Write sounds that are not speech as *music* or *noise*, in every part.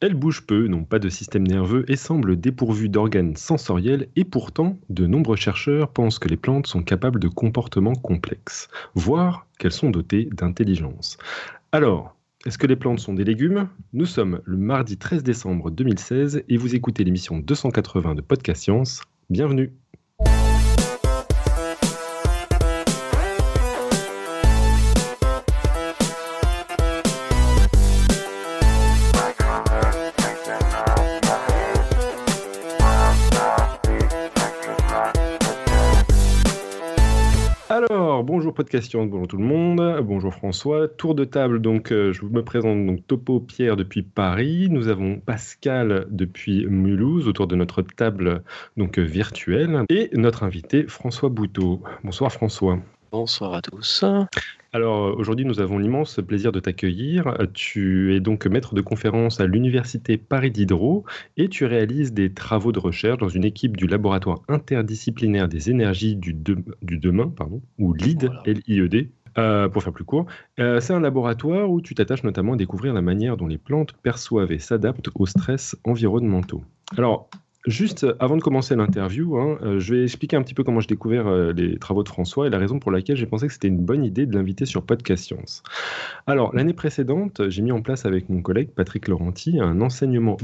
Elles bougent peu, n'ont pas de système nerveux et semblent dépourvues d'organes sensoriels et pourtant, de nombreux chercheurs pensent que les plantes sont capables de comportements complexes, voire qu'elles sont dotées d'intelligence. Alors, est-ce que les plantes sont des légumes? Nous sommes le mardi 13 décembre 2016 et vous écoutez l'émission 280 de Podcast Science. Bienvenue bonjour Podcastion, bonjour tout le monde, bonjour François. Tour de table, donc euh, je me présente donc Topo Pierre depuis Paris. Nous avons Pascal depuis Mulhouse autour de notre table donc virtuelle et notre invité François Bouteau. Bonsoir François. Bonsoir à tous. Alors euh, aujourd'hui, nous avons l'immense plaisir de t'accueillir. Tu es donc maître de conférence à l'Université Paris Diderot et tu réalises des travaux de recherche dans une équipe du laboratoire interdisciplinaire des énergies du, demain, pardon, ou LID, L-I-E-D, euh, pour faire plus court, euh, c'est un laboratoire où tu t'attaches notamment à découvrir la manière dont les plantes perçoivent et s'adaptent aux stress environnementaux. Alors, Juste avant de commencer l'interview, hein, euh, je vais expliquer un petit peu comment j'ai découvert euh, les travaux de François et la raison pour laquelle j'ai pensé que c'était une bonne idée de l'inviter sur Podcast Science. Alors, l'année précédente, j'ai mis en place avec mon collègue Patrick Laurenti un enseignement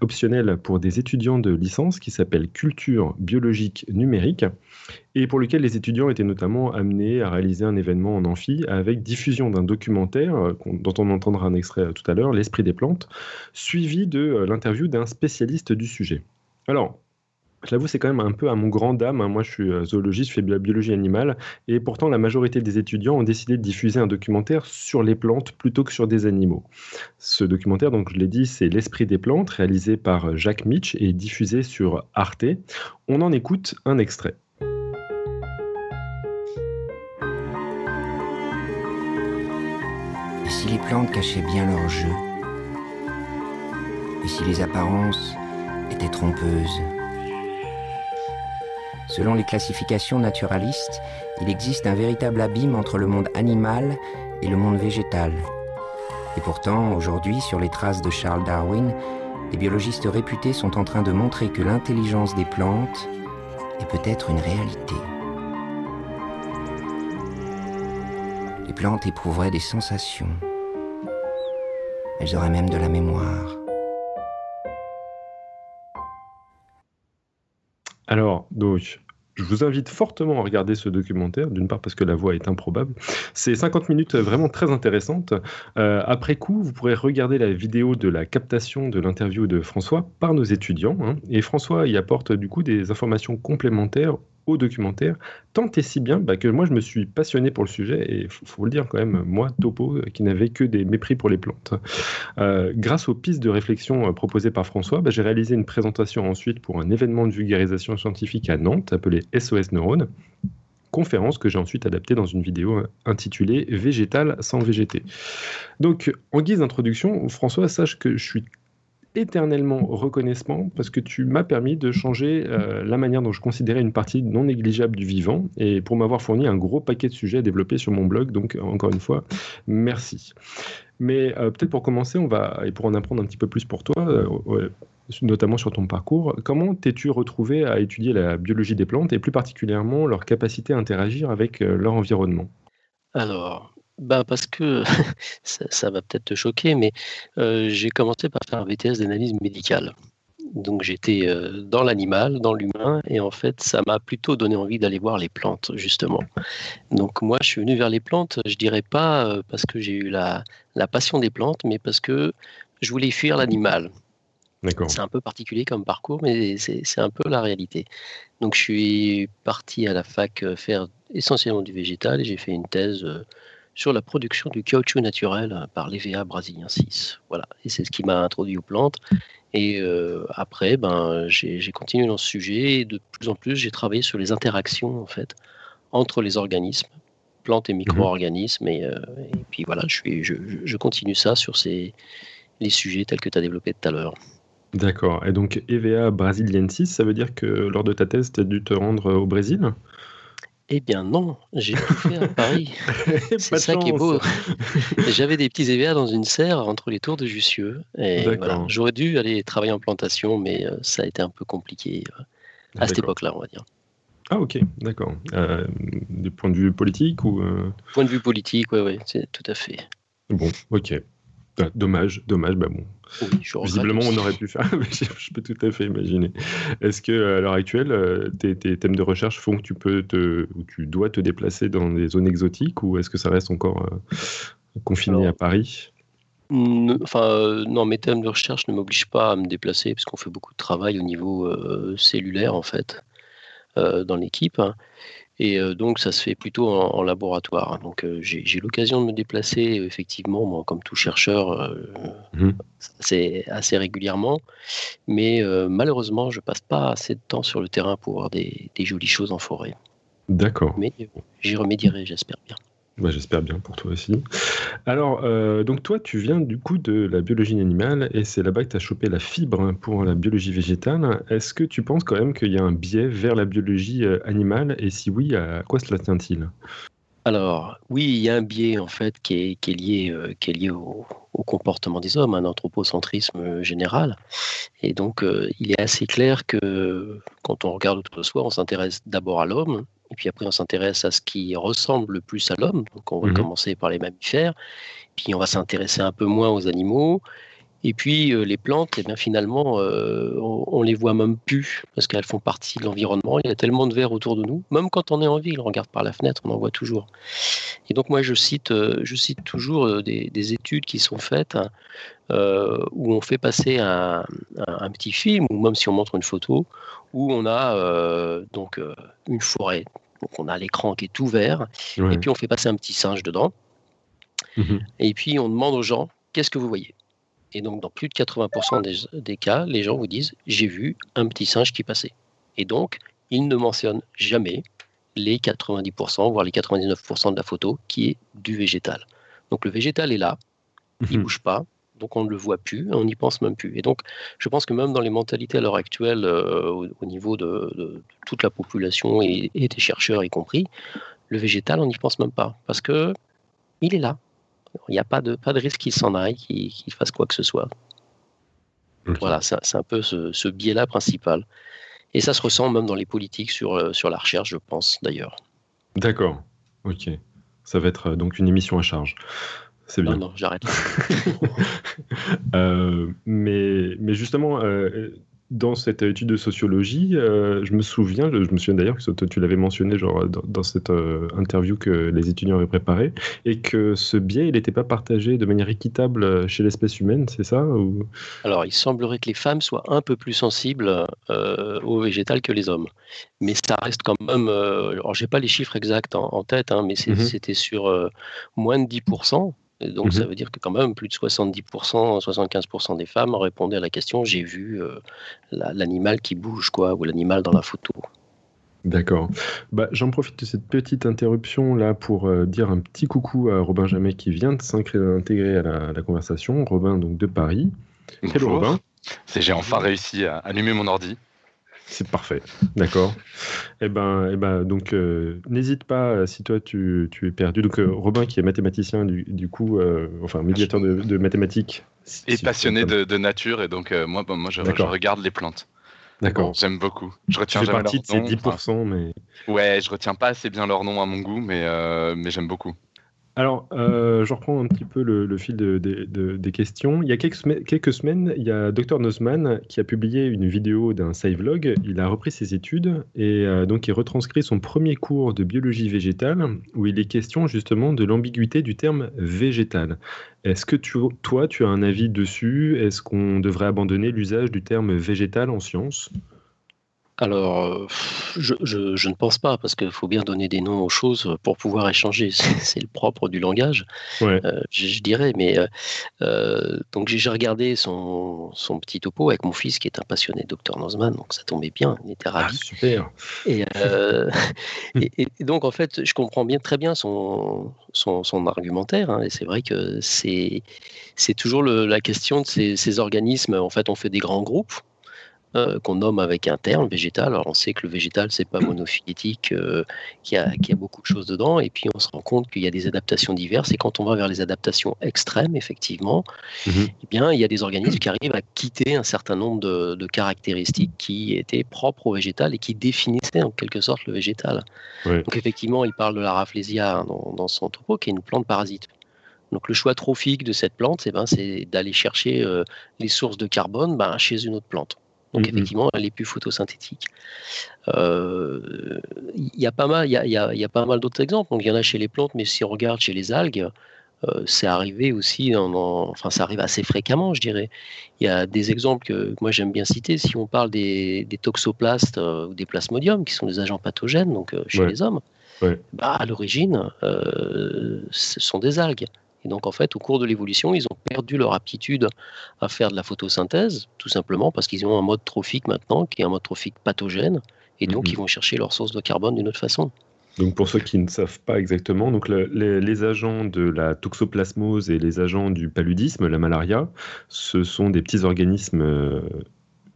optionnel pour des étudiants de licence qui s'appelle Culture biologique numérique et pour lequel les étudiants étaient notamment amenés à réaliser un événement en amphi avec diffusion d'un documentaire euh, dont on entendra un extrait tout à l'heure, L'esprit des plantes, suivi de l'interview d'un spécialiste du sujet. Alors, J'avoue, c'est quand même un peu à mon grand dame. Hein. Moi, je suis euh, zoologiste, je fais la biologie animale. Et pourtant, la majorité des étudiants ont décidé de diffuser un documentaire sur les plantes plutôt que sur des animaux. Ce documentaire, donc, je l'ai dit, c'est L'Esprit des plantes, réalisé par euh, Jacques Mitch et diffusé sur Arte. On en écoute un extrait. Si les plantes cachaient bien leur jeu Et si les apparences trompeuse. Selon les classifications naturalistes, il existe un véritable abîme entre le monde animal et le monde végétal. Et pourtant, aujourd'hui, sur les traces de Charles Darwin, les biologistes réputés sont en train de montrer que l'intelligence des plantes est peut-être une réalité. Les plantes éprouveraient des sensations. Elles auraient même de la mémoire. Alors, donc, je vous invite fortement à regarder ce documentaire, d'une part parce que la voix est improbable. C'est 50 minutes vraiment très intéressantes. Euh, après coup, vous pourrez regarder la vidéo de la captation de l'interview de François par nos étudiants. Hein. et François y apporte du coup des informations complémentaires au documentaire, tant et si bien bah, que moi je me suis passionné pour le sujet, et il faut, le dire quand même, moi, Topo, euh, qui n'avait que des mépris pour les plantes. Euh, grâce aux pistes de réflexion euh, proposées par François, bah, j'ai réalisé une présentation ensuite pour un événement de vulgarisation scientifique à Nantes appelé SOS Neurone conférence que j'ai ensuite adaptée dans une vidéo intitulée Végétal sans végété. Donc, en guise d'introduction, François, sache que je suis éternellement reconnaissant parce que tu m'as permis de changer euh, la manière dont je considérais une partie non négligeable du vivant et pour m'avoir fourni un gros paquet de sujets à développer sur mon blog. Donc, encore une fois, merci. Mais euh, peut-être pour commencer, on va, et pour en apprendre un petit peu plus pour toi, euh, notamment sur ton parcours, comment t'es-tu retrouvé à étudier la biologie des plantes et plus particulièrement leur capacité à interagir avec leur environnement? Alors, bah, parce que *laughs* ça va peut-être te choquer, mais j'ai commencé par faire un BTS d'analyse médicale. Donc j'étais, dans l'animal, dans l'humain et en fait, ça m'a plutôt donné envie d'aller voir les plantes, justement. Donc moi, je suis venu vers les plantes, je dirais pas, parce que j'ai eu la la passion des plantes, mais parce que je voulais fuir l'animal. C'est un peu particulier comme parcours, mais c'est un peu la réalité. Donc je suis parti à la fac, faire essentiellement du végétal et j'ai fait une thèse, sur la production du caoutchouc naturel euh, par l'EVA brésilien 6. Voilà, et c'est ce qui m'a introduit aux plantes. Et euh, après, ben, j'ai continué dans ce sujet et de plus en plus, j'ai travaillé sur les interactions en fait entre les organismes, plantes et mhm. micro-organismes. Et, euh, et, puis voilà, je, suis, je, je, continue ça sur ces, les sujets tels que tu as développé tout à l'heure. D'accord. Et donc EVA brésilienne 6, ça veut dire que lors de ta thèse, tu as dû te rendre au Brésil? Eh bien non, j'ai tout fait à Paris. *laughs* C'est ça qui est beau. J'avais des petits EVA dans une serre entre les tours de Jussieu. Et j'aurais dû aller travailler en plantation, mais euh, ça a été un peu compliqué euh, à cette époque-là, on va dire. Ah ok, d'accord. Euh, du point de vue politique ou Point de vue politique, oui, oui, c'est tout à fait. Bon, ok. Ah, dommage, dommage, bah bon. Visiblement, on aurait pu faire, je, peux tout à fait imaginer. Est-ce que à l'heure actuelle, euh, tes, thèmes de recherche font que tu peux te, ou tu dois te déplacer dans des zones exotiques, ou est-ce que ça reste encore euh, confiné à Paris? Enfin, euh, non, mes thèmes de recherche ne m'obligent pas à me déplacer, parce qu'on fait beaucoup de travail au niveau cellulaire, en fait, dans l'équipe. Et donc, ça se fait plutôt en, laboratoire. Donc, j'ai l'occasion de me déplacer, effectivement, moi, comme tout chercheur, mmh. c'est assez régulièrement. Mais malheureusement, je passe pas assez de temps sur le terrain pour voir des jolies choses en forêt. D'accord. Mais j'y remédierai, j'espère bien. Bah, j'espère bien pour toi aussi. Alors, euh, donc toi, tu viens du coup de la biologie animale et c'est là-bas que tu as chopé la fibre pour la biologie végétale. Est-ce que tu penses quand même qu'il y a un biais vers la biologie euh, animale? Et si oui, à quoi cela tient-il? Alors, oui, il y a un biais en fait qui est, lié, euh, qui est lié au, comportement des hommes, un anthropocentrisme général. Et donc, il est assez clair que quand on regarde autour de soi, on s'intéresse d'abord à l'homme, et puis après, on s'intéresse à ce qui ressemble le plus à l'homme. Donc, on va mmh commencer par les mammifères. Puis, on va s'intéresser un peu moins aux animaux. Et puis, euh, les plantes, eh bien, finalement, euh, on, les voit même plus parce qu'elles font partie de l'environnement. Il y a tellement de verre autour de nous. Même quand on est en ville, on regarde par la fenêtre, on en voit toujours. Et donc, moi, je cite, euh, je cite toujours des, études qui sont faites hein, où on fait passer un, un, petit film, ou même si on montre une photo, où on a euh, donc euh, une forêt. Donc on a l'écran qui est ouvert, et puis on fait passer un petit singe dedans. Mhm. Et puis on demande aux gens qu'est-ce que vous voyez? Et donc dans plus de 80% des, cas, les gens vous disent j'ai vu un petit singe qui passait. Et donc ils ne mentionnent jamais les 90%, voire les 99% de la photo qui est du végétal. Donc le végétal est là, il ne mhm. bouge pas, donc on ne le voit plus, on n'y pense même plus. Et donc je pense que même dans les mentalités à l'heure actuelle, euh, au, niveau de, toute la population et, des chercheurs y compris, le végétal, on n'y pense même pas, parce que il est là. Il n'y a pas de, pas de risque qu'il s'en aille, qu'il fasse quoi que ce soit. Voilà, c'est un peu ce, biais-là principal. Et ça se ressent même dans les politiques sur, euh, sur la recherche, je pense, d'ailleurs. D'accord, ok. Ça va être euh, donc une émission à charge. C'est bien. Non, non, j'arrête. *laughs* Euh, mais, mais justement, euh, dans cette étude de sociologie, euh, je me souviens, je, me souviens d'ailleurs que tu l'avais mentionné genre, dans, cette interview que les étudiants avaient préparée, et que ce biais, il n'était pas partagé de manière équitable chez l'espèce humaine, c'est ça ou... Alors, il semblerait que les femmes soient un peu plus sensibles au végétal que les hommes. Mais ça reste quand même, alors j'ai pas les chiffres exacts en, tête, hein, mais mmh c'était sur moins de 10% donc mmh ça veut dire que quand même plus de 70%, 75% des femmes répondaient à la question j'ai vu euh, l'animal qui bouge quoi ou l'animal dans la photo. D'accord. Bah, J'en profite de cette petite interruption là pour euh, dire un petit coucou à Robin Jamet qui vient de s'intégrer à, à la, conversation. Robin donc de Paris. Hello Robin. J'ai enfin réussi à allumer mon ordi. C'est parfait, d'accord. Eh ben, eh ben, donc euh, n'hésite pas euh, si toi tu, tu es perdu. Donc euh, Robin qui est mathématicien du, du coup, enfin médiateur de, mathématiques. Et passionné de, nature et donc moi, moi je, regarde les plantes. D'accord. J'aime beaucoup. Je retiens tu fais partie de ces 10%, mais. Ouais, je retiens pas assez bien leur nom à mon goût, mais, mais j'aime beaucoup. Alors, euh, je reprends un petit peu le, fil des questions. Il y a quelques, semaines, il y a Dr Nozman qui a publié une vidéo d'un save-log. Il a repris ses études et euh, donc il retranscrit son premier cours de biologie végétale où il est question justement de l'ambiguïté du terme végétal. Est-ce que toi, tu as un avis dessus? Est-ce qu'on devrait abandonner l'usage du terme végétal en sciences alors, euh, je, ne pense pas, parce qu'il faut bien donner des noms aux choses pour pouvoir échanger. C'est *laughs* le propre du langage, euh, je, dirais. Mais euh, donc j'ai regardé son, petit topo avec mon fils, qui est un passionné de Dr Nozman, donc ça tombait bien, il était ravi. Ah, super. *laughs* Et, donc en fait, je comprends bien très bien son, son, argumentaire, hein, et c'est vrai que c'est toujours la question de ces, ces organismes. En fait, on fait des grands groupes euh, qu'on nomme avec un terme végétal. Alors on sait que le végétal, c'est pas monophylétique, euh, qu'il y, a beaucoup de choses dedans, et puis on se rend compte qu'il y a des adaptations diverses, et quand on va vers les adaptations extrêmes, effectivement, mhm. eh bien, il y a des organismes qui arrivent à quitter un certain nombre de, caractéristiques qui étaient propres au végétal et qui définissaient en quelque sorte le végétal. Donc effectivement, il parle de la rafflesia dans, dans son topo, qui est une plante parasite. Donc le choix trophique de cette plante, eh ben, c'est d'aller chercher euh, les sources de carbone ben, chez une autre plante. Donc mmh effectivement, elle est plus photosynthétique. Euh, il y a pas mal, il y a, pas mal d'autres exemples. Donc il y en a chez les plantes, mais si on regarde chez les algues, euh, c'est arrivé aussi, enfin ça arrive assez fréquemment, je dirais. Il y a des exemples que moi j'aime bien citer. Si on parle des, toxoplastes euh, ou des plasmodiums, qui sont des agents pathogènes, donc chez les hommes, bah, à l'origine, ce sont des algues. Et donc, en fait, au cours de l'évolution, ils ont perdu leur aptitude à faire de la photosynthèse, tout simplement parce qu'ils ont un mode trophique maintenant, qui est un mode trophique pathogène, et donc mhm. ils vont chercher leur source de carbone d'une autre façon. Donc pour ceux qui ne savent pas exactement, donc les, agents de la toxoplasmose et les agents du paludisme, la malaria, ce sont des petits organismes euh,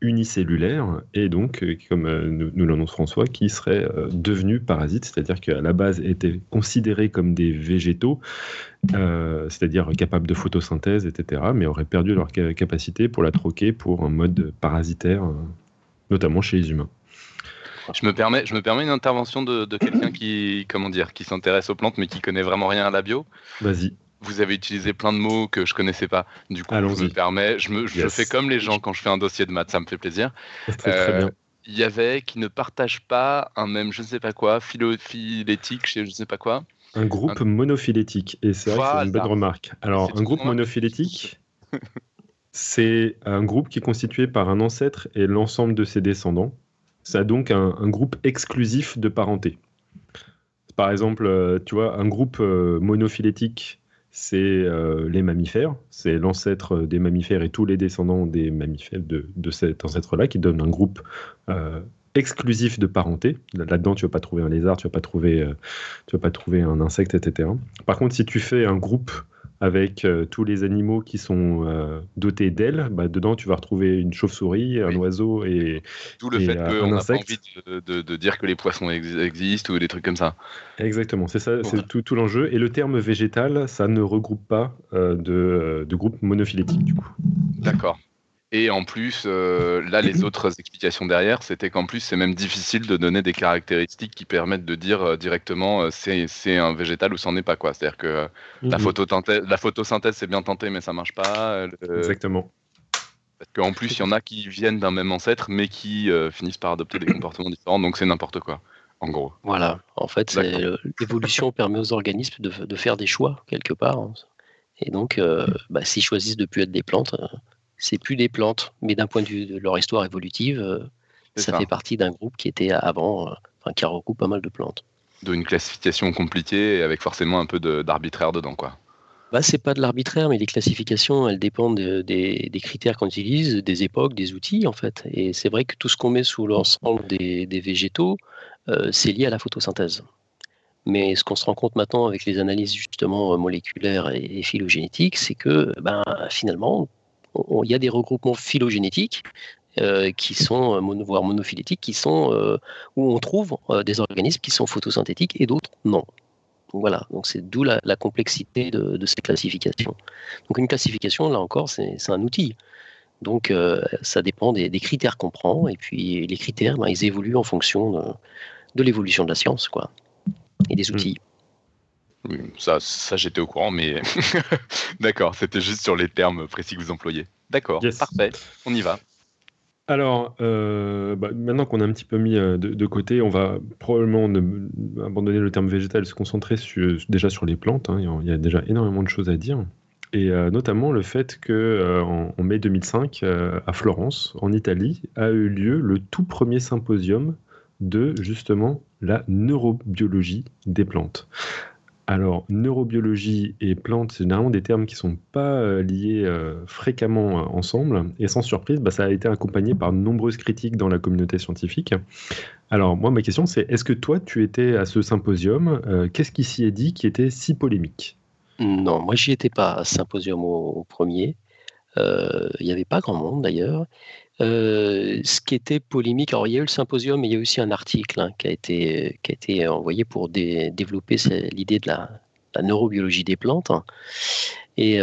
unicellulaire et donc, euh, comme euh, nous, l'annonce François, qui seraient euh, devenus parasites, c'est-à-dire qu'à la base étaient considérés comme des végétaux, c'est-à-dire capables de photosynthèse, etc., mais auraient perdu leur capacité pour la troquer pour un mode parasitaire, notamment chez les humains. Je me permets, je me permets une intervention de, de quelqu'un qui, comment dire, qui s'intéresse aux plantes mais qui connaît vraiment rien à la bio. Vas-y vous avez utilisé plein de mots que je connaissais pas. Du coup, je me permets, je, me, je fais comme les gens quand je fais un dossier de maths, ça me fait plaisir. Euh, il y avait qui ne partagent pas un même, je ne sais pas quoi, philophilétique, je ne sais pas quoi. Un groupe monophylétique. Et c'est vrai que c'est une bonne remarque. Alors, un groupe monophylétique, *laughs* c'est un groupe qui est constitué par un ancêtre et l'ensemble de ses descendants. C'est donc un, un, groupe exclusif de parenté. Par exemple, euh, tu vois, un groupe euh, monophylétique c'est euh, les mammifères. C'est l'ancêtre des mammifères et tous les descendants des mammifères de, cet ancêtre-là qui donne un groupe euh, exclusif de parenté. Là-dedans, tu vas pas trouver un lézard, tu vas pas trouver, euh, vas pas trouver un insecte, etc. Par contre, si tu fais un groupe avec euh, tous les animaux qui sont euh, dotés d'ailes. Bah, dedans, tu vas retrouver une chauve-souris, un oiseau et Tout le fait qu'on n'a pas envie de, dire que les poissons existent ou des trucs comme ça. Exactement, c'est ça, c'est tout, tout l'enjeu. Et le terme végétal, ça ne regroupe pas euh, de, de groupe monophylétique du coup. D'accord. Et en plus, euh, là, les *clears throat* autres explications derrière, c'était qu'en plus, c'est même difficile de donner des caractéristiques qui permettent de dire euh, directement euh, c'est un végétal ou c'en est pas. quoi. C'est-à-dire que la, mhm. la photosynthèse, c'est bien tenté, mais ça marche pas. Exactement. Parce qu'en plus, il y en a qui viennent d'un même ancêtre, mais qui finissent par adopter des comportements différents, donc c'est n'importe quoi, en gros. Voilà, en fait, l'évolution permet aux organismes de, faire des choix, quelque part. Hein. Et donc, bah, s'ils choisissent de plus être des plantes c'est plus des plantes, mais d'un point de vue de leur histoire évolutive, euh, ça, fait partie d'un groupe qui était avant, euh, enfin, qui regroupe pas mal de plantes. D'une classification compliquée et avec forcément un peu d'arbitraire dedans, quoi. Bah, c'est pas de l'arbitraire, mais les classifications, elles dépendent des, critères qu'on utilise, des époques, des outils, en fait. Et c'est vrai que tout ce qu'on met sous l'ensemble des, végétaux, euh, c'est lié à la photosynthèse. Mais ce qu'on se rend compte maintenant avec les analyses justement moléculaires et, phylogénétiques, c'est que ben, finalement, il y a des regroupements phylogénétiques euh, qui sont, euh, voire monophylétiques, qui sont, euh, où on trouve des organismes qui sont photosynthétiques et d'autres non. voilà, donc c'est d'où la, complexité de, ces classifications. Donc une classification, là encore, c'est un outil. Donc ça dépend des, critères qu'on prend, et puis les critères, ben, ils évoluent en fonction de, l'évolution de la science, quoi, et des mmh. Oui, ça, ça j'étais au courant, mais *laughs* d'accord, c'était juste sur les termes précis que vous employez. D'accord, parfait, on y va. Alors, euh, bah, maintenant qu'on a un petit peu mis euh, de, côté, on va probablement abandonner le terme végétal, se concentrer déjà sur les plantes. Hein, il y a déjà énormément de choses à dire. Et euh, notamment le fait qu'en en, mai 2005, à Florence, en Italie, a eu lieu le tout premier symposium de justement la neurobiologie des plantes. Alors, neurobiologie et plantes, c'est généralement des termes qui ne sont pas euh, liés euh, fréquemment euh, ensemble. Et sans surprise, bah, ça a été accompagné par de nombreuses critiques dans la communauté scientifique. Alors, moi, ma question, c'est est-ce que toi, tu étais à ce symposium Qu'est-ce qui s'y est dit qui était si polémique? Non, moi, j'y étais pas à ce symposium au, premier. Il n'y avait pas grand monde d'ailleurs. ce qui était polémique, alors il y a eu le symposium, mais il y a aussi un article hein, qui, a été, qui a été envoyé pour développer l'idée de la, neurobiologie des plantes. Et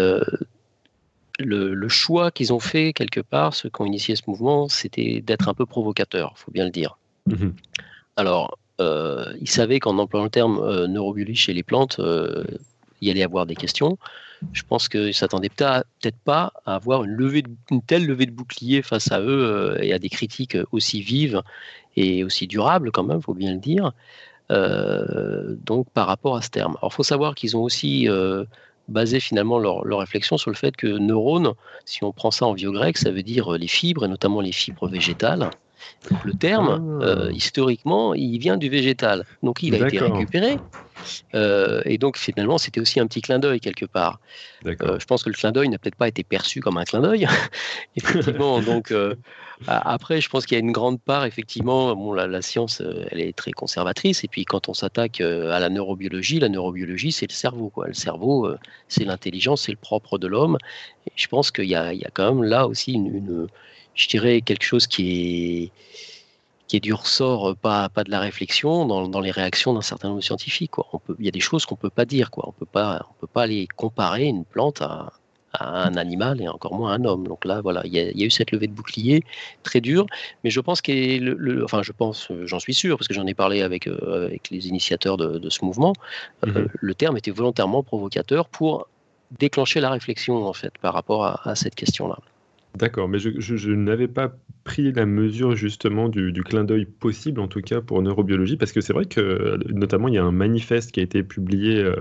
le, choix qu'ils ont fait quelque part, ceux qui ont initié ce mouvement, c'était d'être un peu provocateur, il faut bien le dire. Mmh alors, euh, ils savaient qu'en employant le terme euh, neurobiologie chez les plantes, euh, il y allait avoir des questions. Je pense qu'ils ne s'attendaient peut-être pas à avoir une, telle levée de bouclier face à eux et à des critiques aussi vives et aussi durables quand même, il faut bien le dire. donc par rapport à ce terme. Alors il faut savoir qu'ils ont aussi basé finalement leur, leur, réflexion sur le fait que neurone, si on prend ça en vieux grec, ça veut dire les fibres, et notamment les fibres végétales. Le terme, euh, ah. historiquement, il vient du végétal. Donc il a été récupéré. Euh, et donc finalement, c'était aussi un petit clin d'œil quelque part. Euh, je pense que le clin d'œil n'a peut-être pas été perçu comme un clin d'œil. *laughs* effectivement, *laughs* donc après, je pense qu'il y a une grande part, effectivement, bon, la, science, elle est très conservatrice. Et puis quand on s'attaque à la neurobiologie, la neurobiologie, c'est le cerveau. Quoi. Le cerveau, c'est l'intelligence, c'est le propre de l'homme. Et je pense qu'il y, y, a quand même là aussi une je dirais, quelque chose qui est, qui est du ressort, euh, pas, pas de la réflexion, dans, dans les réactions d'un certain nombre de scientifiques. Quoi. On peut, il y a des choses qu'on ne peut pas dire. Quoi. On on peut pas aller comparer une plante à, à, un animal et encore moins à un homme. Donc là, voilà, il y, a, il y a eu cette levée de bouclier très dure, mais je pense que le, le, enfin, je pense, j'en suis sûr, parce que j'en ai parlé avec, euh, avec les initiateurs de, de ce mouvement, euh, mm-hmm. le terme était volontairement provocateur pour déclencher la réflexion, en fait, par rapport à, à cette question-là. D'accord, mais je, n'avais pas pris la mesure justement du, clin d'œil possible, en tout cas pour neurobiologie, parce que c'est vrai que notamment il y a un manifeste qui a été publié euh,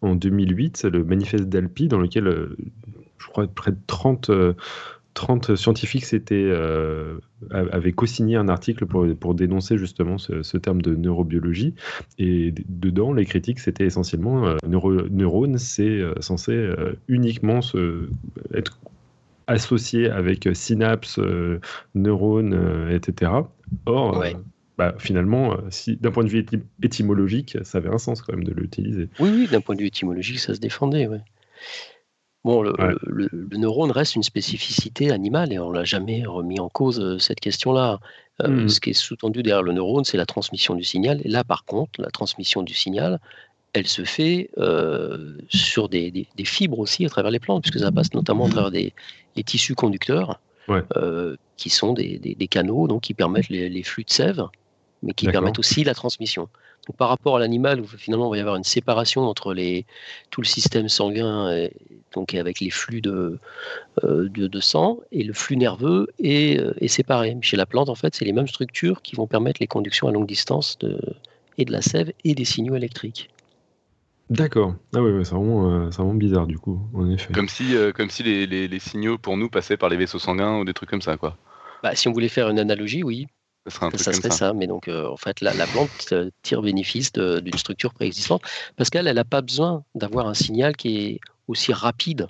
en 2008, le manifeste d'Alpi, dans lequel euh, je crois près de 30, 30 euh, scientifiques avaient co-signé un article pour, dénoncer justement ce, terme de neurobiologie. Et dedans, les critiques, c'était essentiellement neurone, c'est censé uniquement se, être associé avec euh, synapses, euh, neurones, euh, etc. Or, bah, finalement, si, d'un point de vue étymologique, ça avait un sens quand même de l'utiliser. Oui, oui d'un point de vue étymologique, ça se défendait. Ouais. Bon, le, neurone reste une spécificité animale et on l'a jamais remis en cause cette question-là. Mmh. Ce qui est sous-tendu derrière le neurone, c'est la transmission du signal. Et là, par contre, la transmission du signal, elle se fait euh, sur des, fibres aussi à travers les plantes, puisque ça passe notamment à travers des, les tissus conducteurs, euh, qui sont des, canaux donc, qui permettent les, flux de sève, mais qui permettent aussi la transmission. Donc, par rapport à l'animal, où finalement il va y avoir une séparation entre les, tout le système sanguin, et, donc avec les flux de, euh, de, sang, et le flux nerveux est, est séparé. Chez la plante, en fait, c'est les mêmes structures qui vont permettre les conductions à longue distance de, et de la sève et des signaux électriques. D'accord. Ah ouais, c'est vraiment, euh, vraiment bizarre du coup, en effet. Comme si, euh, comme si les, les, signaux pour nous passaient par les vaisseaux sanguins ou des trucs comme ça, quoi. Bah, si on voulait faire une analogie, oui. Ça serait, un truc ça, serait ça. Mais donc, euh, en fait, la, la plante tire bénéfice d'une structure préexistante parce qu'elle, elle n'a pas besoin d'avoir un signal qui est aussi rapide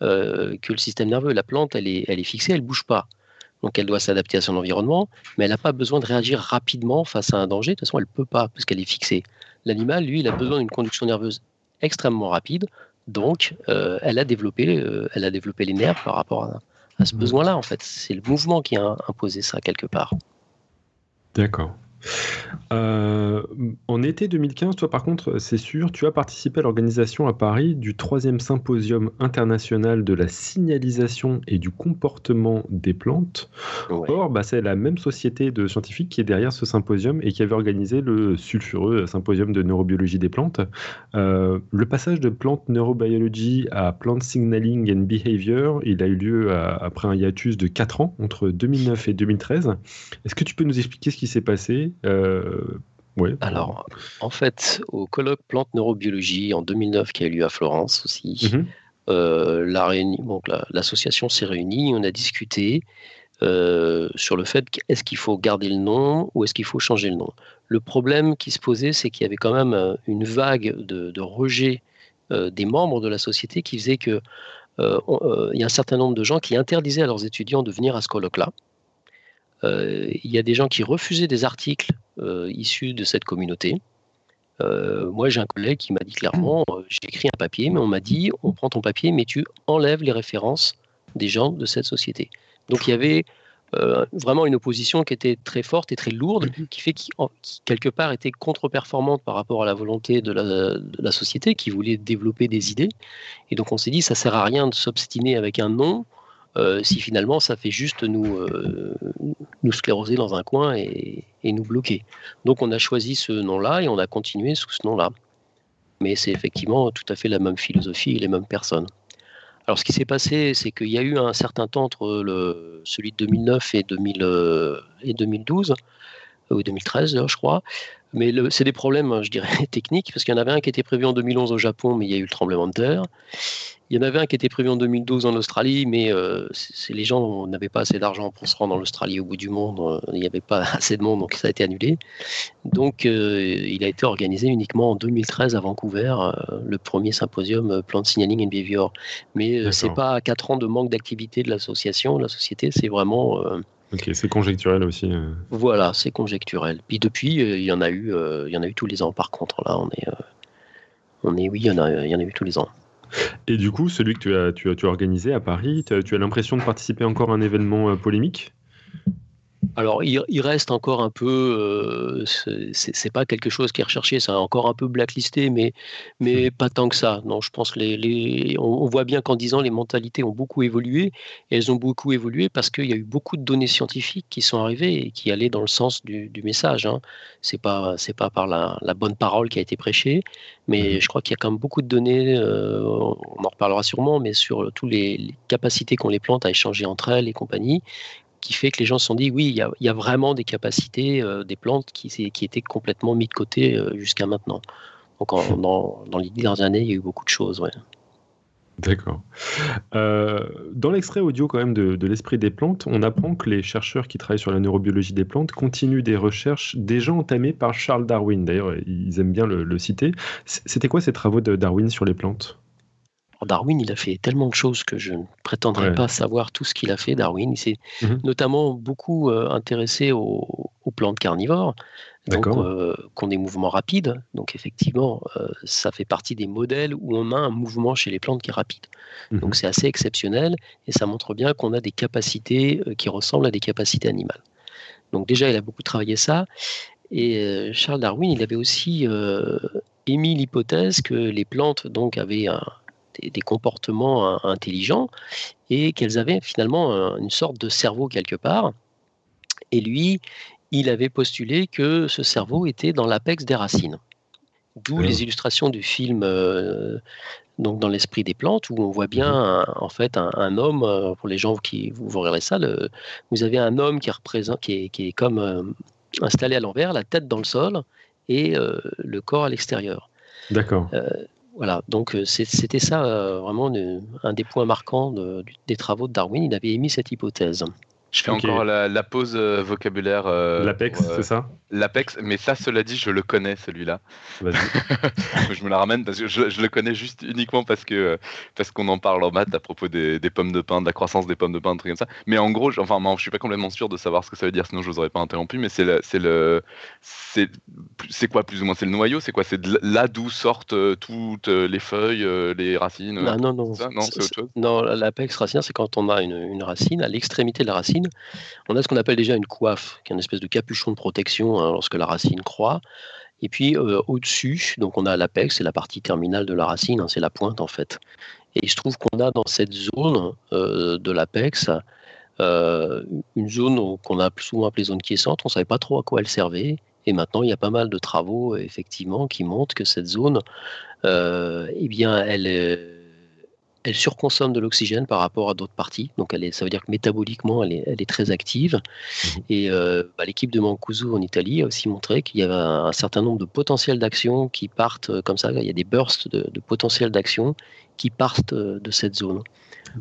que le système nerveux. La plante, elle est, elle est fixée, elle bouge pas. Donc elle doit s'adapter à son environnement, mais elle n'a pas besoin de réagir rapidement face à un danger. De toute façon, elle ne peut pas parce qu'elle est fixée. L'animal, lui, il a besoin d'une conduction nerveuse extrêmement rapide. Donc, euh, elle, a développé, euh, elle a développé les nerfs par rapport à, ce mmh. besoin-là, en fait. C'est le mouvement qui a imposé ça quelque part. D'accord. Euh, en été 2015, toi par contre, c'est sûr, tu as participé à l'organisation à Paris du troisième symposium international de la signalisation et du comportement des plantes. Or, bah, c'est la même société de scientifiques qui est derrière ce symposium et qui avait organisé le sulfureux symposium de neurobiologie des plantes. Euh, le passage de Plant Neurobiology à Plant Signaling and Behavior, il a eu lieu après un hiatus de 4 ans, entre 2009 et 2013. Est-ce que tu peux nous expliquer ce qui s'est passé? Euh, Alors, en fait, au colloque Plante Neurobiologie en 2009 qui a eu lieu à Florence aussi, mhm. euh, l'association s'est réunie, on a discuté euh, sur le fait est-ce qu'il faut garder le nom ou est-ce qu'il faut changer le nom? Le problème qui se posait, c'est qu'il y avait quand même une vague de, rejet des membres de la société qui faisait que il y a un certain nombre de gens qui interdisaient à leurs étudiants de venir à ce colloque-là. Euh, il y a des gens qui refusaient des articles euh, issus de cette communauté. Euh, moi, j'ai un collègue qui m'a dit clairement, j'ai écrit un papier, mais on m'a dit, on prend ton papier, mais tu enlèves les références des gens de cette société. Donc il y avait euh, vraiment une opposition qui était très forte et très lourde, mhm. qui fait qui, quelque part était contre-performante par rapport à la volonté de la, société qui voulait développer des idées. Et donc on s'est dit, ça sert à rien de s'obstiner avec un nom euh, si finalement ça fait juste nous, euh, nous scléroser dans un coin et, nous bloquer. Donc on a choisi ce nom-là et on a continué sous ce nom-là. Mais c'est effectivement tout à fait la même philosophie et les mêmes personnes. Alors, ce qui s'est passé, c'est qu'il y a eu un certain temps entre celui de 2009 et, 2000, et 2012, ou 2013, je crois. Mais c'est des problèmes, je dirais, *laughs* techniques, parce qu'il y en avait un qui était prévu en 2011 au Japon, mais il y a eu le tremblement de terre. Il y en avait un qui était prévu en 2012 en Australie, mais euh, les gens n'avaient pas assez d'argent pour se rendre en Australie au bout du monde. Euh, il n'y avait pas *laughs* assez de monde, donc ça a été annulé. Donc euh, il a été organisé uniquement en 2013 à Vancouver, le premier symposium Plant Signaling and Behavior. Mais c'est pas quatre ans de manque d'activité de l'association, de la société, c'est vraiment. Ok, c'est conjecturel aussi. Voilà, c'est conjecturel. Puis depuis, il y en a eu, il y en a eu tous les ans. Par contre, là, on est, on est, oui, il y en a, il y en a eu tous les ans. Et du coup, celui que tu as, organisé à Paris, tu as, tu as l'impression de participer encore à un événement euh, polémique? Alors, il, reste encore un peu, euh, c'est pas quelque chose qui est recherché, c'est encore un peu blacklisté, mais, mais mmh. pas tant que ça. Non, je pense que les, on, voit bien qu'en 10 ans, les mentalités ont beaucoup évolué, et elles ont beaucoup évolué parce qu'il y a eu beaucoup de données scientifiques qui sont arrivées et qui allaient dans le sens du, message. Hein. C'est pas, c'est pas par la, bonne parole qui a été prêchée, mais mmh. je crois qu'il y a quand même beaucoup de données, euh, on en reparlera sûrement, mais sur toutes les, les capacités qu'ont les plantes à échanger entre elles et compagnie, qui fait que les gens se sont dit oui, il y a, vraiment des capacités euh, des plantes qui, qui étaient complètement mis de côté euh, jusqu'à maintenant. Donc *laughs* dans, dans, les dernières années, il y a eu beaucoup de choses. Ouais. D'accord. Euh, dans l'extrait audio quand même de, l'esprit des plantes, on apprend que les chercheurs qui travaillent sur la neurobiologie des plantes continuent des recherches déjà entamées par Charles Darwin. D'ailleurs, ils aiment bien le, le citer. C'était quoi ces travaux de Darwin sur les plantes? Darwin, il a fait tellement de choses que je ne prétendrai pas savoir tout ce qu'il a fait. Darwin, il s'est mmh notamment beaucoup euh, intéressé aux, plantes carnivores, donc euh, qui ont des mouvements rapides. Donc effectivement, euh, ça fait partie des modèles où on a un mouvement chez les plantes qui est rapide. Mmh donc c'est assez exceptionnel et ça montre bien qu'on a des capacités qui ressemblent à des capacités animales. Donc déjà, il a beaucoup travaillé ça. Et Charles Darwin, il avait aussi émis l'hypothèse que les plantes donc avaient un, des, comportements intelligents et qu'elles avaient finalement une sorte de cerveau quelque part. Et lui, il avait postulé que ce cerveau était dans l'apex des racines. D'où les illustrations du film euh, donc dans l'esprit des plantes, où on voit bien mmh en fait un, homme, euh, pour les gens qui vous, verrez ça, vous avez un homme qui, représente, qui, est, qui est comme euh, installé à l'envers, la tête dans le sol et le corps à l'extérieur. D'accord. Voilà, donc euh, c'était ça euh, vraiment un des points marquants des travaux de Darwin. Il avait émis cette hypothèse. Je fais encore la, pause euh, vocabulaire. Euh, L'Apex, c'est ça? L'Apex, mais ça, cela dit, je le connais celui-là. *laughs* je me la ramène parce que je, le connais juste uniquement parce que parce qu'on en parle en maths à propos des, pommes de pain, de la croissance des pommes de pain, un truc comme ça. Mais en gros, je, enfin, je suis pas complètement sûr de savoir ce que ça veut dire, sinon je vous aurais pas interrompu. Mais c'est le, c'est le, c'est quoi plus ou moins? C'est le noyau? C'est quoi? C'est là d'où sortent euh, toutes les feuilles, les racines Non, non, non. non, c'est autre chose? Non, l'apex racine, c'est quand on a une, une racine à l'extrémité de la racine on a ce qu'on appelle déjà une coiffe, qui est une espèce de capuchon de protection hein, lorsque la racine croît. Et puis euh, au-dessus, donc on a l'apex, c'est la partie terminale de la racine, hein, c'est la pointe en fait. Et il se trouve qu'on a dans cette zone euh, de l'apex euh, une zone qu'on a souvent appelée zone quiescente. On ne savait pas trop à quoi elle servait. Et maintenant, il y a pas mal de travaux effectivement qui montrent que cette zone, eh bien, elle est elle surconsomme de l'oxygène par rapport à d'autres parties. Donc, elle est, ça veut dire que métaboliquement, elle est, elle est très active. Mhm. Et euh, bah, l'équipe de Mancuso en Italie a aussi montré qu'il y avait un, certain nombre de potentiels d'action qui partent euh, comme ça. Il y a des bursts de, de potentiels d'action qui partent euh, de cette zone.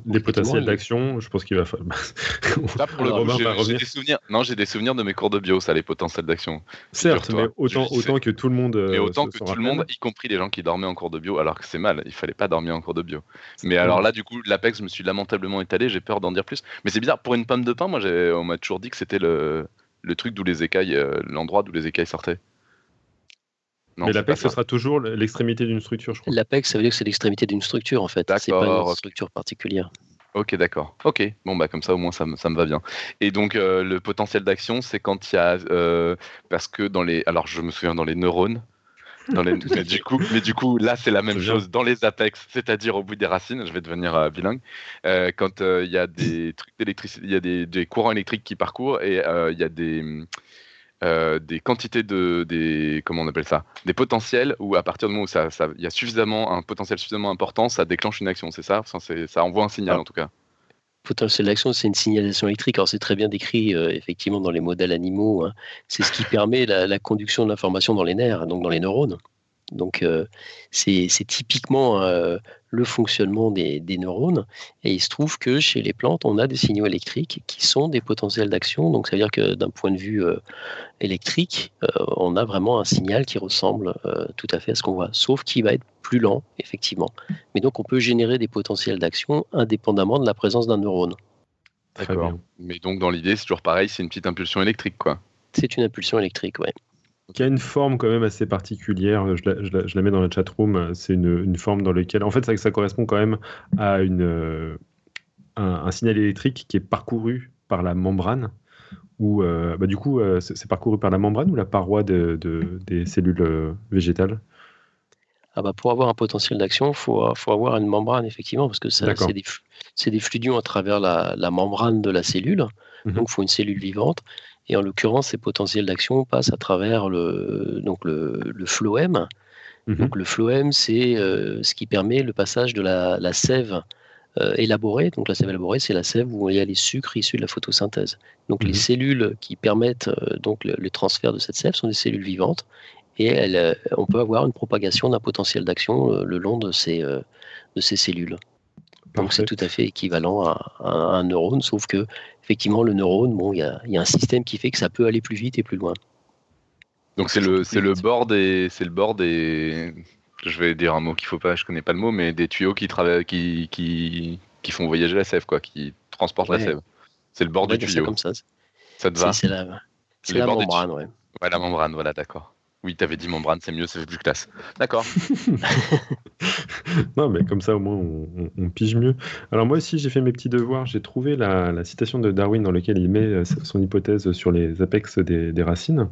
Des potentiels d'action, je pense qu'il va falloir. *laughs* j'ai des souvenirs. Non, j'ai des souvenirs de mes cours de bio, ça, les potentiels d'action. Certes, mais autant, autant que tout le monde. Mais autant que tout le monde, y compris les gens qui dormaient en cours de bio, alors que c'est mal. Il fallait pas dormir en cours de bio. Mais alors là, du coup, l'Apex, je me suis lamentablement étalé. J'ai peur d'en dire plus. Mais c'est bizarre. Pour une pomme de pain, moi, on m'a toujours dit que c'était le, le truc d'où les écailles, euh, l'endroit d'où les écailles sortaient. Mais l'APEX, ce sera toujours l'extrémité d'une structure, je crois. L'APEX, ça veut dire que c'est l'extrémité d'une structure, en fait. C'est pas une structure particulière. Ok, d'accord. Ok, bon, bah comme ça au moins ça, me- ça me va bien. Et donc euh, le potentiel d'action, c'est quand il y a... euh, parce que dans les... Alors je me souviens dans les neurones, dans les... *laughs* mais, du coup, mais du coup là c'est la même chose dans les apex, c'est-à-dire au bout des racines, je vais devenir euh, bilingue, Euh, quand euh, il y a des trucs d'électricité, il y a des, des courants électriques qui parcourent et euh, il y a des... euh, des quantités de des comment on appelle ça des potentiels où à partir du moment où ça ça- il y a suffisamment un potentiel suffisamment important ça déclenche une action c'est ça? Enfin, ça envoie un signal Ah. en tout cas potentiel d'action, c'est une signalisation électrique. Alors c'est très bien décrit euh, effectivement dans les modèles animaux. hein. C'est ce qui permet la, la conduction de l'information dans les nerfs, donc dans les neurones. Donc euh, c'est typiquement euh, le fonctionnement des, des neurones. Et il se trouve que chez les plantes, on a des signaux électriques qui sont des potentiels d'action. Donc ça veut dire que d'un point de vue euh, électrique, euh, on a vraiment un signal qui ressemble euh, tout à fait à ce qu'on voit, sauf qu'il va être plus lent, effectivement. Mais donc on peut générer des potentiels d'action indépendamment de la présence d'un neurone. D'accord. Mais donc dans l'idée, c'est toujours pareil, c'est une petite impulsion électrique, quoi. C'est une impulsion électrique, ouais. Qui a une forme quand même assez particulière. Je la, mets dans la chatroom. C'est une, forme dans laquelle, en fait, ça, correspond quand même à euh, un, signal électrique qui est parcouru par la membrane. Ou euh, bah, du coup, euh, c'est parcouru par la membrane ou la paroi de, de- des cellules végétales? Ah bah pour avoir un potentiel d'action, il faut, faut avoir une membrane, effectivement, parce que c'est des, des fluidions à travers la, la membrane de la cellule. Mhm. Donc, il faut une cellule vivante. Et en l'occurrence, ces potentiels d'action passent à travers le, donc le, le phloème. Mhm. Donc, le phloème, c'est euh, ce qui permet le passage de la, la sève euh, élaborée. Donc, la sève élaborée, c'est la sève où il y a les sucres issus de la photosynthèse. Donc, Mhm. les cellules qui permettent euh, donc le, le transfert de cette sève sont des cellules vivantes. Et euh, on peut avoir une propagation d'un potentiel d'action euh, le long de ces, euh, de ces cellules. Donc c'est tout à fait équivalent à, à un neurone, sauf que effectivement le neurone, bon, il y a, il y a un système qui fait que ça peut aller plus vite et plus loin. Donc c'est le c'est le bord des c'est le bord des je vais dire un mot qu'il faut pas, je connais pas le mot, mais des tuyaux qui travaillent qui qui qui font voyager la sève quoi, qui transportent la Ouais. sève. C'est le bord va du ça tuyau. comme ça. Ça te va C'est la, la bords des membrane, ouais. Ouais, la membrane, voilà, d'accord. Oui, t'avais dit membrane, c'est mieux, ça fait plus classe. D'accord. *laughs* Non, mais comme ça, au moins, on, on- on pige mieux. Alors, moi aussi, j'ai fait mes petits devoirs. J'ai trouvé la, la citation de Darwin dans laquelle il met euh, son hypothèse sur les apex des, des racines.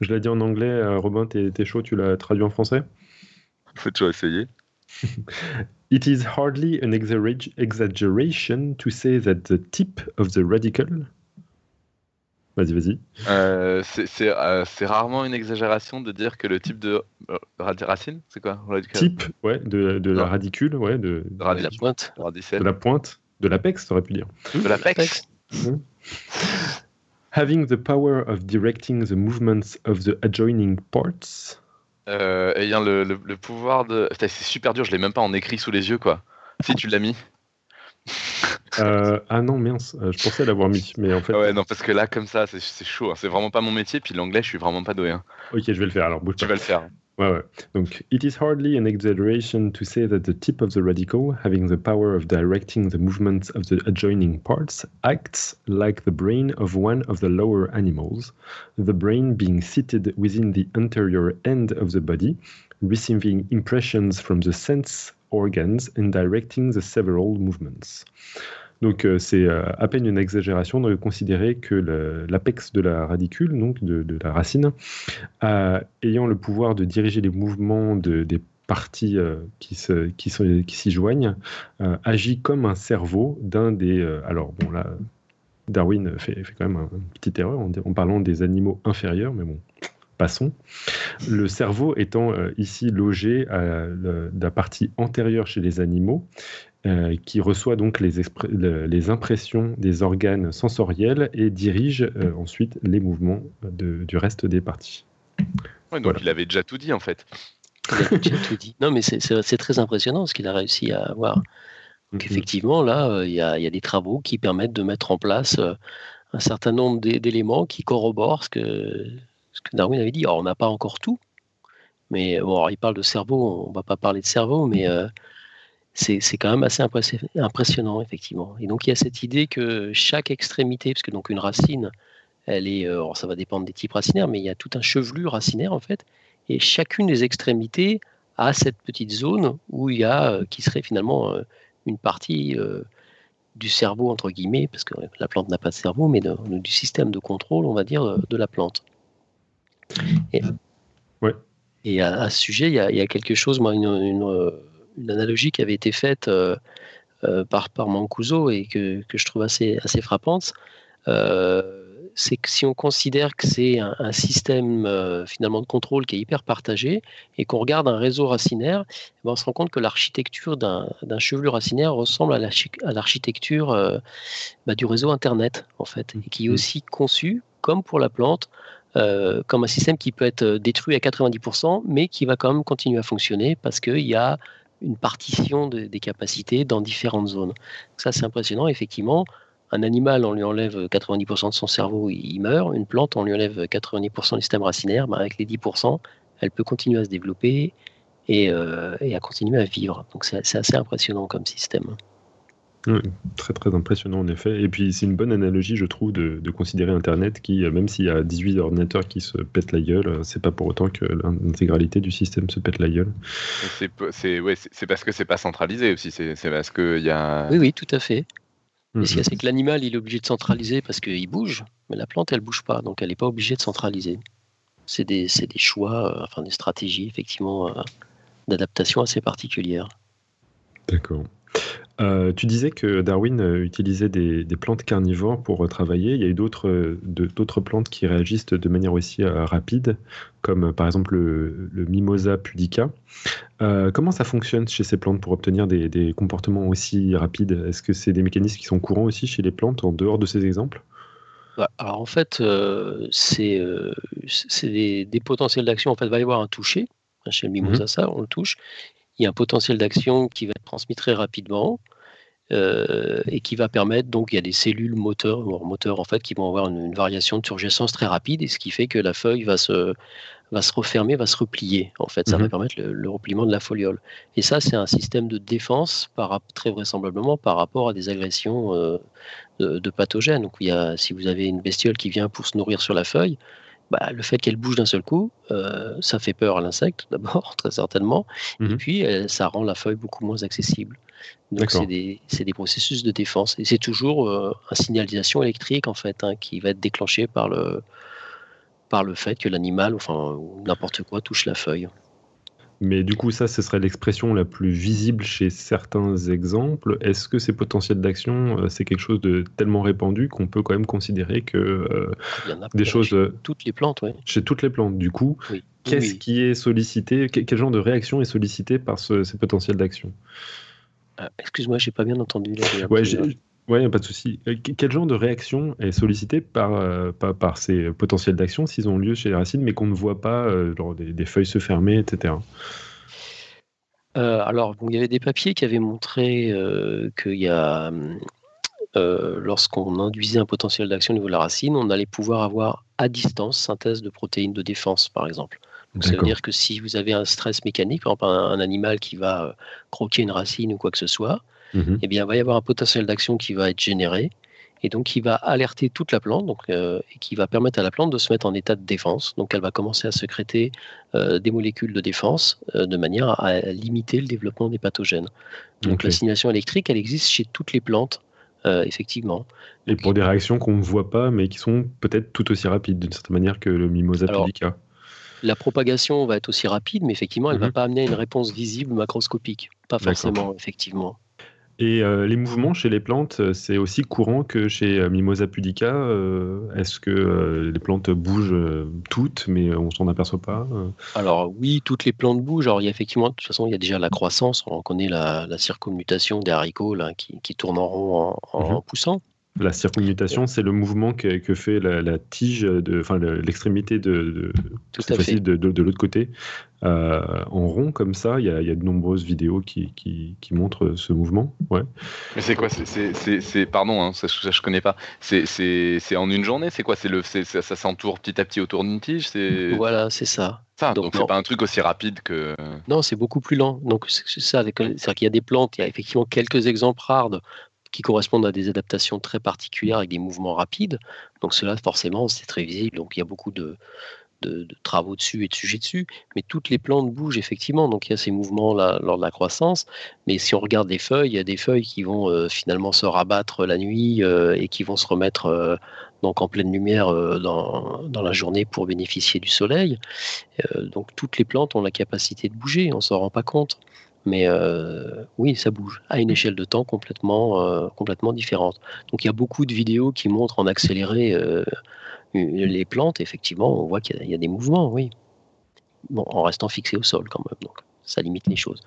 Je l'ai dit en anglais. euh, Robin, t'es chaud Tu l'as traduit en français? Faut toujours essayer. *laughs* It is hardly an exagger- exaggeration to say that the tip of the radical. Vas-y, vas-y. Euh, c'est c'est, euh, c'est rarement une exagération de dire que le type de euh, racine, c'est quoi? Radical- Type, ouais, de, de la radicule, ouais, de, de radi- La pointe. de la pointe, de l'apex, t'aurais pu dire. De l'apex. Having the power of directing the movements of the adjoining parts. Euh, ayant le, le- le pouvoir de. C'est super dur, je l'ai même pas en écrit sous les yeux, quoi. Si tu l'as mis. Euh, ah non, mince, euh, je pensais l'avoir mis, mais en fait. Ouais, non, parce que là, comme ça, c'est chaud. hein. C'est vraiment pas mon métier, puis l'anglais, je suis vraiment pas doué. hein. Ok, je vais le faire alors, bouge Tu vas le faire. Ouais, ouais. Donc, it is hardly an exaggeration to say that the tip of the radical, having the power of directing the movements of the adjoining parts, acts like the brain of one of the lower animals, the brain being seated within the anterior end of the body, receiving impressions from the sense organs and directing the several movements. Donc euh, c'est euh, à peine une exagération de considérer que l'apex de la radicule, donc de, la racine, a- ayant le pouvoir de diriger les mouvements de- des parties euh, qui s'y joignent, euh, agit comme un cerveau d'un des... euh, alors bon là, Darwin fait, quand même un- une petite erreur en parlant des animaux inférieurs, mais bon, passons. Le cerveau étant euh, ici logé à la partie antérieure chez les animaux, euh, qui reçoit donc les, le- les impressions des organes sensoriels et dirige euh, ensuite les mouvements de- du reste des parties. Ouais, donc Voilà. il avait déjà tout dit, en fait. Il a déjà tout dit. Non, mais c'est- très impressionnant ce qu'il a réussi à avoir. Donc, Mhm. effectivement, là, euh, il y, a, il y a des travaux qui permettent de mettre en place euh, un certain nombre d'é- d'éléments qui corroborent ce que, ce que Darwin avait dit. Alors, on n'a pas encore tout, mais bon, alors, il parle de cerveau, on ne va pas parler de cerveau, mais euh, c'est c'est quand même assez impressi- impressionnant, effectivement. Et donc, il y a cette idée que chaque extrémité, parce que donc une racine, elle est, euh, alors, ça va dépendre des types racinaires, mais il y a tout un chevelu racinaire, en fait, et chacune des extrémités a cette petite zone où il y a, euh, qui serait finalement euh, une partie du cerveau, entre guillemets, parce que la plante n'a pas de cerveau, mais du système de contrôle, on va dire, de la plante. Et, et à, ce sujet, il y, a, quelque chose, moi, une, analogie qui avait été faite euh, euh, par, par Mancuso et que, je trouve assez, assez frappante. Euh, c'est que si on considère que c'est un, système finalement de contrôle qui est hyper partagé et qu'on regarde un réseau racinaire, eh ben, on se rend compte que l'architecture d'un chevelu racinaire ressemble à l'architecture bah, du réseau Internet, en fait, et qui est mmh. aussi conçu, comme pour la plante, euh, comme un système qui peut être détruit à 90%, mais qui va quand même continuer à fonctionner parce qu'il y a une partition des capacités dans différentes zones. Ça, c'est impressionnant. Effectivement, un animal, on lui enlève 90% de son cerveau, il meurt. Une plante, on lui enlève 90% du système racinaire. Ben, avec les 10%, elle peut continuer à se développer et, euh, et à continuer à vivre. Donc, c'est assez impressionnant comme système très très impressionnant en effet. Et puis c'est une bonne analogie, je trouve, de, considérer Internet qui, euh, même s'il y a 18 ordinateurs qui se pètent la gueule, euh, c'est pas pour autant que l'intégralité du système se pète la gueule. C'est ouais, parce que c'est pas centralisé aussi, c'est parce qu'il y a. Oui, oui, tout à fait. Mais ce qu'il y a, c'est que l'animal, il est obligé de centraliser parce qu'il bouge, mais la plante, elle bouge pas, donc elle n'est pas obligée de centraliser. C'est des, des, choix, euh, enfin des stratégies, effectivement, d'adaptation assez particulières. D'accord. Euh, tu disais que Darwin euh, utilisait des, plantes carnivores pour euh, travailler. Il y a eu d'autres plantes qui réagissent de manière aussi rapide, comme par exemple le, Mimosa pudica. comment ça fonctionne chez ces plantes pour obtenir des, comportements aussi rapides? Est-ce que c'est des mécanismes qui sont courants aussi chez les plantes, en dehors de ces exemples? Bah, alors en fait, c'est des, potentiels d'action. En fait, il va y avoir un toucher. Chez le Mimosa, mhm. ça, on le touche il y a un potentiel d'action qui va être transmis très rapidement euh, et qui va permettre, donc il y a des cellules moteurs, moteurs en fait, qui vont avoir une, variation de turgescence très rapide, et ce qui fait que la feuille va se, va se refermer, va se replier. En fait, ça va mhm. permettre le, repliement de la foliole. Et ça, c'est un système de défense, par, très vraisemblablement, par rapport à des agressions euh, de, pathogènes. Donc, il y a, si vous avez une bestiole qui vient pour se nourrir sur la feuille, bah, le fait qu'elle bouge d'un seul coup, euh, ça fait peur à l'insecte *laughs* d'abord, très certainement, et mmh puis ça rend la feuille beaucoup moins accessible. Donc c'est des, des, processus de défense. Et c'est toujours euh, une signalisation électrique en fait hein, qui va être déclenchée par le, par le fait que l'animal, enfin n'importe quoi, touche la feuille. Mais du coup, ça, ce serait l'expression la plus visible chez certains exemples. Est-ce que ces potentiels d'action, euh, c'est quelque chose de tellement répandu qu'on peut quand même considérer que euh, des choses... Chez euh, toutes les plantes, oui. Chez toutes les plantes, du coup. Qu'est-ce qui est sollicité? Quel genre de réaction est sollicité par ces potentiels d'action? Excuse-moi, j'ai pas bien entendu. ouais, Oui, pas de souci. Quel genre de réaction est sollicité par, par, ces potentiels d'action s'ils ont lieu chez les racines, mais qu'on ne voit pas, genre des, feuilles se fermer, etc. alors, il y avait des papiers qui avaient montré qu'il y a, lorsqu'on induisait un potentiel d'action au niveau de la racine, on allait pouvoir avoir à distance synthèse de protéines de défense, par exemple. Donc, ça veut dire que si vous avez un stress mécanique, par exemple un, un animal qui va croquer une racine ou quoi que ce soit, Mmh eh bien, il va y avoir un potentiel d'action qui va être généré et donc qui va alerter toute la plante donc, euh, et qui va permettre à la plante de se mettre en état de défense. Donc elle va commencer à sécréter euh, des molécules de défense euh, de manière à, limiter le développement des pathogènes. Donc la stimulation électrique, elle existe chez toutes les plantes, effectivement. Et pour des réactions qu'on ne voit pas, mais qui sont peut-être tout aussi rapides d'une certaine manière que le mimosa pudica. La propagation va être aussi rapide, mais effectivement, elle ne va mmh pas amener une réponse visible macroscopique. Pas forcément, effectivement. Et euh, les mouvements chez les plantes, euh, c'est aussi courant que chez euh, Mimosa pudica. Est-ce que les plantes bougent toutes, mais on s'en aperçoit pas Alors oui, toutes les plantes bougent. Alors il y a effectivement, de toute façon, il y a déjà la croissance. On connaît la, circummutation des haricots là, qui, tournent en rond en, mhm. poussant. La circummutation, c'est le mouvement que, fait la, tige, de, enfin l'extrémité de, de, de, l'autre côté, euh, en rond comme ça. Il y, a, de nombreuses vidéos qui, qui, montrent ce mouvement. Ouais. Mais c'est quoi C'est pardon, hein, ça, ça, je connais pas. C'est en une journée C'est quoi? C'est le ça, ça s'entoure petit à petit autour d'une tige Voilà, c'est ça. Ça, donc c'est pas un truc aussi rapide que. Non, c'est beaucoup plus lent. Donc c'est ça. C'est-à-dire qu'il y a des plantes. Il y a effectivement quelques exemples rares qui correspondent à des adaptations très particulières avec des mouvements rapides. Donc cela, forcément, c'est très visible. Donc il y a beaucoup de, travaux dessus et de sujets dessus, mais toutes les plantes bougent effectivement, donc il y a ces mouvements là lors de la croissance. Mais si on regarde les feuilles, il y a des feuilles qui vont euh, finalement se rabattre la nuit euh, et qui vont se remettre euh, donc en pleine lumière dans, dans, la journée pour bénéficier du soleil. donc toutes les plantes ont la capacité de bouger, on s'en rend pas compte. Mais oui, ça bouge à une échelle de temps complètement, complètement différente. Donc il y a beaucoup de vidéos qui montrent en accéléré les plantes, effectivement, on voit qu'il y, a des mouvements, oui. Bon, en restant fixé au sol quand même, ça limite les choses.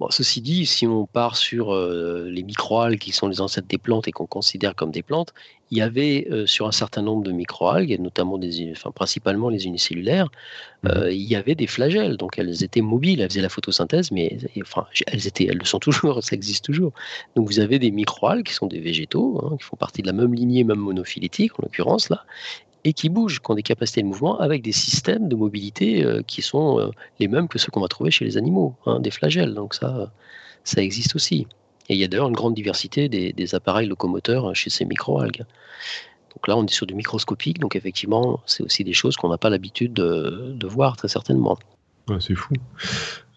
Bon, ceci dit, si on part sur euh, les microalgues qui sont les ancêtres des plantes et qu'on considère comme des plantes, il y avait euh, sur un certain nombre de microalgues, notamment des, enfin, principalement les unicellulaires, mmh euh, il y avait des flagelles, donc elles étaient mobiles, elles faisaient la photosynthèse, mais enfin, elles étaient, elles le sont *laughs* toujours, ça existe toujours. Donc vous avez des microalgues qui sont des végétaux, hein, qui font partie de la même lignée, même monophylétique en l'occurrence là, et qui bougent, qui ont des capacités de mouvement avec des systèmes de mobilité euh, qui sont euh, les mêmes que ceux qu'on va trouver chez les animaux, hein, des flagelles. Donc ça, ça existe aussi. Et il y a d'ailleurs une grande diversité des, appareils locomoteurs chez ces microalgues. Donc là, on est sur du microscopique, donc effectivement, c'est aussi des choses qu'on n'a pas l'habitude de, voir très certainement. C'est fou.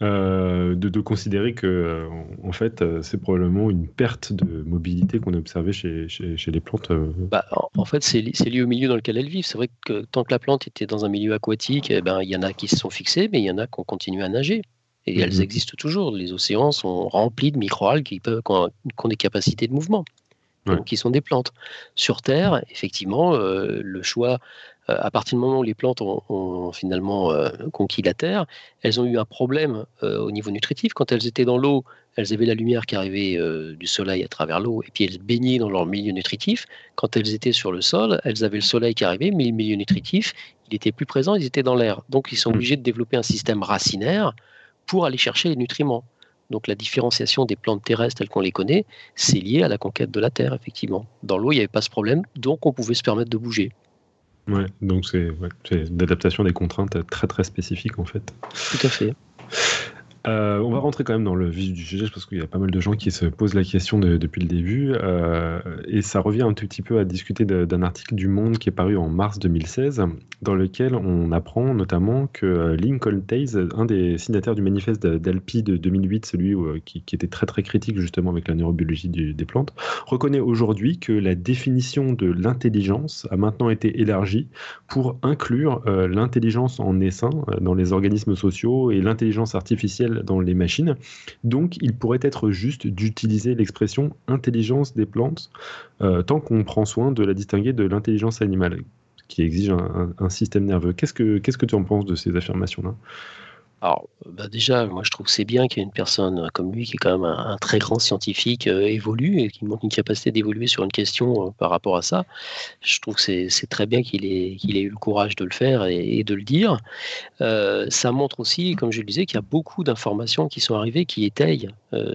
Euh, de, considérer que euh, en fait euh, c'est probablement une perte de mobilité qu'on a observée chez, chez, les plantes. Bah, en, fait c'est lié au milieu dans lequel elles vivent. C'est vrai que tant que la plante était dans un milieu aquatique, eh ben, il y en a qui se sont fixés, mais il y en a qui ont continué à nager. Et elles mhm. existent toujours. Les océans sont remplis de microalgues qui, peuvent, qui, ont, des capacités de mouvement. Donc, qui sont des plantes. Sur Terre, effectivement, le choix à partir du moment où les plantes ont, finalement euh, conquis la terre, elles ont eu un problème euh, au niveau nutritif. Quand elles étaient dans l'eau, elles avaient la lumière qui arrivait du soleil à travers l'eau et puis elles baignaient dans leur milieu nutritif. Quand elles étaient sur le sol, elles avaient le soleil qui arrivait, mais le milieu nutritif, il était plus présent, ils étaient dans l'air. Donc ils sont mmh. obligés de développer un système racinaire pour aller chercher les nutriments. Donc la différenciation des plantes terrestres telles qu'on les connaît, c'est lié à la conquête de la terre, effectivement. Dans l'eau, il n'y avait pas ce problème, donc on pouvait se permettre de bouger. Ouais, donc c'est ouais, d'adaptation des contraintes très très spécifiques en fait. Tout à fait. Euh, on va rentrer quand même dans le vif du sujet parce qu'il y a pas mal de gens qui se posent la question depuis le début. Euh, et ça revient un tout petit peu à discuter d'un article du Monde qui est paru en mars 2016, dans lequel on apprend notamment que euh, Lincoln Taze, un des signataires du manifeste d'Alpi de 2008, celui qui, était très très critique justement avec la neurobiologie des plantes, reconnaît aujourd'hui que la définition de l'intelligence a maintenant été élargie pour inclure l'intelligence en essaim dans les organismes sociaux et l'intelligence artificielle dans les machines. Donc, il pourrait être juste d'utiliser l'expression intelligence des plantes euh, tant qu'on prend soin de la distinguer de l'intelligence animale, qui exige un, système nerveux. Qu'est-ce que qu'est-ce que tu en penses de ces affirmations-là? Alors, bah déjà, moi je trouve que c'est bien qu'il y ait une personne comme lui, qui est quand même un, très grand scientifique, euh, évolue et qui montre une capacité d'évoluer sur une question euh, par rapport à ça. Je trouve que c'est très bien qu'il ait, qu'il ait eu le courage de le faire et, de le dire. Euh, ça montre aussi, comme je le disais, qu'il y a beaucoup d'informations qui sont arrivées qui étayent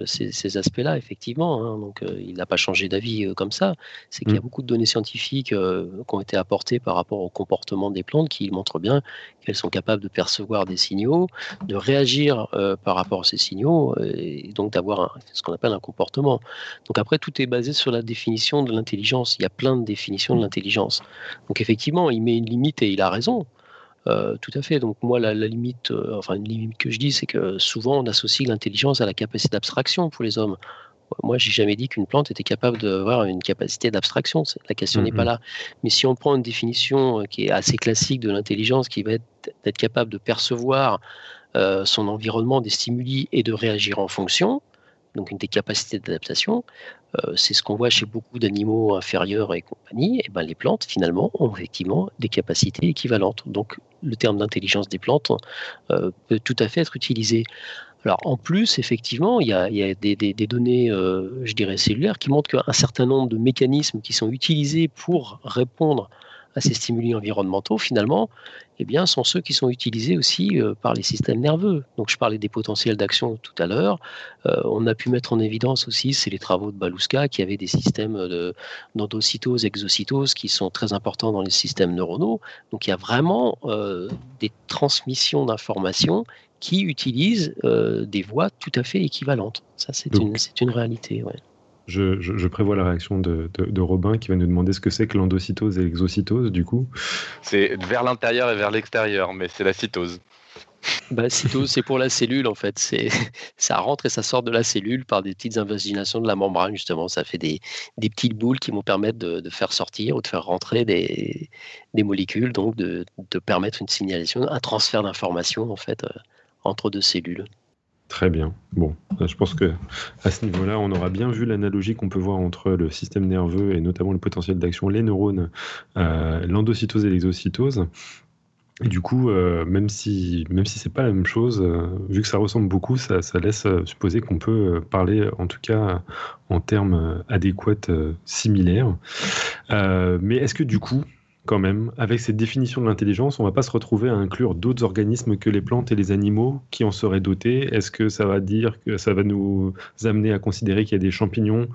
ces, aspects-là, effectivement. Hein. Donc, il n'a pas changé d'avis comme ça. C'est qu'il y a mmh. beaucoup de données scientifiques qui ont été apportées par rapport au comportement des plantes qui montrent bien qu'elles sont capables de percevoir des signaux de réagir euh, par rapport à ces signaux euh, et donc d'avoir ce qu'on appelle un comportement. Donc après, tout est basé sur la définition de l'intelligence. Il y a plein de définitions de l'intelligence. Donc effectivement, il met une limite et il a raison. Euh, tout à fait. Donc moi, la, limite, enfin une limite que je dis, c'est que souvent on associe l'intelligence à la capacité d'abstraction pour les hommes. Moi, j'ai jamais dit qu'une plante était capable d'avoir une capacité d'abstraction. La question n'est pas là. Mais si on prend une définition qui est assez classique de l'intelligence, qui va être d'être capable de percevoir euh, son environnement, des stimuli et de réagir en fonction, donc une des capacités d'adaptation. Euh, c'est ce qu'on voit chez beaucoup d'animaux inférieurs et compagnie. Et ben, les plantes, finalement, ont effectivement des capacités équivalentes. Donc, le terme d'intelligence des plantes euh, peut tout à fait être utilisé. En plus, effectivement, il y a, des, données, je dirais, cellulaires qui montrent qu'un certain nombre de mécanismes qui sont utilisés pour répondre à ces stimuli environnementaux, finalement, eh bien, sont ceux qui sont utilisés aussi euh, par les systèmes nerveux. Donc, je parlais des potentiels d'action tout à l'heure. Euh, on a pu mettre en évidence aussi, c'est les travaux de Baluska, qui avaient des systèmes d'endocytose, exocytose, qui sont très importants dans les systèmes neuronaux. Donc, il y a vraiment euh, des transmissions d'informations qui utilisent des voies tout à fait équivalentes. Ça, c'est une, une réalité. Ouais. Je, prévois la réaction de, Robin qui va nous demander ce que c'est que l'endocytose et l'exocytose, du coup. C'est vers l'intérieur et vers l'extérieur, mais c'est la cytose. Bah, cytose, c'est pour la cellule en fait. C'est, *laughs* ça rentre et ça sort de la cellule par des petites invaginations de la membrane justement. Ça fait des, petites boules qui vont permettre de, faire sortir ou de faire rentrer des, molécules, donc de, permettre une signalisation, un transfert d'informations en fait euh, entre deux cellules. Très bien. Bon, euh, je pense que à ce niveau-là, on aura bien vu l'analogie qu'on peut voir entre le système nerveux et notamment le potentiel d'action, les neurones, euh, l'endocytose et l'exocytose. Du coup, euh, même si même si c'est pas la même chose, vu que ça ressemble beaucoup, ça, laisse euh, supposer qu'on peut parler, en tout cas, en termes adéquats, similaires. mais est-ce que du coup, quand même, avec cette définition de l'intelligence, on va pas se retrouver à inclure d'autres organismes que les plantes et les animaux qui en seraient dotés Est-ce que ça va dire que ça va nous amener à considérer qu'il y a des champignons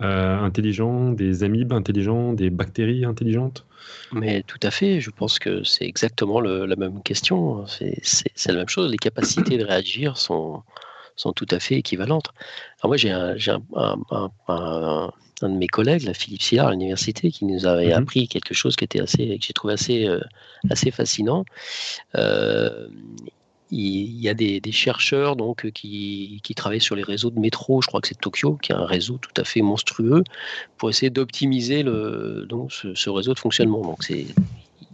intelligents, des amibes intelligents, des bactéries intelligentes? Mais tout à fait, je pense que c'est exactement la même question. C'est la même chose. Les capacités de réagir sont, sont tout à fait équivalentes. Alors moi, j'ai un, un, un, de mes collègues, la Philippe Sillard à l'université, qui nous avait mhm. appris quelque chose qui était assez, que j'ai trouvé assez, euh, assez fascinant. Euh, il y a des, chercheurs donc qui, travaillent sur les réseaux de métro, je crois que c'est Tokyo, qui est un réseau tout à fait monstrueux, pour essayer d'optimiser le, donc ce, réseau de fonctionnement. Donc c'est,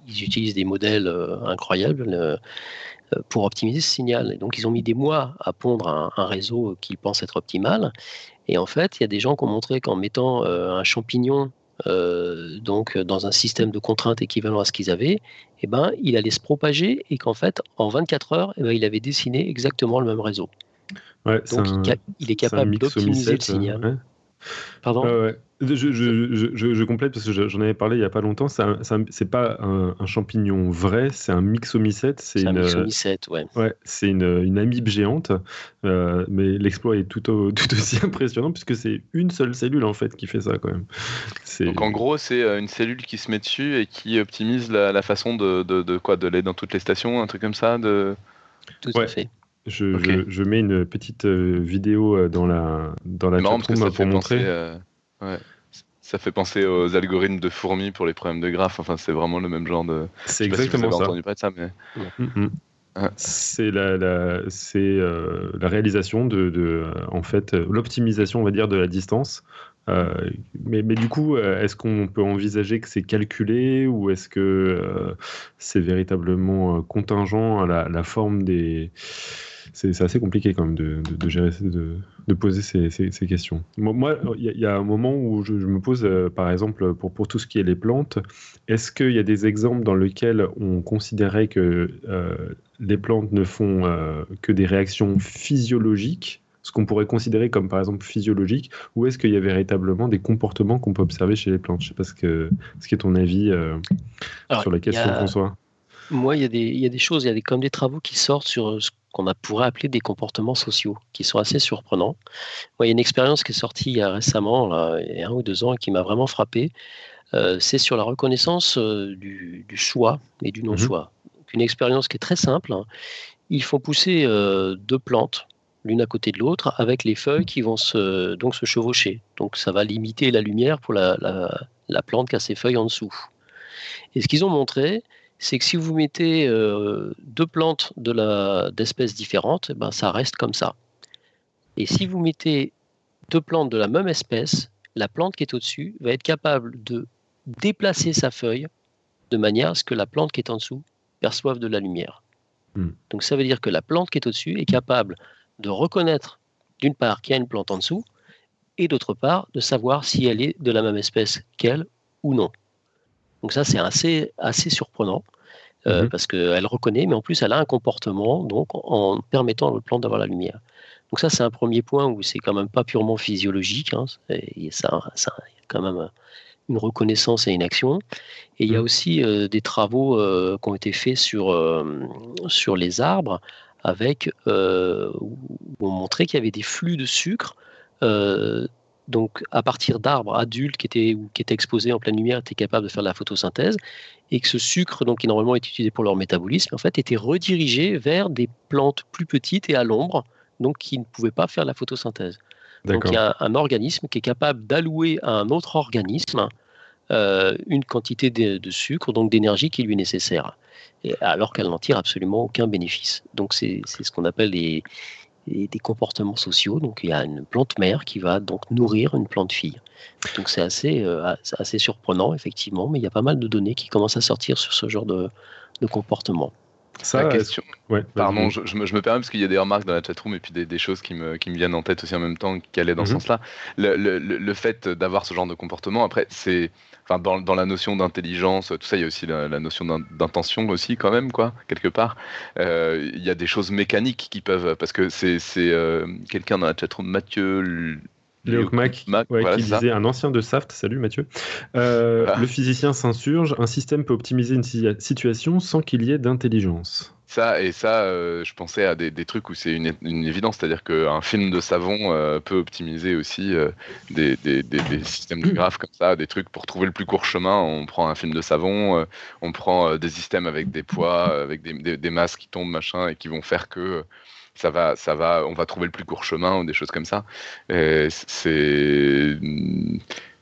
ils utilisent des modèles euh, incroyables euh, pour optimiser ce signal. Et donc ils ont mis des mois à pondre un, un réseau qu'ils pensent être optimal. Et en fait, il y a des gens qui ont montré qu'en mettant euh, un champignon euh, donc dans un système de contraintes équivalent à ce qu'ils avaient, eh ben, il allait se propager et qu'en fait, en 24 heures, eh ben, il avait dessiné exactement le même réseau. donc il, est capable d'optimiser le signal. Euh, Pardon je, je, je, je, complète parce que j'en avais parlé il n'y a pas longtemps. C'est pas un, champignon vrai, c'est un myxomycète. C'est un myxomycète, ouais. ouais c'est une, une, amibe géante. Euh, mais l'exploit est tout, *laughs* tout, aussi impressionnant puisque c'est une seule cellule en fait qui fait ça quand même. Donc en gros, c'est euh, une cellule qui se met dessus et qui optimise la, façon de, de, de quoi De dans toutes les stations, un truc comme ça de... Tout à fait. Je, je, mets une petite euh, vidéo dans la, dans la chatroom pour montrer. ouais ça fait penser aux algorithmes de fourmis pour les problèmes de graphes. Enfin, c'est vraiment le même genre de. C'est exactement ça. Entendu pas de ça, mais. Mm, mm. C'est la, la c'est euh, la réalisation de, de en fait l'optimisation on va dire de la distance. Euh, mais, mais, du coup, euh, est-ce qu'on peut envisager que c'est calculé ou est-ce que c'est véritablement contingent à la, la forme des c'est assez compliqué quand même de, gérer, de, poser ces, questions. Moi, il y, a un moment où je, me pose, euh, par exemple, pour, pour tout ce qui est les plantes, est-ce qu'il y a des exemples dans lesquels on considérait que euh, les plantes ne font euh, que des réactions physiologiques ce qu'on pourrait considérer comme par exemple physiologique, ou est-ce qu'il y a véritablement des comportements qu'on peut observer chez les plantes? Je ne sais pas ce, que, ce qui est ton avis sur la question, François. Moi, il y, a des, il y a des choses, il y a des, comme des travaux qui sortent sur ce qu'on pourrait appeler des comportements sociaux, qui sont assez surprenants. Moi, il y a une expérience qui est sortie il y a récemment, là, il y a un ou deux ans, et qui m'a vraiment frappé. Euh, c'est sur la reconnaissance euh, du, choix et du non-choix. Mmh une expérience qui est très simple. Hein. Ils font pousser euh, deux plantes, l'une à côté de l'autre, avec les feuilles qui vont se, donc se chevaucher. Donc ça va limiter la lumière pour la, la plante qui a ses feuilles en dessous. Et ce qu'ils ont montré, c'est que si vous mettez euh, deux plantes d'espèces différentes, eh ben, ça reste comme ça. Et si vous mettez deux plantes de la même espèce, la plante qui est au-dessus va être capable de déplacer sa feuille de manière à ce que la plante qui est en dessous perçoive de la lumière. Hmm. Donc ça veut dire que la plante qui est au-dessus est capable de reconnaître d'une part qu'il y a une plante en dessous et d'autre part de savoir si elle est de la même espèce qu'elle ou non. Donc ça, c'est assez, assez surprenant. Euh, mhm. parce qu'elle reconnaît, mais en plus elle a un comportement donc en permettant à la plante d'avoir la lumière. Donc ça c'est un premier point où c'est quand même pas purement physiologique, hein, il y a quand même une reconnaissance et une action. Et il y a mhm. aussi euh, des travaux euh, qui ont été faits sur, sur les arbres avec où on montrait qu'il y avait des flux de sucre donc à partir d'arbres adultes qui étaient, ou qui étaient exposés en pleine lumière, étaient capables de faire de la photosynthèse, et que ce sucre, donc, qui normalement est utilisé pour leur métabolisme, en fait, était redirigé vers des plantes plus petites et à l'ombre, donc qui ne pouvaient pas faire de la photosynthèse. Donc il y a un, organisme qui est capable d'allouer à un autre organisme une quantité de, sucre, donc d'énergie qui lui est nécessaire, alors qu'elle n'en tire absolument aucun bénéfice. Donc c'est ce qu'on appelle les, des comportements sociaux. Donc il y a une plante mère qui va donc nourrir une plante fille. Donc c'est assez, euh, assez surprenant effectivement, mais il y a pas mal de données qui commencent à sortir sur ce genre de, de comportement. Ça, la question. Pardon, je, me, permets parce qu'il y a des remarques dans la chatroom et puis des, choses qui me, qui me, viennent en tête aussi en même temps qui allaient dans ce mhm. sens-là. Le, le, le, fait d'avoir ce genre de comportement, après, c'est dans, dans, la notion d'intelligence, tout ça, il y a aussi la, notion d'intention aussi quand même, quoi, quelque part. Euh, il y a des choses mécaniques qui peuvent, parce que c'est euh, quelqu'un dans la chatroom, Mathieu Léo Mac, qui disait un ancien de Saft, salut Mathieu. Euh, ah. Le physicien s'insurge, un système peut optimiser une situation sans qu'il y ait d'intelligence. Ça, et ça, euh, je pensais à des, trucs où c'est une, évidence, c'est-à-dire qu'un film de savon euh, peut optimiser aussi des, systèmes de graphes comme ça, des trucs pour trouver le plus court chemin. On prend un film de savon, on prend des systèmes avec des poids, avec des, masses qui tombent, machin, et qui vont faire que ça va, ça va, on va trouver le plus court chemin ou des choses comme ça. C'est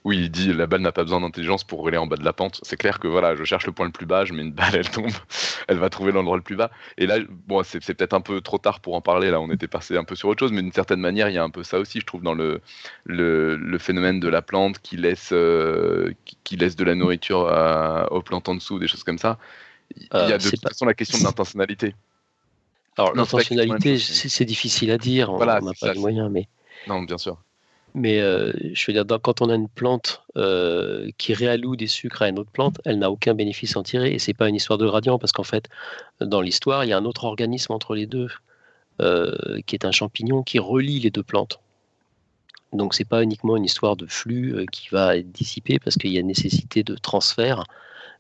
oui, il dit la balle n'a pas besoin d'intelligence pour rouler en bas de la pente. C'est clair que voilà, je cherche le point le plus bas, je mets une balle, elle tombe, *laughs* elle va trouver l'endroit le plus bas. Et là, bon, c'est peut-être un peu trop tard pour en parler. Là, on était passé un peu sur autre chose, mais d'une certaine manière, il y a un peu ça aussi, je trouve, dans le, le, phénomène de la plante qui laisse, euh, qui, laisse de la nourriture aux plantes en dessous, des choses comme ça. Il y a euh, de toute façon la question de l'intentionnalité. Alors, l'intentionnalité, c'est difficile à dire, on n'a pas de moyens, mais. Non, bien sûr. Mais euh, je veux dire, quand on a une plante euh, qui réalloue des sucres à une autre plante, elle n'a aucun bénéfice à en tirer. Et c'est pas une histoire de gradient, parce qu'en fait, dans l'histoire, il y a un autre organisme entre les deux, euh, qui est un champignon qui relie les deux plantes. Donc c'est pas uniquement une histoire de flux qui va être dissipé, parce qu'il y a nécessité de transfert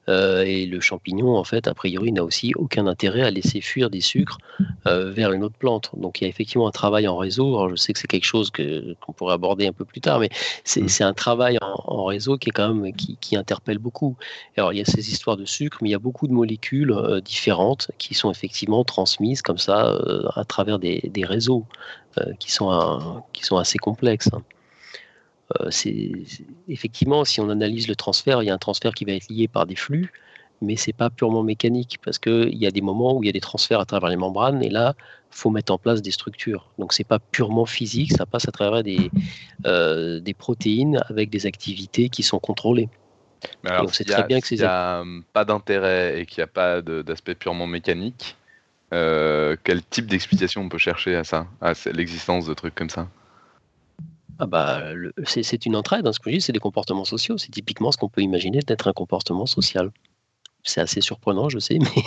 euh, et le champignon, en fait, a priori, n'a aussi aucun intérêt à laisser fuir des sucres euh, vers une autre plante. Donc il y a effectivement un travail en réseau. Alors, je sais que c'est quelque chose que, qu'on pourrait aborder un peu plus tard, mais c'est, mmh. un travail en, réseau qui est quand même qui, interpelle beaucoup. Alors il y a ces histoires de sucre, mais il y a beaucoup de molécules euh, différentes qui sont effectivement transmises comme ça à travers des, des réseaux qui, sont qui sont assez complexes. Hein. Euh, c'est effectivement, si on analyse le transfert, il y a un transfert qui va être lié par des flux, mais c'est pas purement mécanique parce qu'il y a des moments où il y a des transferts à travers les membranes et là, faut mettre en place des structures. Donc c'est pas purement physique, ça passe à travers des, euh, des protéines avec des activités qui sont contrôlées. Mais alors, s'il n'y a, hum, pas d'intérêt et qu'il n'y a pas d'aspect purement mécanique, euh, quel type d'explication on peut chercher à ça, à l'existence de trucs comme ça? Ah bah, c'est une entraide, hein, ce que je dis, c'est des comportements sociaux. C'est typiquement ce qu'on peut imaginer d'être un comportement social. C'est assez surprenant, je sais, *laughs* mais.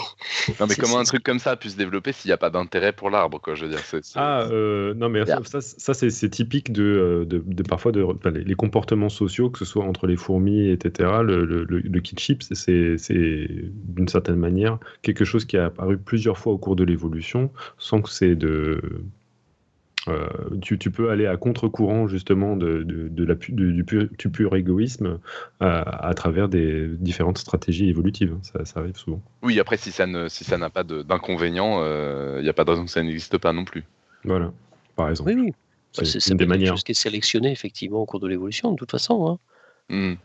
Non, mais comment un truc comme ça a pu se développer s'il n'y a pas d'intérêt pour l'arbre, quoi Je veux dire. Ah, euh, non, mais ça, ça, c'est typique de, euh, de, de, parfois de les, comportements sociaux, que ce soit entre les fourmis, etc. Le, le, le, kit chip, c'est d'une certaine manière quelque chose qui a apparu plusieurs fois au cours de l'évolution, sans que c'est de euh, tu, peux aller à contre-courant justement de, la, du, pur, égoïsme euh, à, travers des différentes stratégies évolutives. Ça, arrive souvent. Oui, après, si ça n'a si pas d'inconvénient, il euh, n'y a pas de raison que ça n'existe pas non plus. Voilà, par exemple. Oui, oui. C'est une des manières. chose qui est sélectionné effectivement au cours de l'évolution, de toute façon. Hein. Hmm.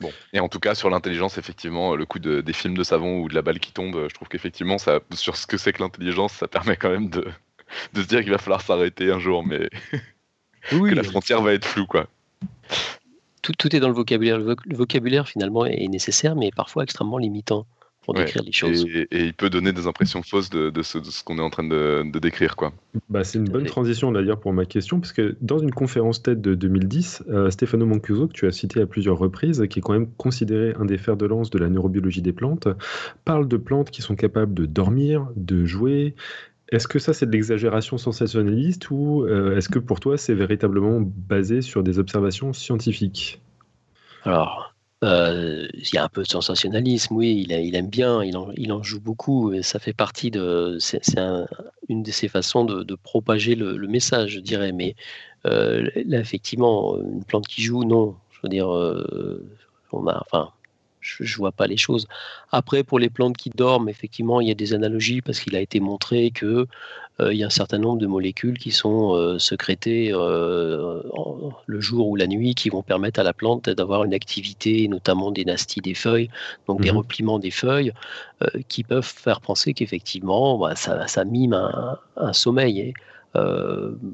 Bon. Et en tout cas, sur l'intelligence, effectivement, le coup des films de savon ou de la balle qui tombe, je trouve qu'effectivement, sur ce que c'est que l'intelligence, ça permet quand même de, *laughs* de se dire qu'il va falloir s'arrêter un jour, mais oui, que la frontière va être floue, quoi. Tout, tout, est dans le vocabulaire. Le, vocabulaire, finalement, est nécessaire, mais parfois extrêmement limitant pour décrire les choses. Et, il peut donner des impressions fausses de, de ce, qu'on est en train de, de décrire. quoi. Bah, c'est une bonne transition d'ailleurs pour ma question, parce que dans une conférence TED de 2010, euh, Stefano Mancuso, que tu as cité à plusieurs reprises, qui est quand même considéré un des fers de lance de la neurobiologie des plantes, parle de plantes qui sont capables de dormir, de jouer, est-ce que ça, c'est de l'exagération sensationnaliste ou euh, est-ce que pour toi, c'est véritablement basé sur des observations scientifiques? Alors, euh, il y a un peu de sensationnalisme, oui, il, aime bien, il en, joue beaucoup, et ça fait partie de. C'est une de ses façons de, propager le, message, je dirais. Mais euh, là, effectivement, une plante qui joue, non. Je veux dire, on a. Enfin, je ne vois pas les choses. Après, pour les plantes qui dorment, effectivement, il y a des analogies parce qu'il a été montré que euh, il y a un certain nombre de molécules qui sont euh, sécrétées euh, le jour ou la nuit qui vont permettre à la plante d'avoir une activité, notamment des nasties des feuilles, donc des Mhm. repliements des feuilles, euh, qui peuvent faire penser qu'effectivement, bah, ça, ça mime un, un sommeil. Et,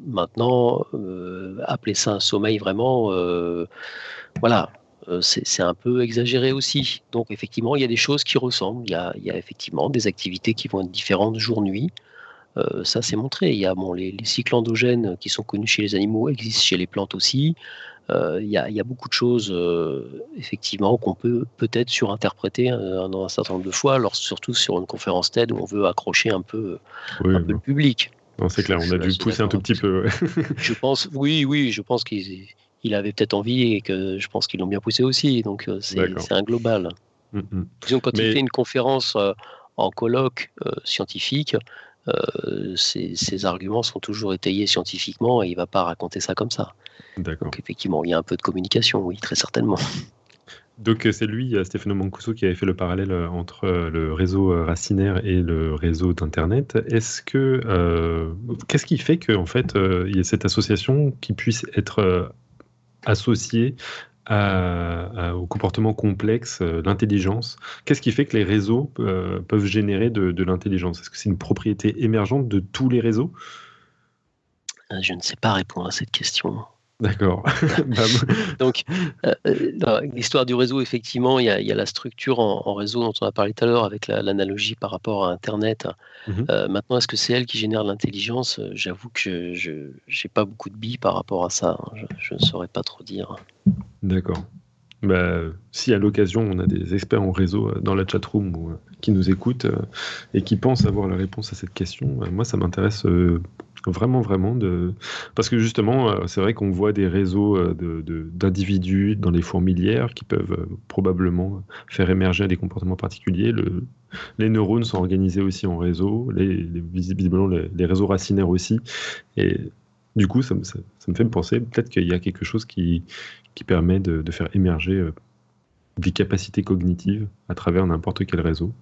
maintenant, appeler ça un sommeil vraiment, voilà, c'est c'est un peu exagéré aussi. Donc effectivement, il y a des choses qui ressemblent. Il y a, il y a effectivement des activités qui vont être différentes jour-nuit. Euh, ça, c'est montré. Il y a bon, les, les cycles endogènes qui sont connus chez les animaux existent chez les plantes aussi. Euh, il, y a, il y a beaucoup de choses, euh, effectivement, qu'on peut peut-être surinterpréter euh, un, certain nombre de fois, alors, surtout sur une conférence TED où on veut accrocher un peu, Oui, un peu le public. non, c'est clair, on a dû pousser un tout petit peu. Je pense, oui, oui, je pense qu'il il avait peut-être envie et que je pense qu'ils l'ont bien poussé aussi. Donc, euh, c'est un global. Mm, mm. Disons, quand Mais- il fait une conférence euh, en colloque euh, scientifique, euh, ses, ses arguments sont toujours étayés scientifiquement et il ne va pas raconter ça comme ça. D'accord. Donc effectivement, il y a un peu de communication, oui, très certainement. *laughs* Donc c'est lui, Stéphano Mancuso, qui avait fait le parallèle entre le réseau racinaire et le réseau d'Internet. Est-ce que euh, qu'est-ce qui fait qu'en fait euh, il y a cette association qui puisse être associée à- à- au comportement complexe, euh, l'intelligence. Qu'est-ce qui fait que les réseaux euh, peuvent générer de, de l'intelligence? Est-ce que c'est une propriété émergente de tous les réseaux? Euh, Je ne sais pas répondre à cette question. D'accord. *laughs* Bah, Donc, euh, euh, l'histoire du réseau, effectivement, il y a, il y a la structure en, en réseau dont on a parlé tout à l'heure avec la- l'analogie par rapport à Internet. Mhm. Euh, maintenant, est-ce que c'est elle qui génère l'intelligence? J'avoue que je n'ai pas beaucoup de billes par rapport à ça. hein. Je, je ne saurais pas trop dire. D'accord. Bah, si à l'occasion on a des experts en réseau dans la chatroom ou, qui nous écoutent et qui pensent avoir la réponse à cette question, moi ça m'intéresse vraiment vraiment parce que justement euh, c'est vrai qu'on voit des réseaux euh, d'individus dans les fourmilières qui peuvent euh, probablement faire émerger des comportements particuliers. Le- les neurones sont organisés aussi en réseau, les, les- visiblement les, réseaux racinaires aussi et du coup, ça me, fait me penser peut-être qu'il y a quelque chose qui, permet de, faire émerger des capacités cognitives à travers n'importe quel réseau.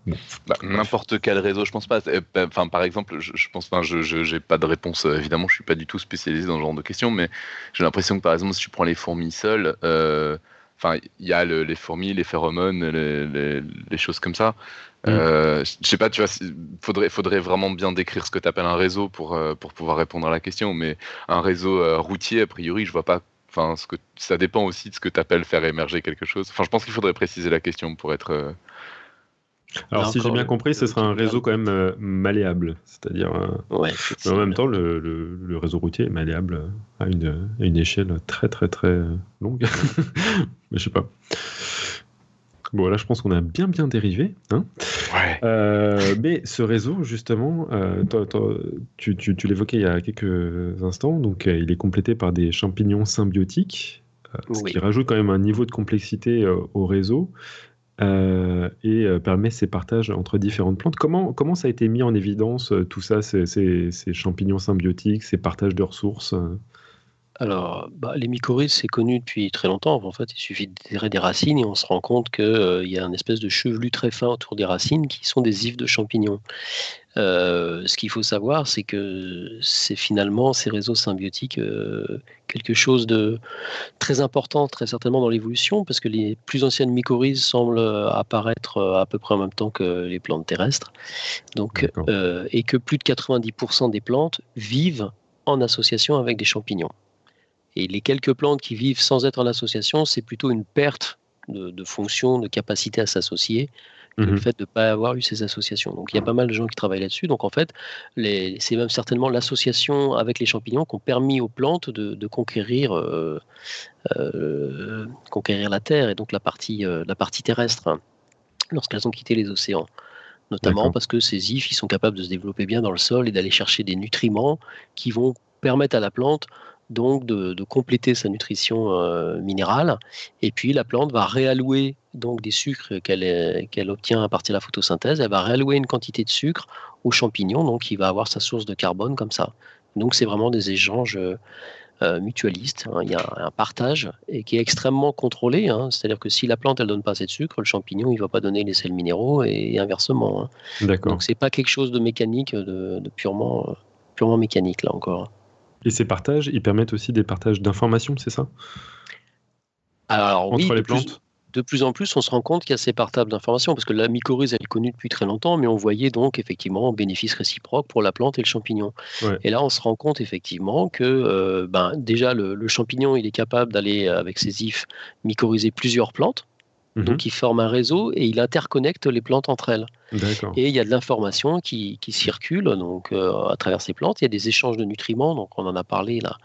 Bah, N'importe quel réseau, je pense pas. Euh, bah, Enfin, par exemple, je, je pense, enfin, je, j'ai pas de réponse. euh, évidemment, je suis pas du tout spécialisé dans ce genre de questions, mais j'ai l'impression que, par exemple, si tu prends les fourmis seules, euh, enfin, il y a le- les fourmis, les phéromones, les, les- les choses comme ça. Mm. Euh, je sais pas, tu vois, faudrait, faudrait vraiment bien décrire ce que tu appelles un réseau pour, euh, pour pouvoir répondre à la question. Mais un réseau routier, a priori, je vois pas. Enfin, ce que, ça dépend aussi de ce que tu appelles faire émerger quelque chose. Enfin, je pense qu'il faudrait préciser la question pour être. euh, Alors, si j'ai bien compris, ce sera un réseau quand même euh, malléable. C'est-à-dire, euh, Ouais, mais en même temps, le, le- le réseau routier est malléable à une, à une échelle très très très longue. *laughs* mais je sais pas. Bon, là, je pense qu'on a bien bien dérivé. Hein Ouais. Euh, mais ce réseau, justement, euh, toi- toi, tu, tu- tu l'évoquais il y a quelques instants, donc euh, il est complété par des champignons symbiotiques, ce qui rajoute quand même un niveau de complexité au réseau et permet ces partages entre différentes plantes. Comment, comment ça a été mis en évidence, tout ça, ces, ces- ces champignons symbiotiques, ces partages de ressources Alors, bah, les mycorhizes, c'est connu depuis très longtemps. En fait, il suffit de tirer des racines et on se rend compte qu'il y a une espèce de chevelu très fin autour des racines qui sont des ifs de champignons. Euh, ce qu'il faut savoir, c'est que c'est finalement ces réseaux symbiotiques euh, quelque chose de très important, très certainement dans l'évolution, parce que les plus anciennes mycorhizes semblent euh, apparaître euh, à peu près en même temps que les plantes terrestres. Donc, euh, et que plus de 90% des plantes vivent en association avec des champignons. Et les quelques plantes qui vivent sans être en association, c'est plutôt une perte de, de fonction, de capacité à s'associer, que le Mhm. fait de ne pas avoir eu ces associations. Donc il y a pas mal de gens qui travaillent là-dessus. Donc en fait, c'est même certainement l'association avec les champignons qui ont permis aux plantes de, de conquérir, euh, euh, conquérir la Terre et donc la partie, euh, la partie terrestre hein, lorsqu'elles ont quitté les océans. Notamment parce que ces ifs, ils sont capables de se développer bien dans le sol et d'aller chercher des nutriments qui vont permettre à la plante donc de, de compléter sa nutrition euh, minérale. Et puis la plante va réallouer donc des sucres qu'elle obtient à partir de la photosynthèse. Elle va réallouer une quantité de sucre aux champignons, donc il va avoir sa source de carbone comme ça. Donc c'est vraiment des échanges euh, mutualistes. hein. Il y a un, partage et qui est extrêmement contrôlé. hein. C'est-à-dire que si la plante elle donne pas assez de sucre, le champignon il va pas donner les sels minéraux et, inversement. hein. Donc c'est pas quelque chose de mécanique, de, de purement, euh, purement mécanique là encore. Et ces partages, ils permettent aussi des partages d'informations, c'est ça? Alors oui, les de plus- plantes? de plus en plus, on se rend compte qu'il y a ces partages d'informations, parce que la mycorhize, elle est connue depuis très longtemps, mais on voyait donc effectivement bénéfice réciproque pour la plante et le champignon. Ouais. Et là, on se rend compte effectivement que euh, ben, déjà, le, le champignon, il est capable d'aller, avec ses ifs, mycorhizer plusieurs plantes. Mhm. Donc, il forme un réseau et il interconnecte les plantes entre elles. Et il y a de l'information qui, qui circule donc, euh, à travers ces plantes. Il y a des échanges de nutriments, donc on en a parlé là,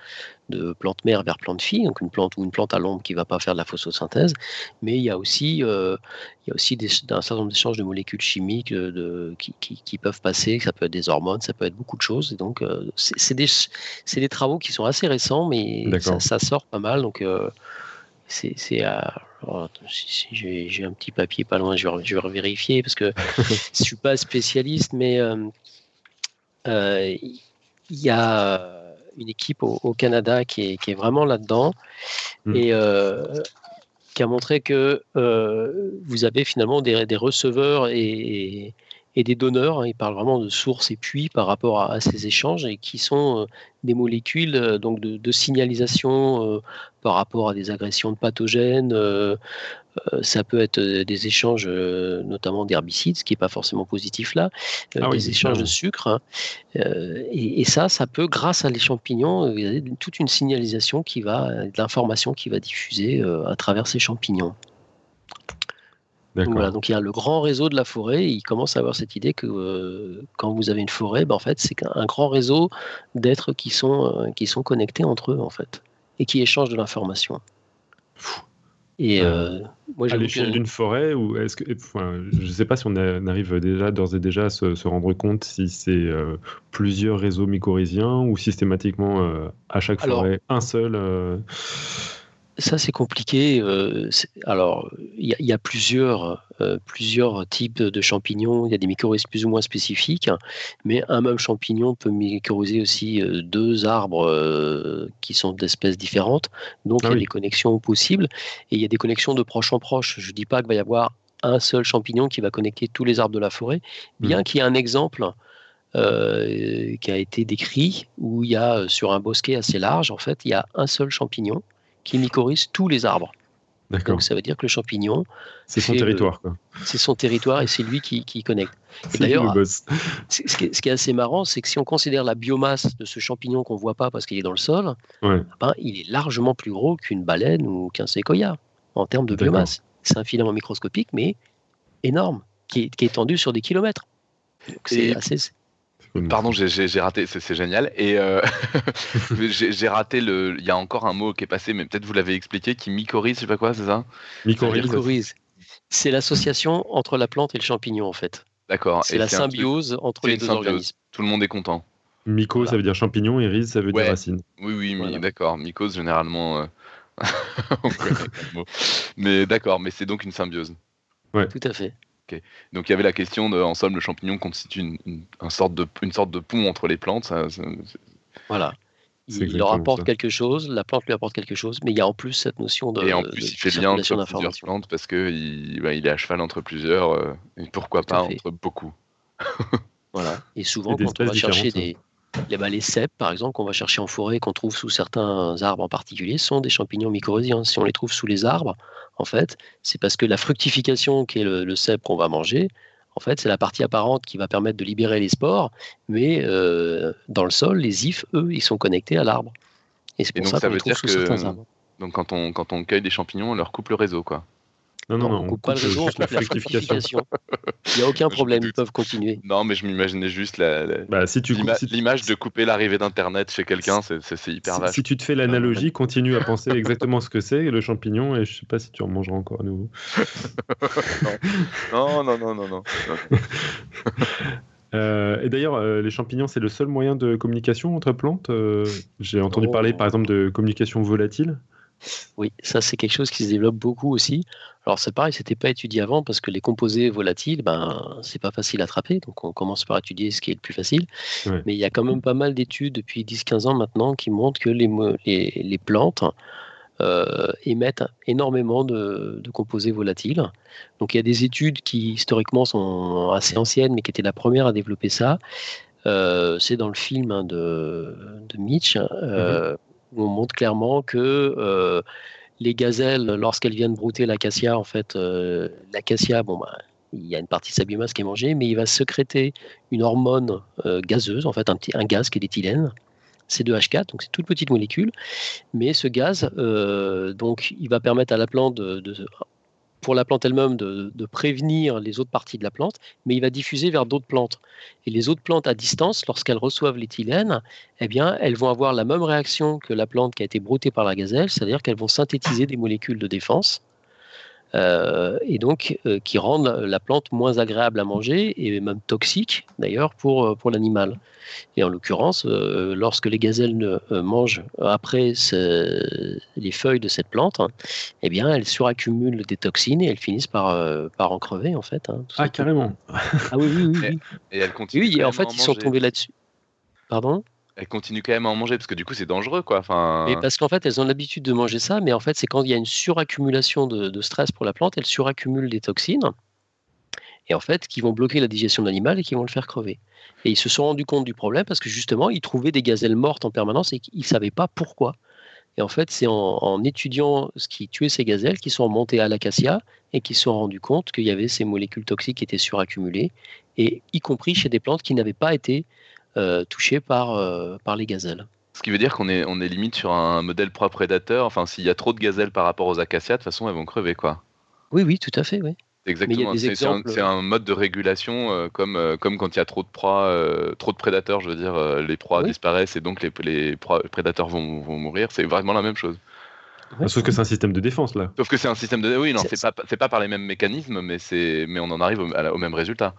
de plante mère vers plante fille, donc une plante ou une plante à l'ombre qui ne va pas faire de la photosynthèse. Mais il y a aussi, euh, il y a aussi des, un certain nombre d'échanges de molécules chimiques euh, de, qui, qui- qui peuvent passer. Ça peut être des hormones, ça peut être beaucoup de choses. Et donc, euh, c'est des, travaux qui sont assez récents, mais ça, ça sort pas mal. Donc, c'est à- alors, attends, si, si, j'ai un petit papier pas loin, je vais, je vais vérifier parce que *laughs* je suis pas spécialiste, mais euh, euh, il y a une équipe au, au Canada qui est, qui est vraiment là-dedans Mm. et euh, qui a montré que euh, vous avez finalement des, des receveurs et, et des donneurs. hein. Il parle vraiment de sources et puits par rapport à, à ces échanges et qui sont euh, des molécules euh, donc de, de signalisation euh, par rapport à des agressions de pathogènes. ça peut être des échanges, notamment d'herbicides, ce qui n'est pas forcément positif là, Ah oui, des échanges de sucre. hein. Et, et ça, ça peut, grâce à les champignons, toute une signalisation qui va, de l'information qui va diffuser à travers ces champignons. Donc, D'accord. voilà, donc il y a le grand réseau de la forêt. Et il commence à avoir cette idée que euh, quand vous avez une forêt, ben, en fait, c'est un grand réseau d'êtres qui sont euh, qui sont connectés entre eux en fait et qui échangent de l'information. Et Euh, euh, moi, À l'échelle que- d'une forêt, ou est-ce que, enfin, je ne sais pas si on a- on arrive déjà d'ores et déjà à se, se rendre compte si c'est euh, plusieurs réseaux mycorhiziens ou systématiquement euh, à chaque Alors- forêt un seul. Ça, c'est compliqué. euh, alors, il y, a- il y a plusieurs, euh, plusieurs types de champignons. Il y a des mycorhizes plus ou moins spécifiques, mais un même champignon peut mycorhizer aussi euh, deux arbres qui sont d'espèces différentes. Donc, Ah il y a oui. des connexions possibles et il y a des connexions de proche en proche. Je ne dis pas qu'il va y avoir un seul champignon qui va connecter tous les arbres de la forêt, bien qu'il y ait un exemple. euh, qui a été décrit où il y a sur un bosquet assez large en fait il y a un seul champignon qui mycorhize tous les arbres. Donc ça veut dire que le champignon, C'est son territoire, quoi. c'est son territoire et c'est lui qui, qui connecte. C'est d'ailleurs, *laughs* Ce qui, est, ce qui est assez marrant, c'est que si on considère la biomasse de ce champignon qu'on ne voit pas parce qu'il est dans le sol, Ouais. ben, il est largement plus gros qu'une baleine ou qu'un séquoia en termes de biomasse. C'est un filament microscopique, mais énorme, qui est, qui est étendu sur des kilomètres. C'est Et- assez. Pardon, j'ai- raté, c'est génial. Et euh, *laughs* j'ai raté le. Il y a encore un mot qui est passé, mais peut-être vous l'avez expliqué, qui mycorhize, je sais pas quoi, c'est ça Mycorhize. mycorhize. C'est l'association entre la plante et le champignon, en fait. D'accord. C'est Et la truc- symbiose entre les deux symbiose. organismes. Tout le monde est content. Myco, ça veut dire champignon, et rhiz, ça veut Ouais. dire racine. Oui, oui, Voilà. d'accord. Mycose, généralement, euh, *laughs* on. Mais d'accord, mais c'est donc une symbiose. Tout à fait. Donc il y avait la question de, en somme, le champignon constitue une, une- un sorte de, une sorte de pont entre les plantes. ça- ça- Voilà. Il, leur apporte ça. quelque chose, la plante lui apporte quelque chose, mais il y a en plus cette notion de. et en plus, de il fait le lien entre plusieurs plantes parce que il, bah, il est à cheval entre plusieurs. euh, et pourquoi Tout pas entre beaucoup. *laughs* Voilà. Et souvent, Et quand on va chercher des. Les, bah, les cèpes, par exemple, qu'on va chercher en forêt, qu'on trouve sous certains arbres en particulier, sont des champignons mycorhiziens. Si on les trouve sous les arbres, en fait, c'est parce que la fructification, qui est le, le cèpe qu'on va manger, en fait, c'est la partie apparente qui va permettre de libérer les spores, mais euh, dans le sol, les ifs, eux, ils sont connectés à l'arbre. Et c'est Et pour donc, ça ça qu'on veut dire que-. Donc quand on, quand on cueille des champignons, on leur coupe le réseau, quoi. Non, non, Non, on coupe pas le réseau, on juste la coupe la fructification. Il n'y a aucun problème, ils peuvent continuer. Non, mais je m'imaginais juste la- la- Bah, si tu l'ima- si tu- l'image de couper l'arrivée d'Internet chez quelqu'un, c'est- hyper si, vache. si tu te fais l'analogie, continue à penser exactement ce que c'est le champignon et je sais pas si tu en mangeras encore à nouveau. Non, non, non, non, non. *laughs* Euh, et d'ailleurs, euh, les champignons, c'est le seul moyen de communication entre plantes. Euh, J'ai entendu Oh. parler, par exemple, de communication volatile. Oui, ça c'est quelque chose qui se développe beaucoup aussi. Alors c'est pareil, c'était pas étudié avant parce que les composés volatiles, ben c'est pas facile à attraper, donc on commence par étudier ce qui est le plus facile. Ouais. Mais il y a quand même pas mal d'études depuis 10-15 ans maintenant qui montrent que les, mo- les, les plantes euh, émettent énormément de, de composés volatiles. Donc il y a des études qui historiquement sont assez anciennes, mais qui étaient la première à développer ça. c'est dans le film hein, de, de, Mitch, mhm. Où on montre clairement que les gazelles, lorsqu'elles viennent brouter l'acacia, en fait, l'acacia, bon, bah, il y a une partie de sa biomasse qui est mangée, mais il va sécréter une hormone gazeuse, en fait, un, gaz qui est l'éthylène, C2H4, donc c'est toute petite molécule, mais ce gaz, donc, il va permettre à la plante de, pour la plante elle-même de, prévenir les autres parties de la plante, mais il va diffuser vers d'autres plantes. Et les autres plantes à distance, lorsqu'elles reçoivent l'éthylène, eh bien, elles vont avoir la même réaction que la plante qui a été broutée par la gazelle, c'est-à-dire qu'elles vont synthétiser des molécules de défense euh, et donc euh, qui rendent la plante moins agréable à manger et même toxique d'ailleurs pour, euh, pour l'animal. Et en l'occurrence, lorsque les gazelles mangent après les feuilles de cette plante, hein, eh bien elles suraccumulent des toxines et elles finissent par, par en crever en fait. Hein, ah carrément. *laughs* ah oui oui oui. Et, elles continuent. Oui, en fait ils sont tombés là-dessus. Pardon? Elles continuent quand même à en manger parce que du coup c'est dangereux quoi. Et parce qu'en fait elles ont l'habitude de manger ça, mais en fait c'est quand il y a une suraccumulation de, stress pour la plante, elles suraccumulent des toxines et en fait qui vont bloquer la digestion de l'animal et qui vont le faire crever. Et ils se sont rendus compte du problème parce que justement ils trouvaient des gazelles mortes en permanence et qu'ils ne savaient pas pourquoi. Et en fait c'est en, étudiant ce qui tuait ces gazelles qu'ils sont remontés à l'acacia et qu'ils se sont rendus compte qu'il y avait ces molécules toxiques qui étaient suraccumulées et y compris chez des plantes qui n'avaient pas été touchés par, euh, par les gazelles. Ce qui veut dire qu'on est, on est limite sur un modèle propre prédateur. Enfin, s'il y a trop de gazelles par rapport aux acacias, de toute façon, elles vont crever, quoi. Oui, oui, tout à fait, oui. Exactement. C'est un, mode de régulation euh, comme, comme quand il y a trop de proies, trop de prédateurs, je veux dire, les proies disparaissent et donc les, les, prédateurs vont, vont mourir. C'est vraiment la même chose. Sauf que c'est un système de défense là. Sauf que c'est un système de. Oui, non, c'est pas, pas par les mêmes mécanismes, mais, mais on en arrive au même résultat.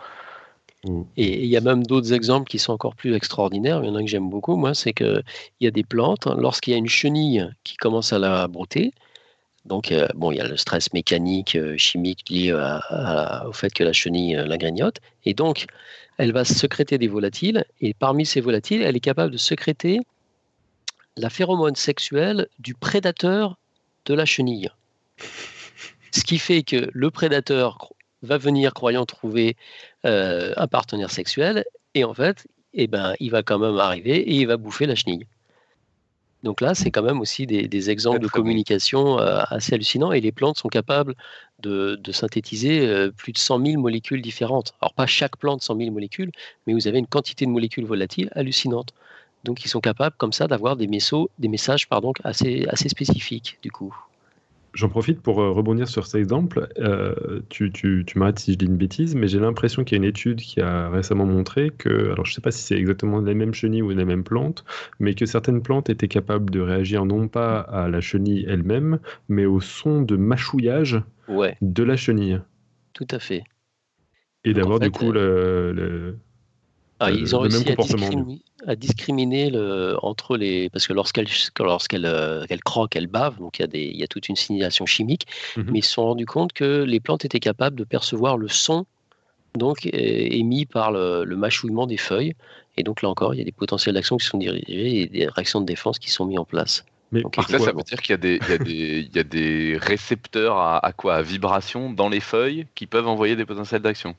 Et il y a même d'autres exemples qui sont encore plus extraordinaires. Il y en a un que j'aime beaucoup, moi, c'est qu'il y a des plantes, lorsqu'il y a une chenille qui commence à la brouter, donc euh, bon, il y a le stress mécanique, euh, chimique lié au fait que la chenille euh, la grignote, et donc elle va sécréter des volatiles, et parmi ces volatiles, elle est capable de sécréter la phéromone sexuelle du prédateur de la chenille. Ce qui fait que le prédateur va venir croyant trouver euh, un partenaire sexuel, et en fait, eh ben, il va quand même arriver et il va bouffer la chenille. Donc là, c'est quand même aussi des, exemples de communication euh, assez hallucinants, et les plantes sont capables de, synthétiser euh, plus de 100 000 molécules différentes. Alors pas chaque plante 100 000 molécules, mais vous avez une quantité de molécules volatiles hallucinante. Donc ils sont capables comme ça d'avoir des, des messages pardon, assez, assez spécifiques du coup. J'en profite pour euh, rebondir sur cet exemple. Euh, tu, tu, tu m'arrêtes si je dis une bêtise, mais j'ai l'impression qu'il y a une étude qui a récemment montré que, alors je ne sais pas si c'est exactement les mêmes chenilles ou les mêmes plantes, mais que certaines plantes étaient capables de réagir non pas à la chenille elle-même, mais au son de mâchouillage de la chenille. Tout à fait. Et d'avoir du coup euh, le, ah, ils ont réussi à discriminer, le, entre les. Parce que lorsqu'elle lorsqu'elle euh, croque, elle bave, donc il y, a des, il y a toute une signalisation chimique, mmh mais ils se sont rendus compte que les plantes étaient capables de percevoir le son donc, émis par le, mâchouillement des feuilles. Et donc là encore, il y a des potentiels d'action qui sont dirigés et des réactions de défense qui sont mises en place. Mais donc, ça, ça veut dire qu'il y, y, y, a des récepteurs à, à quoi? À vibration dans les feuilles qui peuvent envoyer des potentiels d'action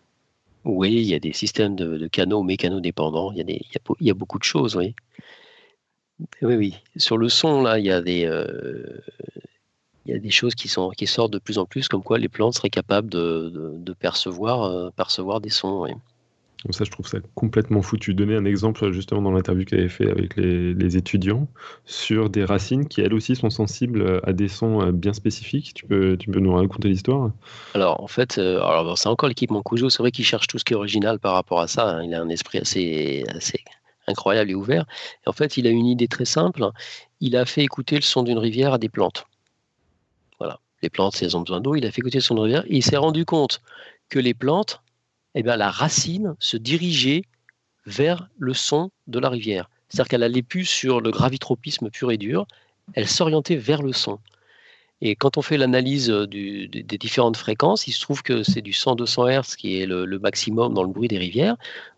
oui, il y a des systèmes de, canaux mécano-dépendants. Il y, a des, il, y a, beaucoup de choses, oui. Oui, oui. Sur le son, là, il y a des, euh, il y a des choses qui, sont, qui sortent de plus en plus, comme quoi les plantes seraient capables de, de, percevoir, euh, percevoir des sons. Oui ça, je trouve ça complètement fou. Tu donnais un exemple justement dans l'interview que tu avais fait avec les, étudiants sur des racines qui elles aussi sont sensibles à des sons euh, bien spécifiques. Tu peux, tu peux nous raconter l'histoire? Alors en fait, euh, c'est encore l'équipement Cujo. C'est vrai qu'il cherche tout ce qui est original par rapport à ça. Hein. Il a un esprit assez, assez incroyable et ouvert. Et en fait, il a une idée très simple. Il a fait écouter le son d'une rivière à des plantes. Voilà. Les plantes, elles ont besoin d'eau, il a fait écouter le son d'une rivière. Il s'est rendu compte que les plantes eh bien, la racine se dirigeait vers le son de la rivière. C'est-à-dire qu'elle allait plus sur le gravitropisme pur et dur, elle s'orientait vers le son. Et quand on fait l'analyse des différentes fréquences, il se trouve que c'est du 100-200 Hz qui est le, maximum dans le bruit des rivières.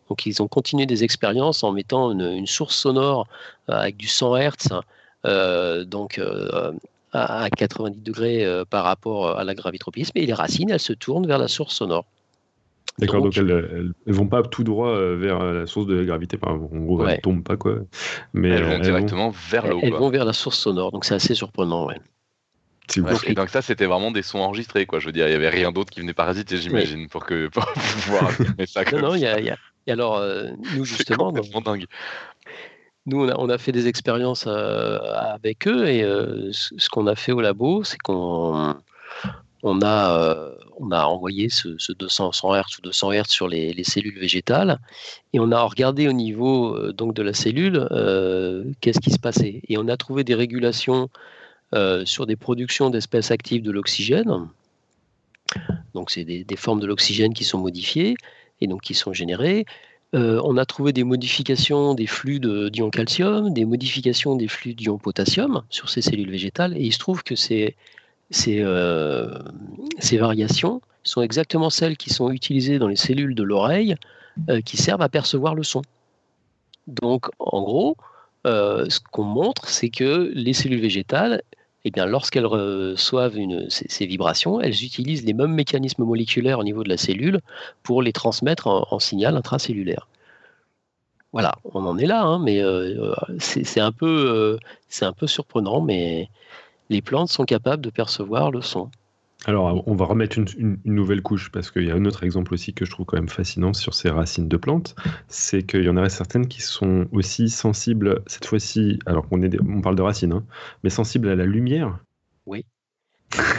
Donc ils ont continué des expériences en mettant une, source sonore euh, avec du 100 Hz, euh, donc euh, à 90 degrés par rapport à la gravitropisme, et les racines, elles se tournent vers la source sonore. D'accord, donc, elles, ne vont pas tout droit euh, vers euh, la source de la gravité, en gros, elles tombent pas quoi. Mais elles vont directement vers l'eau. Elles vont vers la source sonore, donc c'est assez surprenant, ouais. Ouais, donc ça, c'était vraiment des sons enregistrés, quoi. Je veux dire, il y avait rien d'autre qui venait parasiter, j'imagine, pour que *laughs* pour pouvoir ça. non, non, il y a, y a... Et alors, euh, nous justement, dingue. nous on a, on a, fait des expériences avec eux et ce qu'on a fait au labo, c'est qu'on on a, euh, on a envoyé ce, 200 Hz ou 200 Hz sur les, cellules végétales et on a regardé au niveau euh, donc de la cellule euh, qu'est-ce qui se passait. Et on a trouvé des régulations sur des productions d'espèces actives de l'oxygène. Donc c'est des, formes de l'oxygène qui sont modifiées et donc qui sont générées. on a trouvé des modifications des flux d'ion calcium, des modifications des flux d'ion potassium sur ces cellules végétales. Et il se trouve que c'est ces, euh, ces variations sont exactement celles qui sont utilisées dans les cellules de l'oreille euh, qui servent à percevoir le son. Donc, en gros, euh, ce qu'on montre, c'est que les cellules végétales, eh lorsqu'elles reçoivent ces, vibrations, elles utilisent les mêmes mécanismes moléculaires au niveau de la cellule pour les transmettre en, signal intracellulaire. Voilà, on en est là, hein, mais c'est un, peu, un peu surprenant, mais les plantes sont capables de percevoir le son. Alors, on va remettre une, nouvelle couche parce qu'il y a un autre exemple aussi que je trouve quand même fascinant sur ces racines de plantes, c'est qu'il y en aurait certaines qui sont aussi sensibles, cette fois-ci, alors qu'on on parle de racines, hein, mais sensibles à la lumière. Oui.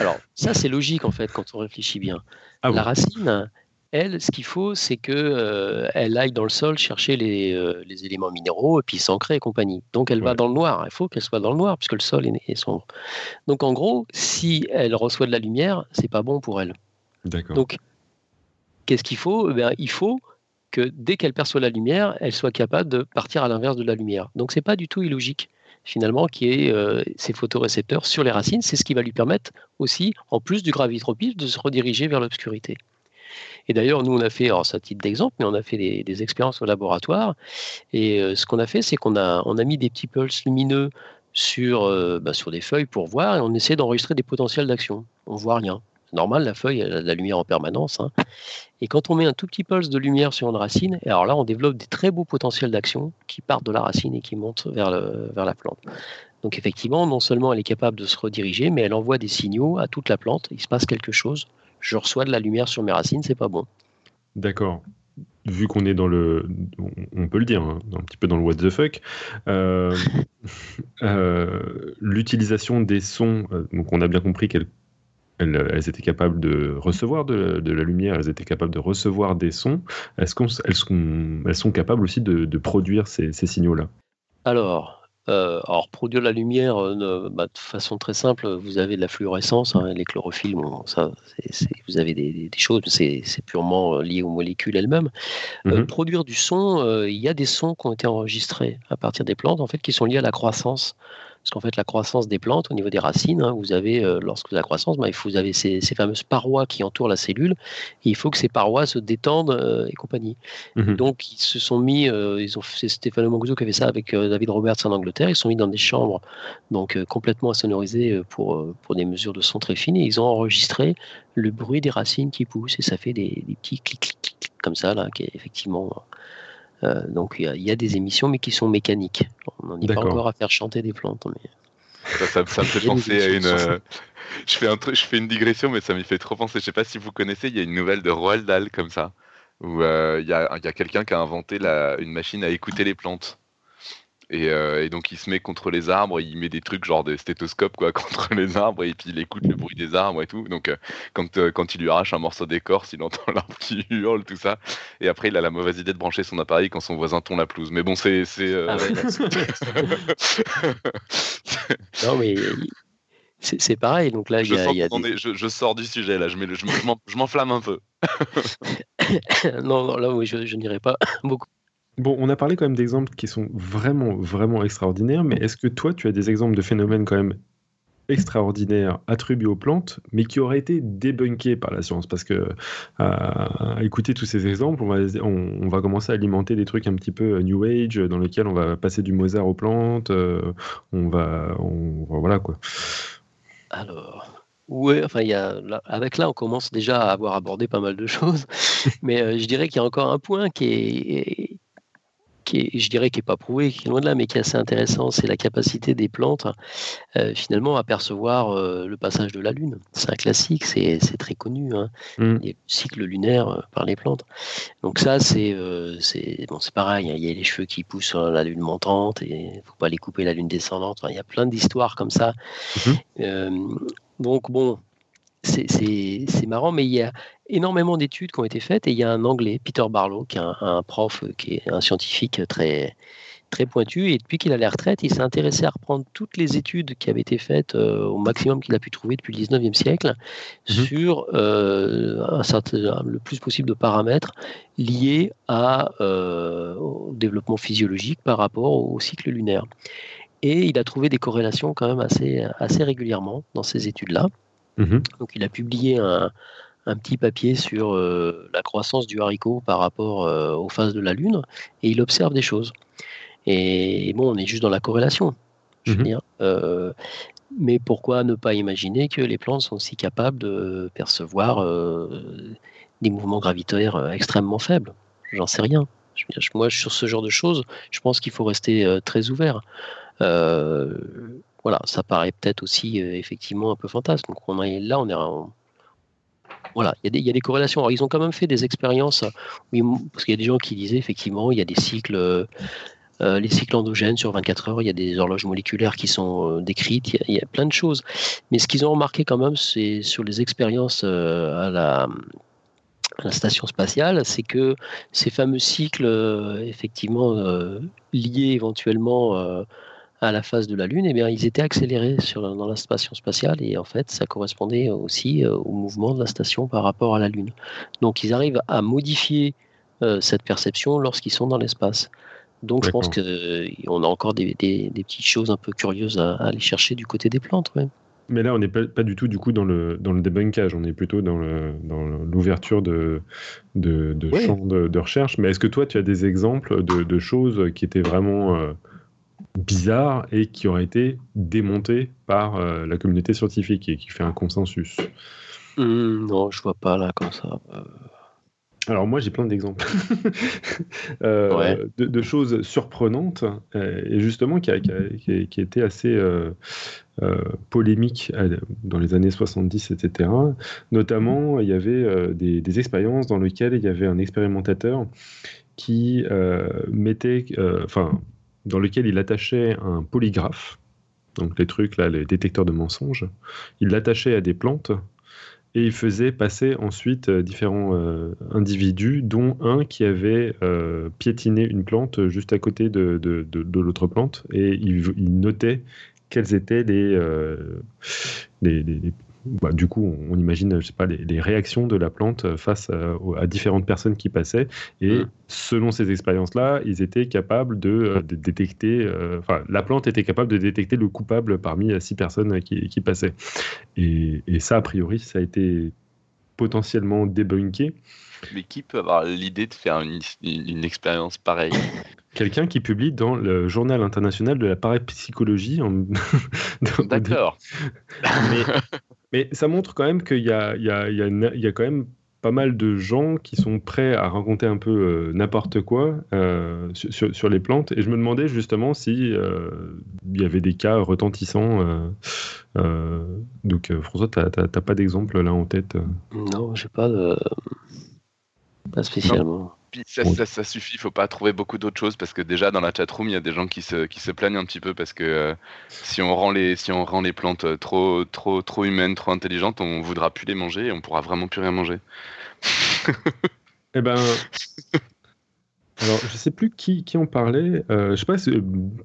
Alors, ça c'est logique en fait quand on réfléchit bien. Ah la racine, elle, ce qu'il faut, c'est qu'elle euh, aille dans le sol chercher euh, les, éléments minéraux et puis s'ancrer et compagnie. Donc elle va dans le noir. Il faut qu'elle soit dans le noir puisque le sol est, sombre. Donc en gros, si elle reçoit de la lumière, c'est pas bon pour elle. D'accord. Donc qu'est-ce qu'il faut? Eh Il faut que dès qu'elle perçoit la lumière, elle soit capable de partir à l'inverse de la lumière. Donc c'est pas du tout illogique finalement qui est euh, ces photorécepteurs sur les racines. C'est ce qui va lui permettre aussi, en plus du gravitropisme, de se rediriger vers l'obscurité. Et d'ailleurs, nous, on a fait, alors un titre d'exemple, mais on a fait des, expériences au laboratoire. Et euh, ce qu'on a fait, c'est qu'on a, on a mis des petits pulses lumineux sur, euh, bah, sur des feuilles pour voir et on essaie d'enregistrer des potentiels d'action. On voit rien. C'est normal, la feuille, elle a de la lumière en permanence. Hein. Et quand on met un tout petit pulse de lumière sur une racine, alors là, on développe des très beaux potentiels d'action qui partent de la racine et qui montent vers, le, vers la plante. Donc effectivement, non seulement elle est capable de se rediriger, mais elle envoie des signaux à toute la plante. Il se passe quelque chose je reçois de la lumière sur mes racines, c'est pas bon. D'accord. Vu qu'on est dans le, on peut le dire, hein, un petit peu dans le what the fuck, euh, *laughs* euh, l'utilisation des sons, euh, donc on a bien compris qu'elles elles, étaient capables de recevoir de, la lumière, elles étaient capables de recevoir des sons. Est-ce qu'elles sont, elles sont capables aussi de, produire ces signaux-là? Alors, euh, alors, produire la lumière euh, bah, de façon très simple, vous avez de la fluorescence, hein, les chlorophylles, ça, vous avez des, choses, c'est purement euh, lié aux molécules elles-mêmes. Mmh produire du son, il y a des sons qui ont été enregistrés à partir des plantes, en fait, qui sont liés à la croissance. Parce qu'en fait, la croissance des plantes, au niveau des racines, hein, vous avez, euh, lorsque vous avez la croissance, bah, vous avez ces, fameuses parois qui entourent la cellule. Et il faut que ces parois se détendent euh, et compagnie. Mmh donc, ils se sont mis, euh, ils ont, c'est Stéphane Manguzo qui avait ça avec David Roberts en Angleterre. Ils se sont mis dans des chambres donc complètement insonorisées pour, pour des mesures de son très fines. Et ils ont enregistré le bruit des racines qui poussent. Et ça fait des, petits clics, clics, clics, comme ça, là, qui est effectivement donc il y, a des émissions, mais qui sont mécaniques. On n'en est pas encore à faire chanter des plantes. Mais... Ça, me fait penser à une. Euh, *laughs* je, fais un truc, je fais une digression, mais ça m'y fait trop penser. Je sais pas si vous connaissez, il y a une nouvelle de Roald Dahl comme ça, où euh, il y a, y a quelqu'un qui a inventé la, une machine à écouter les plantes. Euh, et, donc il se met contre les arbres, il met des trucs genre des stéthoscopes quoi *laughs* contre les arbres et puis il écoute le bruit des arbres et tout. Donc euh, quand, euh, quand il lui arrache un morceau d'écorce, il entend *laughs* l'arbre qui hurle tout ça. Et après il a la mauvaise idée de brancher son appareil quand son voisin tond la pelouse. Mais bon c'est ah *laughs* non mais c'est pareil. Donc là je, je, sors du sujet là, je, je m'enflamme un peu. non, non là oui je, je n'irai pas beaucoup Bon, on a parlé quand même d'exemples qui sont vraiment, vraiment extraordinaires, mais est-ce que toi, tu as des exemples de phénomènes quand même extraordinaires attribués aux plantes, mais qui auraient été débunkés par la science? Parce que à, écouter tous ces exemples, on va, commencer à alimenter des trucs un petit peu euh, New Age, dans lesquels on va passer du Mozart aux plantes, euh, on, va, Voilà quoi. Alors, ouais, enfin, y a, avec là, on commence déjà à avoir abordé pas mal de choses. *laughs* Mais je dirais qu'il y a encore un point qui est, qui est, je dirais, qui n'est pas prouvé, qui est loin de là, mais qui est assez intéressant, c'est la capacité des plantes euh, finalement à percevoir euh, le passage de la Lune. C'est un classique, c'est très connu, hein. mm. les cycles lunaires euh, par les plantes. Donc ça, c'est c'est bon, pareil, hein. il y a les cheveux qui poussent sur la Lune montante et il ne faut pas les couper la Lune descendante. il y a plein d'histoires comme ça. Mm-hmm. donc bon, c'est marrant, mais il y a énormément d'études qui ont été faites et il y a un Anglais, Peter Barlow, qui est un, prof, euh, qui est un scientifique très, très pointu, et depuis qu'il a la retraite, il s'est intéressé à reprendre toutes les études qui avaient été faites euh, au maximum qu'il a pu trouver depuis le 19e siècle mmh sur euh, un certain, le plus possible de paramètres liés à, au développement physiologique par rapport au cycle lunaire. Et il a trouvé des corrélations quand même assez, assez régulièrement dans ces études-là. Mmh Donc il a publié un, petit papier sur euh, la croissance du haricot par rapport euh, aux phases de la Lune et il observe des choses. Et bon, on est juste dans la corrélation, je veux mmh dire. Euh, mais pourquoi ne pas imaginer que les plantes sont aussi capables de percevoir des mouvements gravitaires extrêmement faibles? J'en sais rien. moi, sur ce genre de choses, je pense qu'il faut rester très ouvert voilà, ça paraît peut-être aussi euh, effectivement un peu fantasme. Donc on est là, on est voilà, il y, a des corrélations. Alors, ils ont quand même fait des expériences, oui, parce qu'il y a des gens qui disaient effectivement, il y a des cycles, euh, euh, les cycles endogènes sur 24 heures, il y a des horloges moléculaires qui sont décrites, il y, a, plein de choses. Mais ce qu'ils ont remarqué quand même, c'est sur les expériences à la, la station spatiale, c'est que ces fameux cycles, effectivement, liés éventuellement à la phase de la Lune, eh bien, ils étaient accélérés sur, dans la station spatiale et en fait, ça correspondait aussi euh, au mouvement de la station par rapport à la Lune. Donc, ils arrivent à modifier euh, cette perception lorsqu'ils sont dans l'espace. Donc, je pense qu'on euh, a encore des, petites choses un peu curieuses à, aller chercher du côté des plantes. Mais là, on n'est pas, du tout du coup dans le, dans le débunkage, on est plutôt dans l'ouverture de, de, de champs de, recherche. Mais est-ce que toi, tu as des exemples de, choses qui étaient vraiment bizarre et qui aurait été démonté par euh, la communauté scientifique et qui fait un consensus. Mmh, non, je vois pas là comme ça. Euh. Alors moi j'ai plein d'exemples *laughs* euh, de, choses surprenantes et justement qui a, qui, été assez polémique dans les années 70, etc. Notamment il y avait des, des, expériences dans lesquelles il y avait un expérimentateur qui mettait, enfin dans lequel il attachait un polygraphe, donc les trucs là, les détecteurs de mensonges. Il l'attachait à des plantes et il faisait passer ensuite euh, différents euh, individus, dont un qui avait euh, piétiné une plante juste à côté de, l'autre plante, et il, notait quels étaient les, bah, du coup, on, imagine, je sais pas, les, réactions de la plante face à, différentes personnes qui passaient. Et mmh. selon ces expériences-là, ils étaient capables de, euh, détecter, euh, enfin, la plante était capable de détecter le coupable parmi six personnes qui, passaient. Et, ça, a priori, ça a été potentiellement débunké. Mais qui peut avoir l'idée de faire une, expérience pareille? Quelqu'un qui publie dans le Journal international de la parapsychologie. En... *laughs* D'accord. Mais ça montre quand même qu'il y a, quand même pas mal de gens qui sont prêts à raconter un peu euh, n'importe quoi euh, sur, sur, les plantes. Et je me demandais justement si euh, il y avait des cas retentissants. donc François, tu n'as pas d'exemple là en tête Non, j'ai pas de... Pas spécialement ça, ça, suffit, il faut pas trouver beaucoup d'autres choses parce que déjà dans la chatroom, il y a des gens qui se, qui se plaignent un petit peu parce que euh, si, on rend les, si on rend les plantes euh, trop, trop, trop humaines, trop intelligentes, on voudra plus les manger et on pourra vraiment plus rien manger. eh ben. *laughs* Alors, je sais plus qui, qui en parlait. Euh, je sais pas,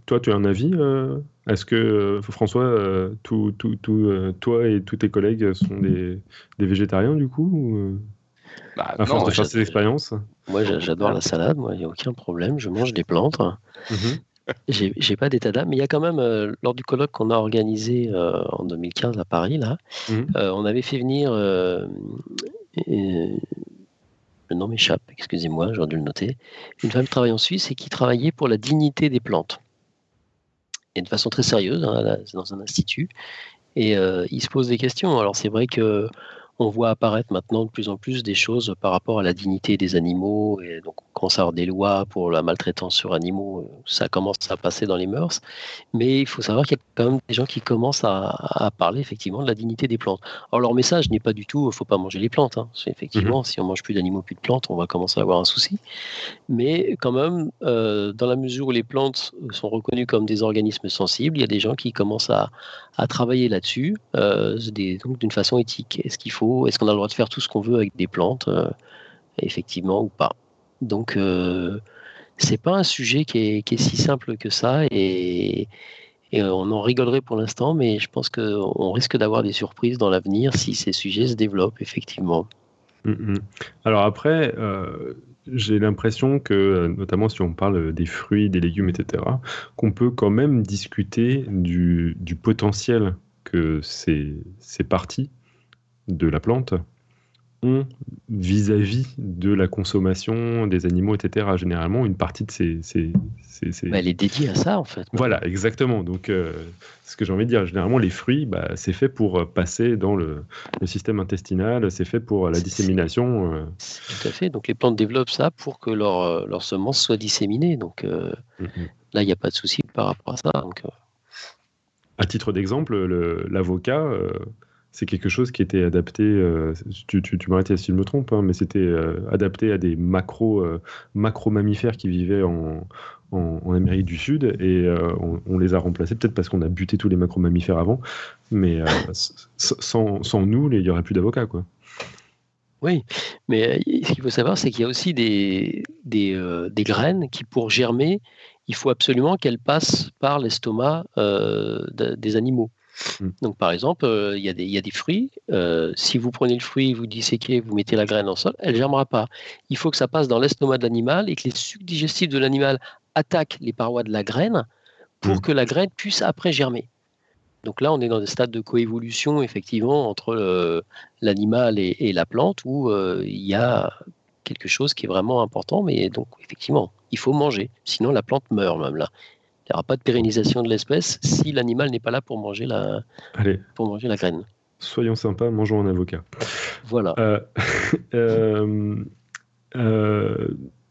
toi, tu as un avis Est-ce que, François, tout, tout, tout, toi et tous tes collègues sont des, des végétariens du coup bah, à force de faire ces expériences Moi, j'adore la salade, moi, il n'y a aucun problème. Je mange des plantes. Mhm. J'ai pas d'état d'âme, mais il y a quand même, euh, lors du colloque qu'on a organisé euh, en 2015 à Paris, là, mhm. euh, on avait fait venir. le nom m'échappe, excusez-moi, j'aurais dû le noter. Une femme qui travaille en Suisse et qui travaillait pour la dignité des plantes. Et de façon très sérieuse, hein, dans un institut. Et il se pose des questions. Alors, c'est vrai que on voit apparaître maintenant de plus en plus des choses par rapport à la dignité des animaux. Et donc, on commence à avoir des lois pour la maltraitance sur animaux. Ça commence à passer dans les mœurs. Mais il faut savoir qu'il y a quand même des gens qui commencent à, parler effectivement de la dignité des plantes. Alors, leur message n'est pas du tout il ne faut pas manger les plantes. Hein. Effectivement, mmh si on mange plus d'animaux, plus de plantes, on va commencer à avoir un souci. Mais quand même, euh, dans la mesure où les plantes sont reconnues comme des organismes sensibles, il y a des gens qui commencent à, travailler là-dessus, euh, d'une façon éthique. Est-ce qu'il faut est-ce qu'on a le droit de faire tout ce qu'on veut avec des plantes euh, Effectivement ou pas? Donc, euh, c'est pas un sujet qui est, si simple que ça et, on en rigolerait pour l'instant, mais je pense qu'on risque d'avoir des surprises dans l'avenir si ces sujets se développent effectivement. Mm, mm. Alors après, euh, j'ai l'impression que, notamment si on parle des fruits, des légumes, etc., qu'on peut quand même discuter du, potentiel que ces parties de la plante ont vis-à-vis de la consommation des animaux, etc. Généralement, une partie de ces... ces, bah, elle est dédiée à ça, en fait. Voilà, exactement. Donc, euh, ce que j'ai envie de dire, généralement, les fruits, bah, c'est fait pour passer dans le, système intestinal, c'est fait pour la dissémination. Euh. Tout à fait. Donc, les plantes développent ça pour que leurs leur semences soient disséminées. Donc, euh, mm, mm. là, il n'y a pas de souci par rapport à ça. Donc, à titre d'exemple, l'avocat c'est quelque chose qui était adapté, euh, tu, tu, tu m'arrêtes si je me trompe, hein, mais c'était euh, adapté à des macro, euh, macro mammifères qui vivaient en, en, Amérique du Sud et on, les a remplacés, peut-être parce qu'on a buté tous les macro mammifères avant, mais *laughs* sans, sans, nous, il n'y aurait plus d'avocats. quoi. Oui, mais ce qu'il faut savoir, c'est qu'il y a aussi des, des, des, graines qui, pour germer, il faut absolument qu'elles passent par l'estomac des animaux. Mmh. Donc, par exemple, euh, il y, y, a des fruits. Euh, si vous prenez le fruit, vous disséquez, vous mettez la graine en sol, elle ne germera pas. Il faut que ça passe dans l'estomac de l'animal et que les sucs digestifs de l'animal attaquent les parois de la graine pour mmh. que la graine puisse après germer. Donc là, on est dans des stades de coévolution, effectivement, entre l'animal et, la plante, où euh, il y a quelque chose qui est vraiment important. Mais donc, effectivement, il faut manger. Sinon, la plante meurt même là. Il n'y aura pas de pérennisation de l'espèce si l'animal n'est pas là pour manger la, pour manger la graine. Soyons sympas, mangeons un avocat. Voilà. Euh, *laughs* euh, euh,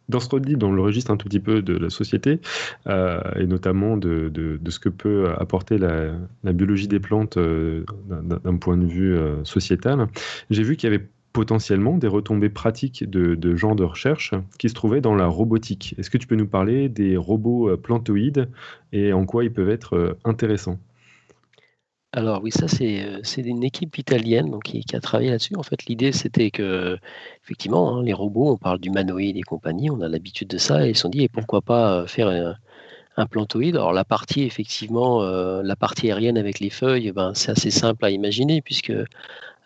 dans ce dit dans le registre un tout petit peu de la société, et notamment de, de, ce que peut apporter la, la biologie des plantes d'un point de vue sociétal, j'ai vu qu'il y avait potentiellement des retombées pratiques de, de genre de recherche qui se trouvaient dans la robotique. Est-ce que tu peux nous parler des robots euh, plantoïdes et en quoi ils peuvent être euh, intéressants? Alors oui, ça c'est euh, une équipe italienne donc, qui, a travaillé là-dessus. En fait, l'idée c'était que, effectivement, hein, les robots, on parle d'humanoïdes et compagnie, on a l'habitude de ça, et ils se sont dit, et pourquoi pas faire un, plantoïde? Alors la partie, effectivement, la partie aérienne avec les feuilles, ben, c'est assez simple à imaginer, puisque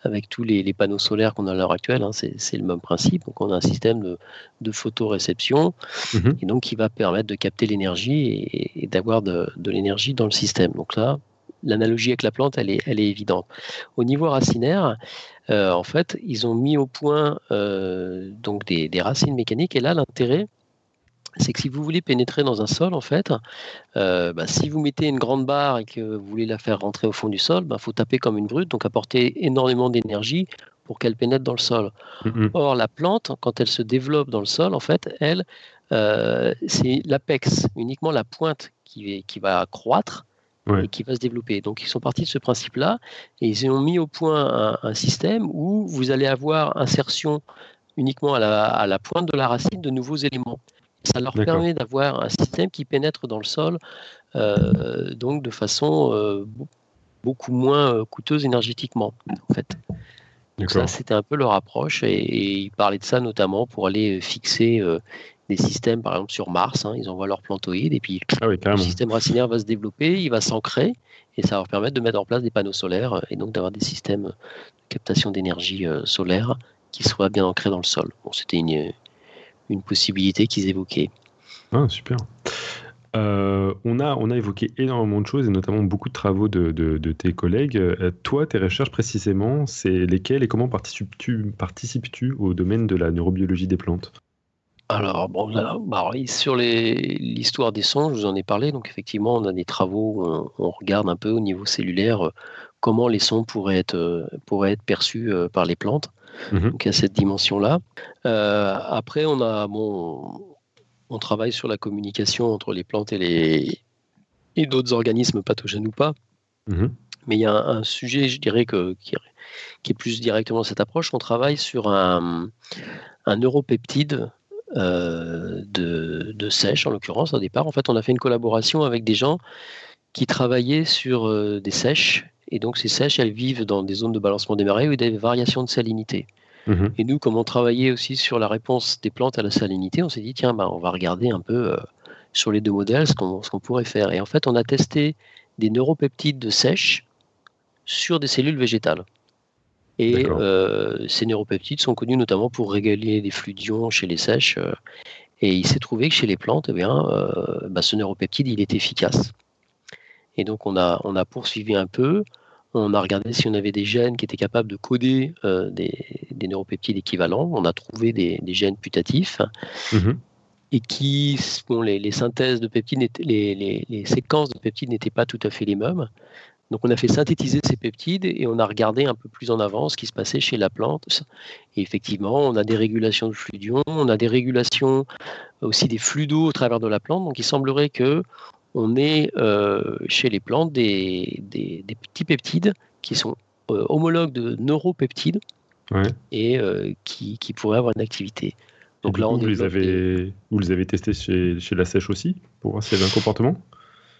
avec tous les, panneaux solaires qu'on a à l'heure actuelle. Hein, c'est le même principe. Donc, on a un système de, de photoréception mhm. et donc qui va permettre de capter l'énergie et, d'avoir de, l'énergie dans le système. Donc là, l'analogie avec la plante, elle est, elle est évidente. Au niveau racinaire, euh, en fait, ils ont mis au point euh, donc des, des, racines mécaniques. Et là, l'intérêt, c'est que si vous voulez pénétrer dans un sol, en fait, euh, bah, si vous mettez une grande barre et que vous voulez la faire rentrer au fond du sol, il bah, faut taper comme une brute, donc apporter énormément d'énergie pour qu'elle pénètre dans le sol. Or, la plante, quand elle se développe dans le sol, en fait, elle, euh, c'est l'apex, uniquement la pointe qui, qui va croître et qui va se développer. Donc, ils sont partis de ce principe-là et ils ont mis au point un, système où vous allez avoir insertion uniquement à la, à la pointe de la racine de nouveaux éléments. Ça leur permet d'avoir un système qui pénètre dans le sol, euh, donc de façon euh, beaucoup moins euh, coûteuse énergétiquement, en fait. Donc ça, c'était un peu leur approche, et, ils parlaient de ça notamment pour aller fixer des systèmes, par exemple sur Mars. Hein. ils envoient leur plantoïdes, et puis ah le système racinaire va se développer, il va s'ancrer, et ça va leur permettre de mettre en place des panneaux solaires, et donc d'avoir des systèmes de captation d'énergie solaire qui soient bien ancrés dans le sol. Bon, c'était une, une possibilité qu'ils évoquaient. Ah, super. Euh, on, a, on a évoqué énormément de choses et notamment beaucoup de travaux de, de, tes collègues. Euh, toi, tes recherches précisément, c'est lesquelles et comment participes-tu participes au domaine de la neurobiologie des plantes? Alors, bon, bah, sur l'histoire des songes, je vous en ai parlé. Donc, effectivement, on a des travaux où on, regarde un peu au niveau cellulaire comment les sons pourraient être, pourraient être perçus par les plantes. Mhm. Donc il y a cette dimension-là. après, on a bon, on travaille sur la communication entre les plantes et les et d'autres organismes pathogènes ou pas. Mhm. Mais il y a un, un sujet, je dirais, que, qui, qui est plus directement cette approche. On travaille sur un, un neuropeptide euh, de, de, sèche, en l'occurrence, au départ. En fait, on a fait une collaboration avec des gens qui travaillaient sur euh, des sèches. Et donc, ces sèches, elles vivent dans des zones de balancement des marées où il y a des variations de salinité. Mhm. Et nous, comme on travaillait aussi sur la réponse des plantes à la salinité, on s'est dit, tiens, bah, on va regarder un peu euh, sur les deux modèles ce qu'on pourrait faire. Et en fait, on a testé des neuropeptides de sèche sur des cellules végétales. Et euh, ces neuropeptides sont connus notamment pour réguler les flux d'ions chez les sèches. euh, et il s'est trouvé que chez les plantes, eh bien, bah, ce neuropeptide, il est efficace. Et donc, on a, on a poursuivi un peu. On a regardé si on avait des gènes qui étaient capables de coder euh, des, des neuropeptides équivalents. On a trouvé des, des gènes putatifs Mhm. et qui, bon, les, les synthèses de peptides, les- les séquences de peptides n'étaient pas tout à fait les mêmes. Donc on a fait synthétiser ces peptides et on a regardé un peu plus en avant ce qui se passait chez la plante. Et effectivement, on a des régulations de flux d'ions, on a des régulations aussi des flux d'eau au travers de la plante. Donc il semblerait que on ait euh, chez les plantes des, des- des petits peptides qui sont euh, homologues de neuropeptides Ouais. et euh, qui, qui pourraient avoir une activité. Donc là, on vous les, avez, vous les avez testés chez, chez la sèche aussi pour voir s'il y avait un comportement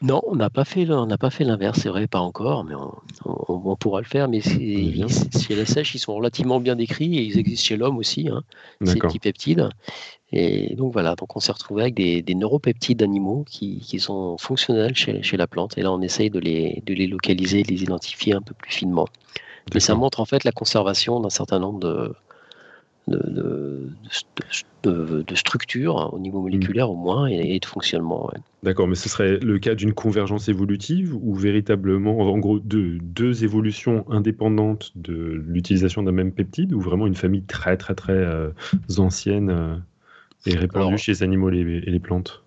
Non, on n'a pas fait, on n'a pas fait l'inverse, c'est vrai, pas encore, mais on, on- on pourra le faire. Mais ils- chez la sèche, ils sont relativement bien décrits et ils existent chez l'homme aussi, hein, ces petits peptides. Et donc voilà, donc on s'est retrouvé avec des, des neuropeptides d'animaux qui, qui sont fonctionnels chez, chez la plante. Et là, on essaye de les, de les localiser, de les identifier un peu plus finement. Mais ça montre en fait la conservation d'un certain nombre de, de, structures hein, au niveau moléculaire au moins et, et de fonctionnement. ouais. D'accord, mais ce serait le cas d'une convergence évolutive ou véritablement, en gros, de deux évolutions indépendantes de l'utilisation d'un même peptide ou vraiment une famille très très très euh, ancienne euh, et répandue Alors- chez les animaux et les, et les plantes?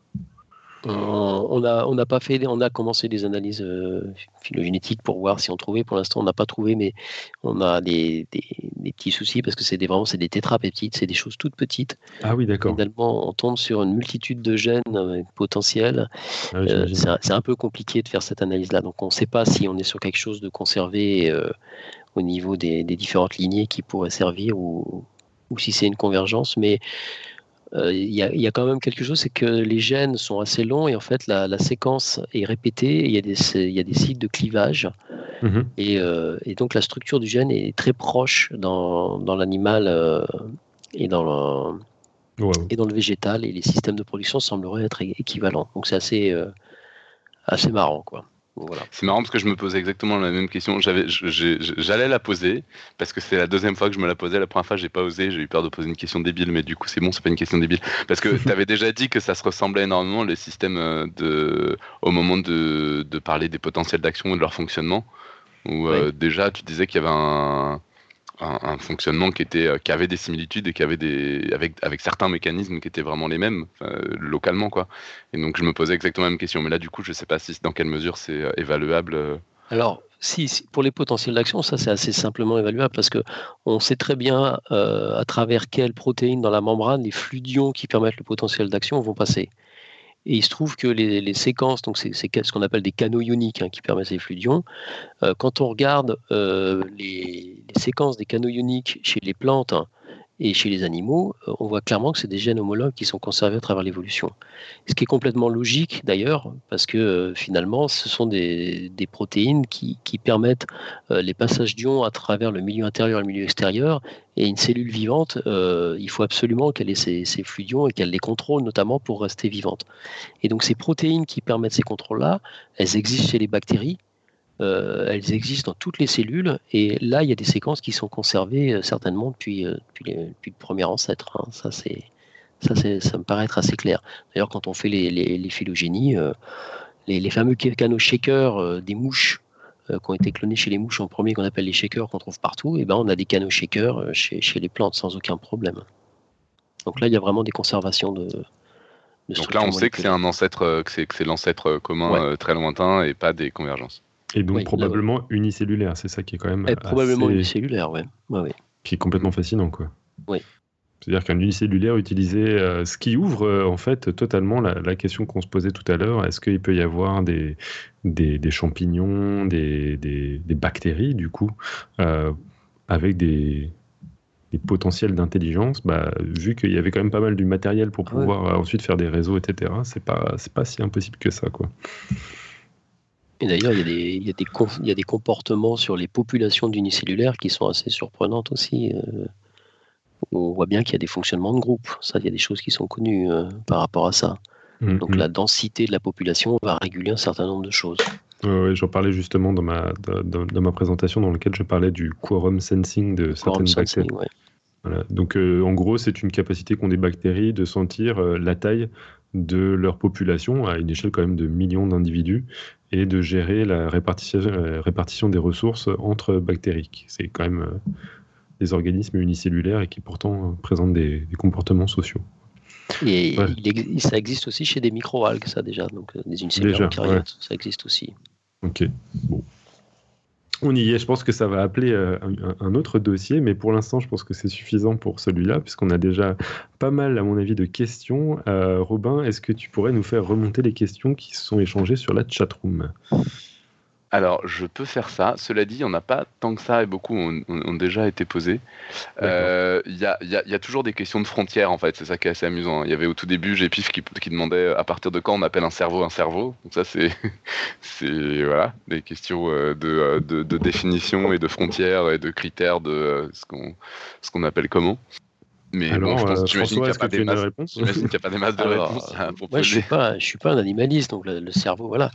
On on a, on n'a pas fait, on a commencé des analyses euh, phylogénétiques pour voir si on trouvait. Pour l'instant, on n'a pas trouvé, mais on a des, des, des petits soucis parce que c'est des, vraiment c'est des tétrapeptides, c'est des choses toutes petites. Ah oui, d'accord. Finalement, on tombe sur une multitude de gènes euh, potentiels. Ah oui, Euh, c'est un, c'est un peu compliqué de faire cette analyse-là. Donc, on ne sait pas si on est sur quelque chose de conservé euh, au niveau des, des différentes lignées qui pourraient servir ou, ou si c'est une convergence. Mais euh, il y, a, il y a quand même quelque chose, c'est que les gènes sont assez longs et en fait, la, la séquence est répétée. Il y, a des, y a des sites de clivage Mhm. et, euh, et donc la structure du gène est très proche dans, dans l'animal euh, et dans le, Wow. et dans le végétal et les systèmes de production sembleraient être équivalents. Donc c'est assez, assez marrant. Quoi. Voilà. C'est marrant parce que je me posais exactement la même question. J'allais la poser parce que c'est la deuxième fois que je me la posais. La première fois, j'ai pas osé. J'ai eu peur de poser une question débile, mais du coup, c'est bon, c'est pas une question débile parce que *laughs* tu avais déjà dit que ça se ressemblait énormément les systèmes euh, de, au moment de, de parler des potentiels d'action et de leur fonctionnement. Où euh, déjà, tu disais qu'il y avait un, un, fonctionnement qui était, euh, qui avait des similitudes et qui avait des, avec, avec certains mécanismes qui étaient vraiment les mêmes euh, localement, quoi. Et donc, je me posais exactement la même question. Mais là, du coup, je sais pas si dans quelle mesure c'est euh, évaluable. Alors, si, pour les potentiels d'action, ça c'est assez simplement évaluable parce que on sait très bien à travers quelles protéines dans la membrane les flux d'ions qui permettent le potentiel d'action vont passer. Et il se trouve que les, séquences, donc c'est ce qu'on appelle des canaux ioniques hein, qui permettent ces flux d'ions. euh, quand on regarde euh, les, les séquences des canaux ioniques chez les plantes hein, et chez les animaux, euh, on voit clairement que c'est des gènes homologues qui sont conservés à travers l'évolution. Ce qui est complètement logique d'ailleurs, parce que euh, finalement, ce sont des, protéines qui, permettent euh, les passages d'ions à travers le milieu intérieur et le milieu extérieur. Et une cellule vivante, il faut absolument qu'elle ait ces flux d'ions et qu'elle les contrôle, notamment pour rester vivante. Et donc ces protéines qui permettent ces contrôles-là, elles existent chez les bactéries. Euh, elles existent dans toutes les cellules et là il y a des séquences qui sont conservées euh, certainement depuis, euh, depuis, les- depuis le premier ancêtre. hein. Ça c'est ça, c'est- ça me paraît être assez clair. D'ailleurs, quand on fait les, les, les phylogénies, les, les fameux ca- canaux shakers des mouches qui ont été clonés chez les mouches en premier, qu'on appelle les shakers, qu'on trouve partout, et ben on a des canaux shakers chez, chez les plantes sans aucun problème. Donc là, il y a vraiment des conservations de. Donc là, on sait que c'est un ancêtre, que c'est que c'est l'ancêtre commun Ouais. euh, très lointain et pas des convergences. Et donc probablement unicellulaire, c'est ça qui est quand même. Et probablement unicellulaire, ouais. ouais, Qui est complètement fascinant, quoi. Oui. C'est-à-dire qu'un unicellulaire utilisé, euh, ce qui ouvre euh, en fait totalement la, question qu'on se posait tout à l'heure, est-ce qu'il peut y avoir des, des, champignons, des, des, bactéries du coup, euh, avec des, potentiels d'intelligence, bah, vu qu'il y avait quand même pas mal du matériel pour pouvoir ensuite faire des réseaux, etc., c'est pas, c'est pas si impossible que ça. quoi. Et d'ailleurs, il, il, y a des comportements sur les populations d'unicellulaires qui sont assez surprenantes aussi on voit bien qu'il y a des fonctionnements de groupe. Ça, il y a des choses qui sont connues euh, par rapport à ça. Mm, Donc la densité de la population va réguler un certain nombre de choses. Oui, j'en parlais justement dans ma, dans, ma présentation dans laquelle je parlais du quorum sensing de certaines bactéries. Donc euh, en gros, c'est une capacité qu'ont des bactéries de sentir euh, la taille de leur population à une échelle quand même de millions d'individus et de gérer la répartition, répartition des ressources entre bactéries. C'est quand même des organismes unicellulaires et qui pourtant euh, présentent des, comportements sociaux. Et ça existe aussi chez des microalgues, ça déjà, donc euh, des unicellulaires ça existe aussi. Ok, bon. On y est, je pense que ça va appeler euh, un, autre dossier, mais pour l'instant, je pense que c'est suffisant pour celui-là, puisqu'on a déjà pas mal, à mon avis, de questions. Robin, est-ce que tu pourrais nous faire remonter les questions qui se sont échangées sur la chatroom? Alors, je peux faire ça. Cela dit, il n'y en a pas tant que ça et beaucoup ont, déjà été posés. Euh, il y, a, toujours des questions de frontières, en fait. C'est ça qui est assez amusant. Il y avait au tout début Gépif qui, qui demandait à partir de quand on appelle un cerveau un cerveau? Donc, ça, c'est *laughs* voilà, des questions euh, euh, de, de, définition et de frontières et de critères de ce qu'on appelle comment. Mais Alors, bon, je pense, euh, François, qu'il n'y a, pas des masses de réponses à moi, je ne suis, pas, je suis pas un animaliste, donc le, cerveau, voilà.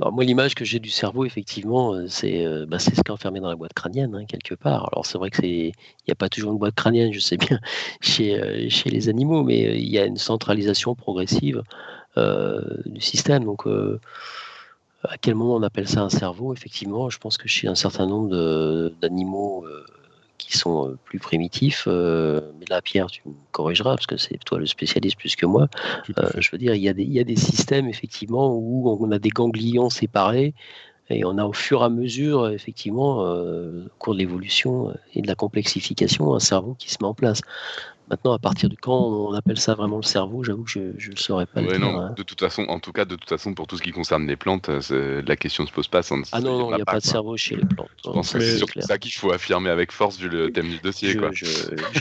moi, l'image que j'ai du cerveau, effectivement, euh, c'est euh, bah, ce qui est enfermé dans la boîte crânienne, hein, quelque part. Alors, c'est vrai qu'il n'y a pas toujours une boîte crânienne, je sais bien, *laughs* chez, euh, chez les animaux, mais il y a une centralisation progressive du système. Donc, à quel moment on appelle ça un cerveau? Effectivement, je pense que chez un certain nombre d'animaux qui sont euh, plus primitifs. Euh, mais là, Pierre, tu me corrigeras parce que c'est toi le spécialiste plus que moi. Euh, je veux dire, il y, a des, il y a des systèmes effectivement où on a des ganglions séparés et on a au fur et à mesure, effectivement, au cours de l'évolution et de la complexification, un cerveau qui se met en place. Maintenant, à partir de quand on appelle ça vraiment le cerveau, j'avoue que je ne saurais pas. le non, hein. de toute façon, en tout cas, de toute façon, pour tout ce qui concerne les plantes, la question ne se pose pas. ah non, il n'y a, pas, de cerveau chez les plantes. Je pense que c'est ça qu'il faut affirmer avec force vu le thème du dossier.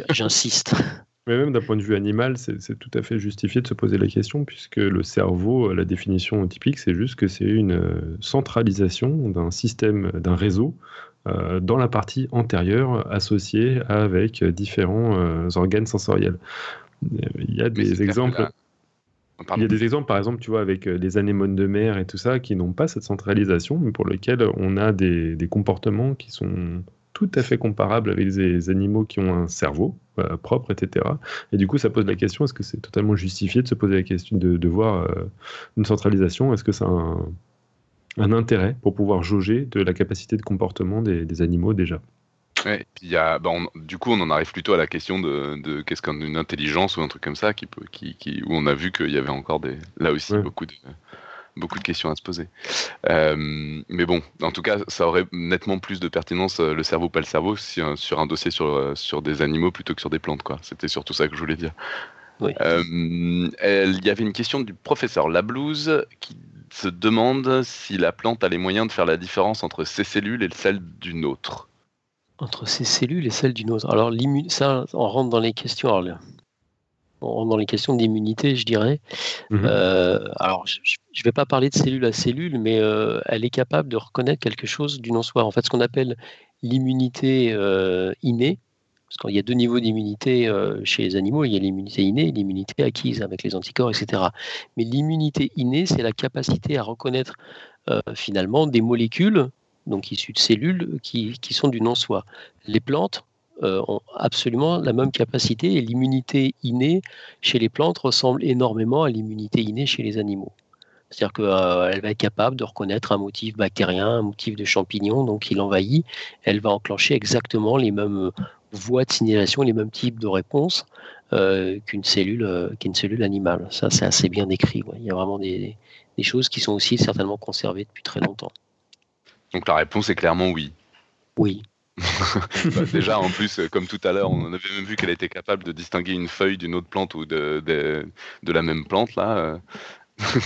J'insiste. *laughs* Mais même d'un point de vue animal, c'est tout à fait justifié de se poser la question, puisque le cerveau, la définition typique, c'est juste que c'est une euh, centralisation d'un système, d'un réseau euh, dans la partie antérieure associée avec différents euh, organes sensoriels. Il y a des exemples. Il y a des exemples, par exemple, tu vois, avec euh, les anémones de mer et tout ça, qui n'ont pas cette centralisation, mais pour lesquels on a des, comportements qui sont tout à fait comparables avec des animaux qui ont un cerveau propre, etc. Et du coup, ça pose la question est-ce que c'est totalement justifié de se poser la question de, voir une centralisation? Est-ce que ça a un, un intérêt pour pouvoir jauger de la capacité de comportement des, animaux déjà. Ouais, puis y a, bah, du coup, on en arrive plutôt à la question de, qu'est-ce qu'une intelligence ou un truc comme ça, qui peut, qui, qui, où on a vu qu'il y avait encore des, là aussi beaucoup, de, beaucoup de questions à se poser. Euh, mais bon, en tout cas, ça aurait nettement plus de pertinence, euh, le cerveau, pas le cerveau, sur un dossier sur, euh, sur des animaux plutôt que sur des plantes. quoi. C'était surtout ça que je voulais dire. Oui. il y avait une question du professeur Lablouse qui se demande si la plante a les moyens de faire la différence entre ses cellules et celles d'une autre. Entre ses cellules et celles d'une autre. Alors, ça, on rentre dans les questions. Alors, on rentre dans les questions d'immunité, je dirais. Mhm. Euh, alors, je ne vais pas parler de cellule à cellule, mais euh, elle est capable de reconnaître quelque chose du non-soi. En fait, ce qu'on appelle l'immunité euh, innée, parce qu'il y a deux niveaux d'immunité euh, chez les animaux, il y a l'immunité innée et l'immunité acquise avec les anticorps, etc. Mais l'immunité innée, c'est la capacité à reconnaître euh, finalement des molécules, donc issues de cellules, qui, sont du non-soi. Les plantes euh, ont absolument la même capacité et l'immunité innée chez les plantes ressemble énormément à l'immunité innée chez les animaux. C'est-à-dire qu'elle va être capable de reconnaître un motif bactérien, un motif de champignon, donc il envahit. Elle va enclencher exactement les mêmes voies de signalation, les mêmes types de réponses euh, qu'une cellule, euh, qu'une cellule animale. Ça, c'est assez bien décrit. Il y a vraiment des, choses qui sont aussi certainement conservées depuis très longtemps. Donc la réponse est clairement oui. Oui. *laughs* Bah, déjà, en plus, euh, comme tout à l'heure, on avait même vu qu'elle était capable de distinguer une feuille d'une autre plante ou de, de, de la même plante, là.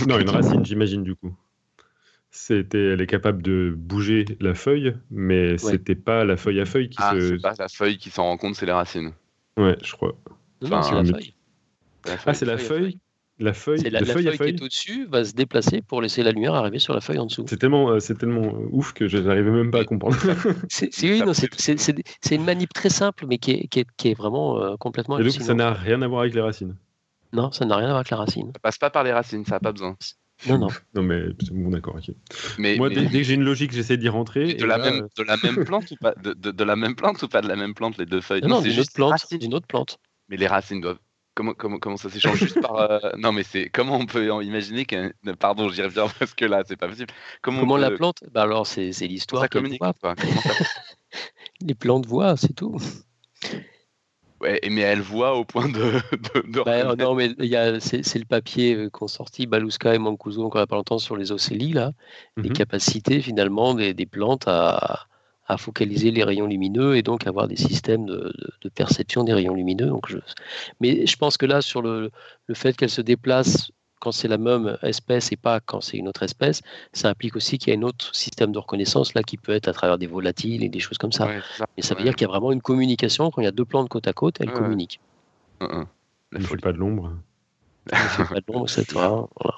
Non, une *laughs* racine, j'imagine, du coup. C'était, elle est capable de bouger la feuille, mais c'était pas la feuille à feuille qui Ah, se. c'est pas la feuille qui s'en rend compte, c'est les racines. Ouais, je crois. Non, non, Enfin, c'est la mais- feuille. Ah, c'est la feuille feuille? La feuille, C'est la, de la feuille feuille, à feuille. qui est au-dessus va se déplacer pour laisser la lumière arriver sur la feuille en dessous. C'est tellement, euh, c'est tellement euh, ouf que je n'arrivais même pas à comprendre. *laughs* C'est c'est- oui, non, c'est- *laughs* c'est- c'est- c'est une manip très simple, mais qui est, qui est- qui est vraiment euh, complètement Et donc, ça n'a rien à voir avec les racines. Non, ça n'a rien à voir avec la racine. Ça passe pas par les racines, ça n'a pas besoin. Non, *laughs* non. Non, mais c'est bon, d'accord, ok. Mais, Moi, mais- dès, dès que j'ai une logique, j'essaie d'y rentrer. de, et la là, même, de la même *laughs* plante ou pas? De, de- de la même plante ou pas de la même plante, les deux feuilles? Non, non, c'est d'une autre juste plante. autre plante. Mais les racines doivent. Comment, comment, comment ça s'échange? Juste par. euh, *laughs* Non, mais c'est. Comment on peut en imaginer qu'un. Pardon, j'y reviens parce que là, c'est pas possible. Comment, la plante? Bah Alors, c'est Ça l'histoire. qu'elle communique voit. quoi Comment ça- Les plantes voient, c'est tout. Ouais, mais elle voit au point de. de, de Bah, non, mais il y a- c'est le papier euh, qu'ont sorti Baluska et Mancuso encore il n'y a pas longtemps sur les océlies, là. Les Mhm. capacités, finalement, des, des plantes à, à focaliser les rayons lumineux et donc avoir des systèmes de, de- de perception des rayons lumineux. Donc je... Mais je pense que là, sur le, le fait qu'elle se déplace quand c'est la même espèce et pas quand c'est une autre espèce, ça implique aussi qu'il y a un autre système de reconnaissance là qui peut être à travers des volatiles et des choses comme ça. Ouais, c'est ça. Et ça veut Ouais. dire qu'il y a vraiment une communication. Quand il y a deux plantes côte à côte, elles Ouais. communiquent. Hein, hein. La ne folie. pas de l'ombre. *laughs* Pas de l'ombre, etc. Voilà.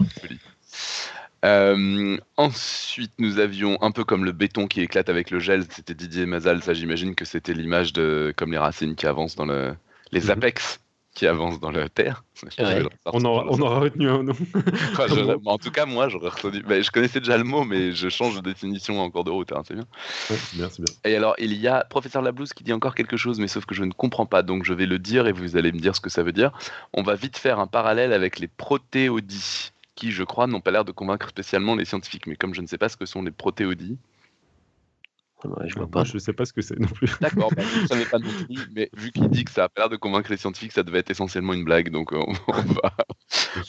Euh, ensuite, nous avions un peu comme le béton qui éclate avec le gel, c'était Didier Mazal, ça j'imagine que c'était l'image de comme les racines qui avancent dans le. les Mhm. apex qui avancent dans la terre. *laughs* Ouais. On aura, on aura retenu un nom. *laughs* Enfin, en tout cas, moi j'aurais retenu. bah, je connaissais déjà le mot, mais je change de définition en cours de route, hein, c'est bien. Ouais, c'est bien, c'est bien. Et alors, il y a professeur Lablouse qui dit encore quelque chose, mais sauf que je ne comprends pas, donc je vais le dire et vous allez me dire ce que ça veut dire. On va vite faire un parallèle avec les protéodies, qui, je crois, n'ont pas l'air de convaincre spécialement les scientifiques. Mais comme je ne sais pas ce que sont les protéodies, Ouais, je vois Moi, je sais pas ce que c'est non plus. d'accord, bah, je ne savais pas non plus, mais vu qu'il dit que ça a pas l'air de convaincre les scientifiques, ça devait être essentiellement une blague, donc euh, on, *laughs* on va,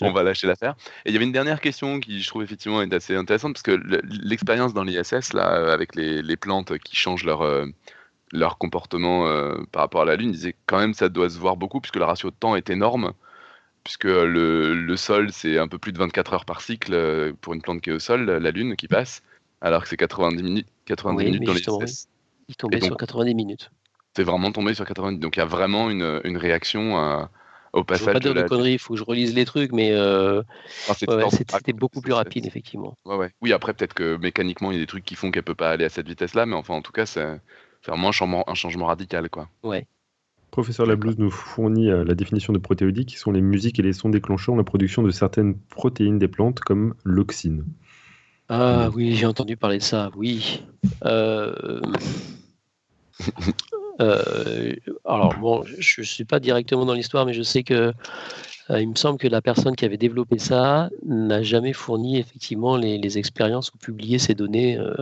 on va lâcher l'affaire. Et il y avait une dernière question qui, je trouve effectivement, est assez intéressante parce que le- l'expérience dans l'ISS, là, euh, avec les, les plantes qui changent leur, euh, leur comportement euh, par rapport à la Lune, disait quand même ça doit se voir beaucoup puisque le ratio de temps est énorme. Puisque le, le sol, c'est un peu plus de 24 heures par cycle pour une plante qui est au sol, la Lune qui passe, alors que c'est 90 minutes, 90 Oui, minutes dans justement, l'ISS. Il tombait donc- sur 90 minutes. C'est vraiment tombé sur 90. Donc il y a vraiment une, une réaction à- au Je ne passage pas de dire de la. conneries, il faut que je relise les trucs, mais euh, ouais, ouais, ah, c'était beaucoup plus rapide, effectivement. Ouais, ouais. Oui, après, peut-être que mécaniquement, il y a des trucs qui font qu'elle peut pas aller à cette vitesse-là, mais enfin, en tout cas, c'est vraiment un changement, un changement radical, quoi. Ouais. Professeur Lablouse nous fournit euh, la définition de protéodie qui sont les musiques et les sons déclenchant la production de certaines protéines des plantes comme l'auxine. Ah oui, j'ai entendu parler de ça, oui. Euh, euh, alors bon, je ne suis pas directement dans l'histoire, mais je sais que euh, il me semble que la personne qui avait développé ça n'a jamais fourni effectivement les, les expériences ou publié ces données euh,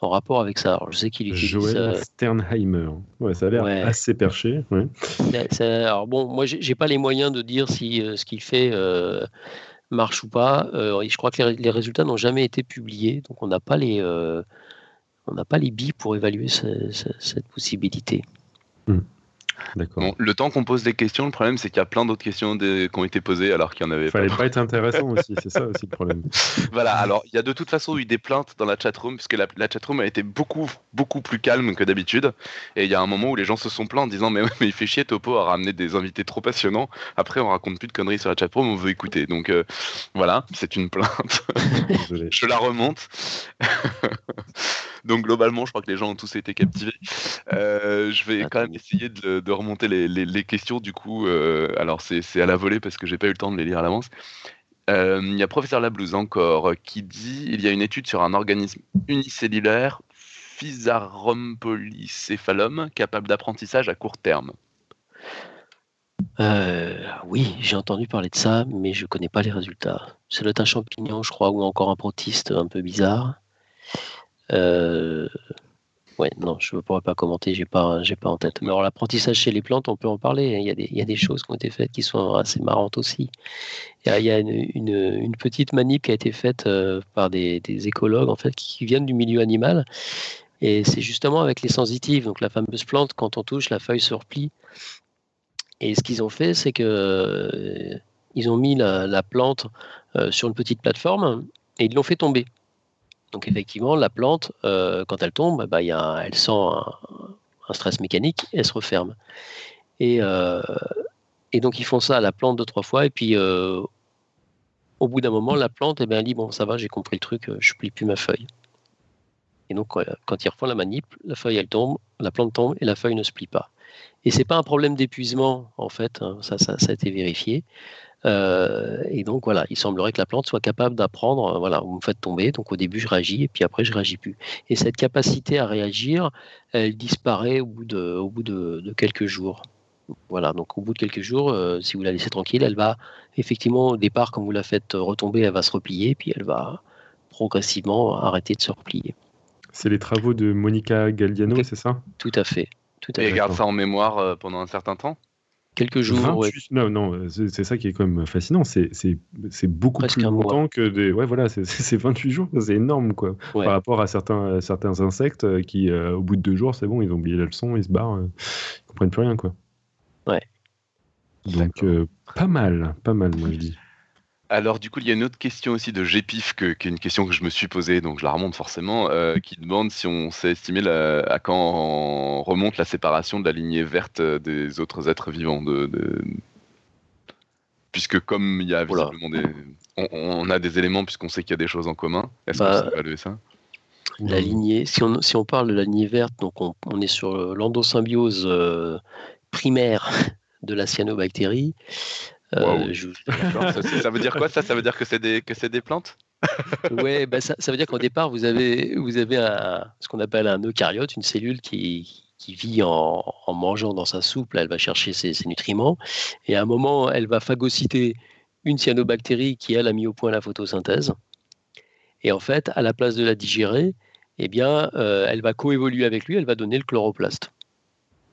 en rapport avec ça. Alors, je sais qu'il utilise Joël Sternheimer. Ouais, ça a l'air Ouais. assez perché. ouais. Alors bon, moi, j'ai pas les moyens de dire si ce qu'il fait marche ou pas. Euh, je crois que les, résultats n'ont jamais été publiés, donc on n'a pas les, euh, on n'a pas les billes pour évaluer ce- ce- cette possibilité. D'accord. Bon, le temps qu'on pose des questions, le problème, c'est qu'il y a plein d'autres questions des- qui ont été posées alors qu'il y en avait Fallait pas. pas être intéressant *laughs* aussi, c'est ça aussi le problème. Voilà, alors il y a de toute façon eu des plaintes dans la chatroom, puisque la, la chatroom a été beaucoup, beaucoup plus calme que d'habitude. Et il y a un moment où les gens se sont plaints en disant Mais, il fait chier Topo à ramener des invités trop passionnants. Après, on raconte plus de conneries sur la chatroom, on veut écouter. Donc euh, voilà, c'est une plainte. *laughs* Je la remonte. *laughs* Donc globalement, je crois que les gens ont tous été captivés. Euh, je vais quand même essayer de, de remonter les, les- les questions. Du coup, euh, alors c'est à la volée parce que j'ai pas eu le temps de les lire à l'avance. Euh, Il y a professeur Lablouse encore qui dit il y a une étude sur un organisme unicellulaire, Physarum capable d'apprentissage à court terme. Euh, oui, j'ai entendu parler de ça, mais je connais pas les résultats. C'est le un champignon, je crois, ou encore un protiste un peu bizarre. Euh, Ouais, non, je ne pourrais pas commenter, j'ai pas, j'ai pas en tête. Mais alors l'apprentissage chez les plantes, on peut en parler. Hein. Il y, a des, il y a des choses qui ont été faites qui sont assez marrantes aussi. Il y a, une, petite manip qui a été faite euh, par des, écologues en fait qui viennent du milieu animal. Et c'est justement avec les sensitives, donc la fameuse plante, quand on touche, la feuille se replie. Et ce qu'ils ont fait, c'est que euh, ils ont mis la, la plante euh, sur une petite plateforme et ils l'ont fait tomber. Donc effectivement, la plante, euh, quand elle tombe, bah, y a, elle sent un, stress mécanique, elle se referme. Et, euh, et, donc ils font ça à la plante deux, trois fois, et puis euh, au bout d'un moment, la plante, eh elle dit, bon, ça va, j'ai compris le truc, je plie plus ma feuille. Et donc quand ils refont la manip, la feuille, elle tombe, la plante tombe, et la feuille ne se plie pas. Et c'est pas un problème d'épuisement, en fait, hein, ça, ça, a été vérifié. Euh, et donc voilà, il semblerait que la plante soit capable d'apprendre, euh, voilà, vous me faites tomber, donc au début je réagis et puis après je réagis plus. Et cette capacité à réagir, elle disparaît au bout de, au bout de, quelques jours. Voilà, donc au bout de quelques jours, euh, si vous la laissez tranquille, elle va effectivement au départ, quand vous la faites retomber, elle va se replier, puis elle va progressivement arrêter de se replier. C'est les travaux de Monica Galdiano, c'est ça? Tout à fait. Tout à et elle garde ça en mémoire pendant un certain temps? Quelques jours. Non, non, c'est ça qui est quand même fascinant. C'est beaucoup plus longtemps que des. Ouais, voilà, c'est *laughs* 28 jours, c'est énorme, quoi. Par rapport à certains, certains insectes euh, qui, euh, au bout de deux jours, c'est bon, ils ont oublié la leçon, ils se barrent, euh, ils comprennent plus rien, quoi. Ouais. Donc, pas mal, pas mal, moi je dis. Alors, du coup, il y a une autre question aussi de GPIF, que, qui est une question que je me suis posée, donc je la remonte forcément, euh, qui demande si on sait estimer à quand remonte la séparation de la lignée verte euh, des autres êtres vivants. De, Puisque, comme il y a visiblement des. On, a des éléments, puisqu'on sait qu'il y a des choses en commun. Est-ce que bah, ça ça? La lignée, si on, si on parle de la lignée verte, donc on, est sur l'endosymbiose euh, primaire *laughs* de la cyanobactérie. Euh, *laughs* ça, veut dire quoi ça? Ça veut dire que c'est des, que des plantes? Ouais, bah ça, ça, veut dire qu'au départ, vous avez, vous avez un, ce qu'on appelle un eucaryote, une cellule qui, qui vit en, en, mangeant dans sa soupe. Là, elle va chercher ses, ses, nutriments. Et à un moment, elle va phagocyter une cyanobactérie qui, elle, a mis au point la photosynthèse. Et en fait, à la place de la digérer, eh bien, euh, elle va coévoluer avec lui, elle va donner le chloroplaste.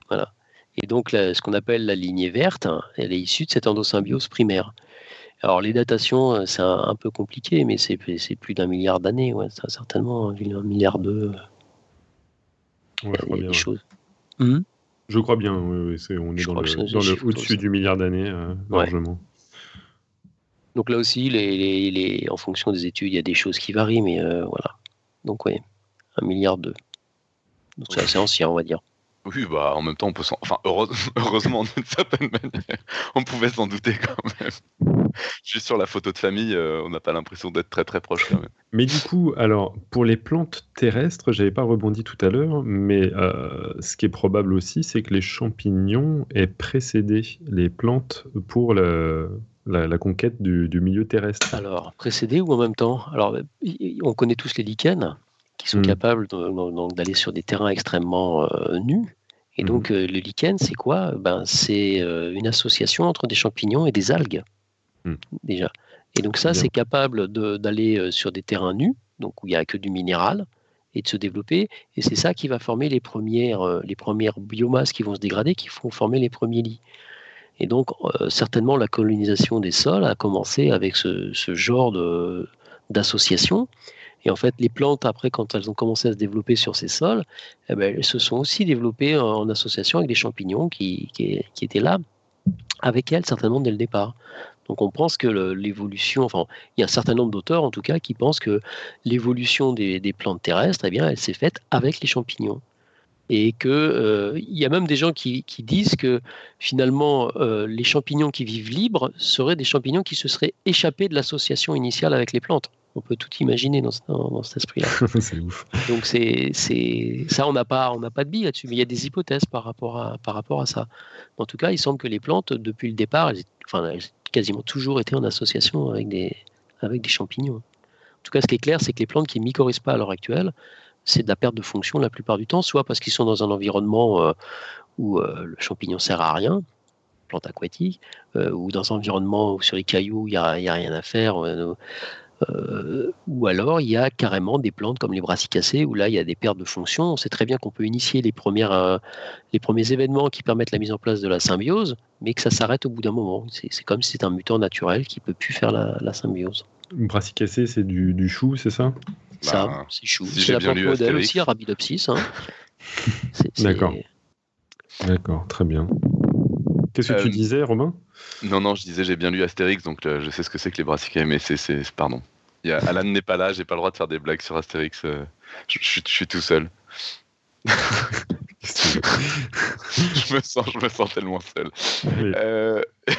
Voilà. Et donc, ce qu'on appelle la lignée verte, hein, elle est issue de cette endosymbiose primaire. Alors, les datations, euh, c'est un, peu compliqué, mais c'est plus d'un milliard d'années, ouais, certainement un milliard de. Ouais, je crois bien. Choses. Hmm je crois bien, oui, on est dans le, au-dessus du milliard d'années, euh, largement. Donc là aussi, les, les, en fonction des études, il y a des choses qui varient, mais euh, voilà. Donc oui, un milliard de. Donc c'est assez *laughs* ancien, on va dire. Oui, bah en même temps, on peut s'en... Enfin, *laughs* heureusement, d'une certaine manière, on pouvait s'en douter quand même. Juste sur la photo de famille, euh, on n'a pas l'impression d'être très très proche quand même. Mais du coup, alors, pour les plantes terrestres, j'avais pas rebondi tout à l'heure, mais euh, ce qui est probable aussi, c'est que les champignons aient précédé les plantes pour la, la, conquête du, milieu terrestre. Alors, précédé ou en même temps? Alors, on connaît tous les lichens qui sont mmh. capables d'aller sur des terrains extrêmement euh, nus. Et donc, mmh. euh, le lichen, c'est quoi? Ben, C'est euh, une association entre des champignons et des algues, mmh. déjà. Et donc, ça, c'est capable d'aller sur des terrains nus, donc où il n'y a que du minéral, et de se développer. Et c'est ça qui va former les premières, les premières biomasses qui vont se dégrader, qui vont former les premiers lits. Et donc, certainement, la colonisation des sols a commencé avec ce, ce genre d'association. Et en fait, les plantes, après, quand elles ont commencé à se développer sur ces sols, eh ben, elles se sont aussi développées en association avec des champignons qui, étaient là avec elles, certainement dès le départ. Donc on pense que l'évolution, enfin, il y a un certain nombre d'auteurs en tout cas qui pensent que l'évolution des, plantes terrestres, eh bien, elle s'est faite avec les champignons. Et qu'il euh, il y a même des gens qui, qui disent que finalement, euh, les champignons qui vivent libres seraient des champignons qui se seraient échappés de l'association initiale avec les plantes on peut tout imaginer dans, cet esprit-là. *laughs* c'est ouf. Donc c'est, ça, on n'a pas, on pas de billes là-dessus, mais il y a des hypothèses par rapport à, par rapport à ça. En tout cas, il semble que les plantes, depuis le départ, elles, enfin, elles ont quasiment toujours été en association avec des, avec des champignons. En tout cas, ce qui est clair, c'est que les plantes qui ne mycorhizent pas à l'heure actuelle, c'est de la perte de fonction la plupart du temps, soit parce qu'ils sont dans un environnement euh, où euh, le champignon sert à rien, plante aquatique, euh, ou dans un environnement où sur les cailloux, il n'y a, a, rien à faire Euh, ou alors il y a carrément des plantes comme les brassicacées où là il y a des pertes de fonction. On sait très bien qu'on peut initier les, premières, euh, les premiers événements qui permettent la mise en place de la symbiose, mais que ça s'arrête au bout d'un moment. C'est comme si c'est un mutant naturel qui peut plus faire la, la symbiose. Brassicacée, c'est du, du, chou, c'est ça? Ça, bah, c'est chou. c'est la plante modèle aussi, Arabidopsis. Hein. *laughs* D'accord. D'accord, très bien. Qu'est-ce que tu euh, disais, Romain Non, non, je disais j'ai bien lu Astérix, donc je sais ce que c'est que les brassicacées, mais c'est, pardon. Il y a, Alan n'est pas là, j'ai pas le droit de faire des blagues sur Astérix. Euh, je, suis tout seul. *laughs* je, me sens, je me sens tellement seul. Euh, *laughs*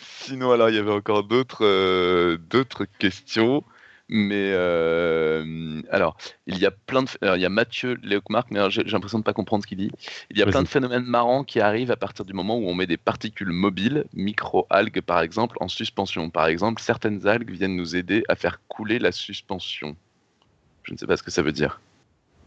sinon, alors, il y avait encore d'autres, euh, d'autres questions. Mais euh, alors, il y a plein de. il y a Mathieu Léocmarc, mais j'ai l'impression de ne pas comprendre ce qu'il dit. Il y a plein de phénomènes marrants qui arrivent à partir du moment où on met des particules mobiles, micro-algues par exemple, en suspension. Par exemple, certaines algues viennent nous aider à faire couler la suspension. Je ne sais pas ce que ça veut dire.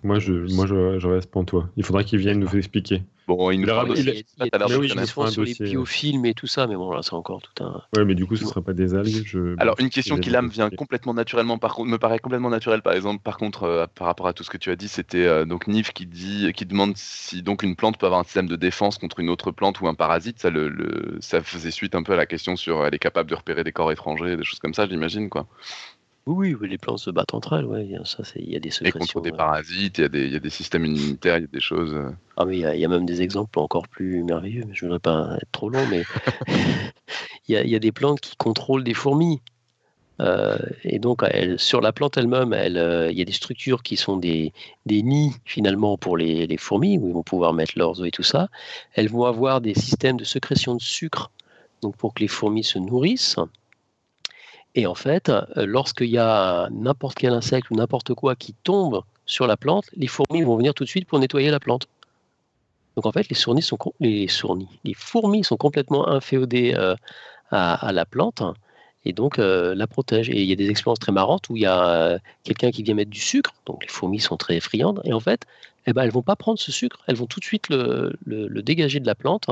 Moi, je, moi, je, je reste toi. Il faudra qu'il vienne nous expliquer. Bon, il nous fera il, il, il, il sur les biofilms et tout ça, mais bon, là, c'est encore tout un. Ouais, mais du coup, ce ne sera pas des algues. Je... Alors, une question qui là me vient complètement naturellement, par contre, me paraît complètement naturelle, par exemple, par contre, euh, par rapport à tout ce que tu as dit, c'était euh, donc Nif qui dit, qui demande si donc une plante peut avoir un système de défense contre une autre plante ou un parasite. Ça, le, le ça faisait suite un peu à la question sur elle est capable de repérer des corps étrangers, des choses comme ça, j'imagine, quoi. Oui, oui, les plantes se battent entre elles, ouais. Ça, il y a des sécrétions. Et contre des parasites, il y, a des, il y a des systèmes immunitaires, il y a des choses. Euh. Ah, mais il y, a, il y, a même des exemples encore plus merveilleux, mais je ne voudrais pas être trop long, mais il, y a, il, y a, des plantes qui contrôlent des fourmis. Euh, et donc, elle, sur la plante elle-même, elle, euh, il y a des structures qui sont des, des nids finalement pour les, les, fourmis, où ils vont pouvoir mettre leurs œufs et tout ça. Elles vont avoir des systèmes de sécrétion de sucre, donc pour que les fourmis se nourrissent. Et en fait, euh, lorsqu'il y a n'importe quel insecte ou n'importe quoi qui tombe sur la plante, les fourmis vont venir tout de suite pour nettoyer la plante. Donc en fait, les, fourmis sont complètement inféodées euh, à, la plante et donc euh, la protègent. Et il y a des expériences très marrantes où il y a quelqu'un qui vient mettre du sucre, donc les fourmis sont très friandes, et en fait, eh ben, elles vont pas prendre ce sucre, elles vont tout de suite le, dégager de la plante,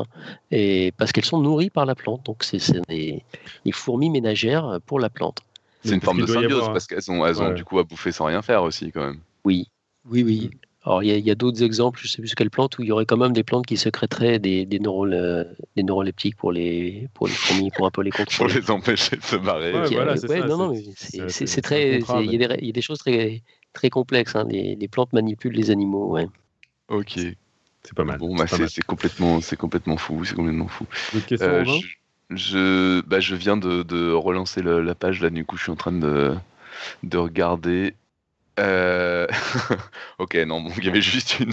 et parce qu'elles sont nourries par la plante. Donc c'est des, fourmis ménagères pour la plante. C'est une forme de symbiose parce qu'elles ont, elles ont du coup à bouffer sans rien faire aussi quand même. Oui, oui, oui. Alors il y a, d'autres exemples, je sais plus quelle plante, où il y aurait quand même des plantes qui sécréteraient des, des, des neuroleptiques pour les, pour les fourmis, pour un peu les *laughs* contrôler. pour les empêcher de se barrer. c'est très, il y, a des choses très, très complexes. Hein. Les, plantes manipulent les animaux. Ouais. Ok. C'est pas mal. Bon, bah, c'est complètement, c'est complètement fou, c'est complètement fou. Euh, je, bah, je viens de, de relancer la page là. Du coup, je suis en train de, de regarder. Euh... *laughs* ok, non, bon, il y avait juste une,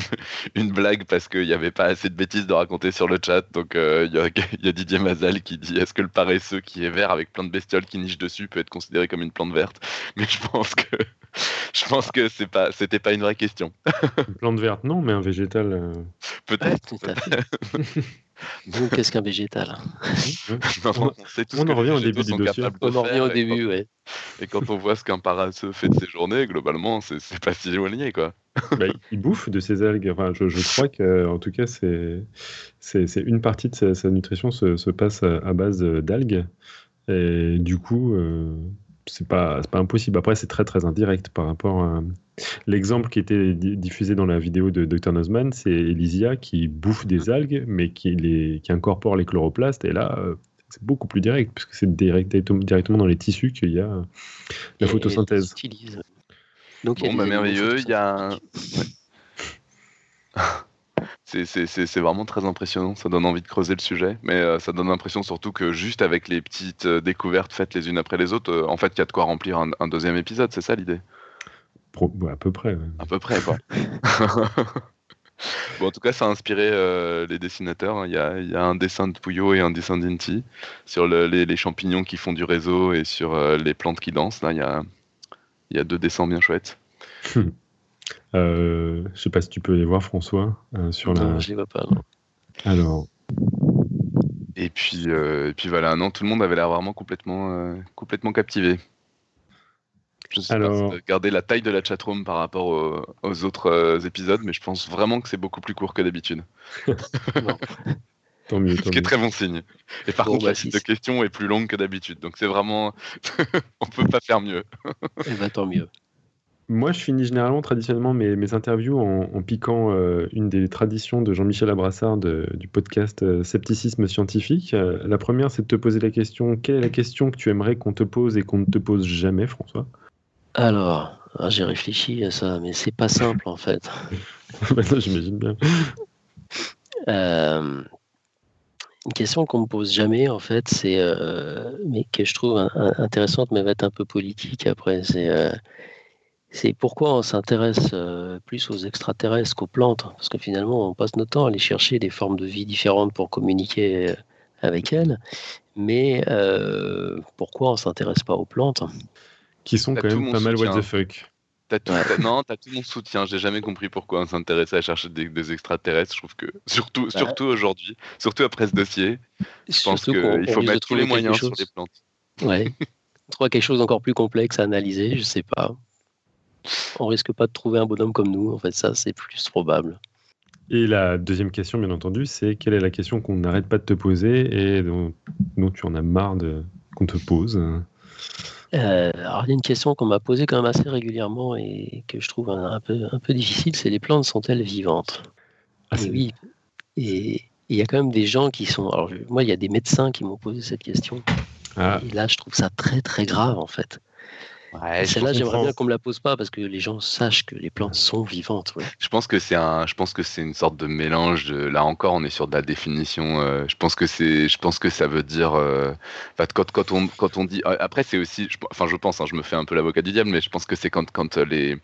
une blague parce qu'il n'y avait pas assez de bêtises de raconter sur le chat. Donc euh, il y, *laughs* y, a Didier Mazal qui dit Est-ce que le paresseux qui est vert avec plein de bestioles qui nichent dessus peut être considéré comme une plante verte? *laughs* Mais je pense que je pense que c'est pas, c'était pas une vraie question. une plante verte, non, mais un végétal. Euh, Peut-être. Donc, qu'est-ce qu'un végétal? *laughs* On en revient au début du dossier. On en revient au début, ouais. Et quand on voit ce qu'un paraseux fait de ses journées, globalement, c'est pas si éloigné, quoi. *laughs* bah, il bouffe de ses algues. Enfin, je, je crois qu'en tout cas, c'est une partie de sa, sa nutrition se, se, passe à base d'algues. Et du coup, euh, c'est pas, pas impossible. Après, c'est très très indirect par rapport à l'exemple qui était diffusé dans la vidéo de Dr. Nozman, c'est Elysia qui bouffe des algues, mais qui, les, qui incorpore les chloroplastes. Et là, euh, c'est beaucoup plus direct, puisque c'est direct, directement dans les tissus qu'il y a la photosynthèse. Donc, bon, bah, merveilleux, il y a un... *laughs* *laughs* c'est vraiment très impressionnant. Ça donne envie de creuser le sujet, mais euh, ça donne l'impression surtout que juste avec les petites euh, découvertes faites les unes après les autres, euh, en fait, il y a de quoi remplir un, deuxième épisode. C'est ça l'idée? À peu près. À peu près, quoi. *laughs* bon, en tout cas, ça a inspiré les dessinateurs. Hein. Il y, a, y, a, un dessin de Puyo et un dessin d'Inti sur le, les, les, champignons qui font du réseau et sur les plantes qui dansent. Là, il y a, y a deux dessins bien chouettes. *laughs* Euh, je sais pas si tu peux les voir, François, euh, sur non, je les vois pas. Alors. Et puis, euh, et puis voilà, non, tout le monde avait l'air vraiment complètement, euh, complètement captivé. Je sais Alors... pas garder la taille de la chatroom par rapport aux, aux autres épisodes, mais je pense vraiment que c'est beaucoup plus court que d'habitude. *laughs* Tant mieux, Ce qui est très bon signe. Et par Bon, contre, bah, la si liste de questions est plus longue que d'habitude. Donc c'est vraiment. *laughs* On peut pas faire mieux. Eh ben, tant mieux. Moi, je finis généralement traditionnellement mes, mes interviews en, en piquant euh, une des traditions de Jean-Michel Abrassard de- du podcast euh, Scepticisme scientifique. Euh, la première, c'est de te poser la question quelle est la question que tu aimerais qu'on te pose et qu'on ne te pose jamais, François? Alors, ah, j'ai réfléchi à ça, mais c'est pas simple en fait. *laughs* Bah J'imagine bien. Une question qu'on me pose jamais, en fait, c'est, mais que je trouve un- un- intéressante, mais va être un peu politique après, c'est c'est pourquoi on s'intéresse euh, plus aux extraterrestres qu'aux plantes. Parce que finalement, on passe notre temps à aller chercher des formes de vie différentes pour communiquer euh, avec elles. Mais euh, pourquoi on s'intéresse pas aux plantes? Qui sont quand même pas mal what the fuck. T'as tout, Ouais. t'as- non, t'as tout mon soutien. J'ai jamais compris pourquoi on s'intéressait à chercher des, des extraterrestres. Je trouve que surtout, Bah. surtout aujourd'hui, surtout après ce dossier, je pense Surtout qu'on- qu'il faut mettre tous les moyens sur les plantes. Ouais. *laughs* On trouve quelque chose d'encore plus complexe à analyser, je sais pas. On risque pas de trouver un bonhomme comme nous, en fait, ça c'est plus probable. Et la deuxième question, bien entendu, c'est quelle est la question qu'on n'arrête pas de te poser et dont, dont tu en as marre de, qu'on te pose? Euh, alors il y a une question qu'on m'a posée quand même assez régulièrement et que je trouve un, un peu, un peu difficile, c'est les plantes sont-elles vivantes? Ah, Et oui, et il y a quand même des gens qui sont... Alors moi, il y a des médecins qui m'ont posé cette question. Ah, Et là, je trouve ça très très grave en fait. Ouais, Celle-là, j'aimerais bien qu'on me la pose pas parce que les gens sachent que les plantes sont vivantes. ouais. je pense que c'est un, je pense que c'est une sorte de mélange. De, là encore, on est sur de la définition. euh, je pense que c'est, je pense que ça veut dire. euh, enfin, quand, quand on, quand on dit. euh, Après, c'est aussi. je- enfin, je pense. hein, je me fais un peu l'avocat du diable, mais je pense que c'est quand, quand euh, les,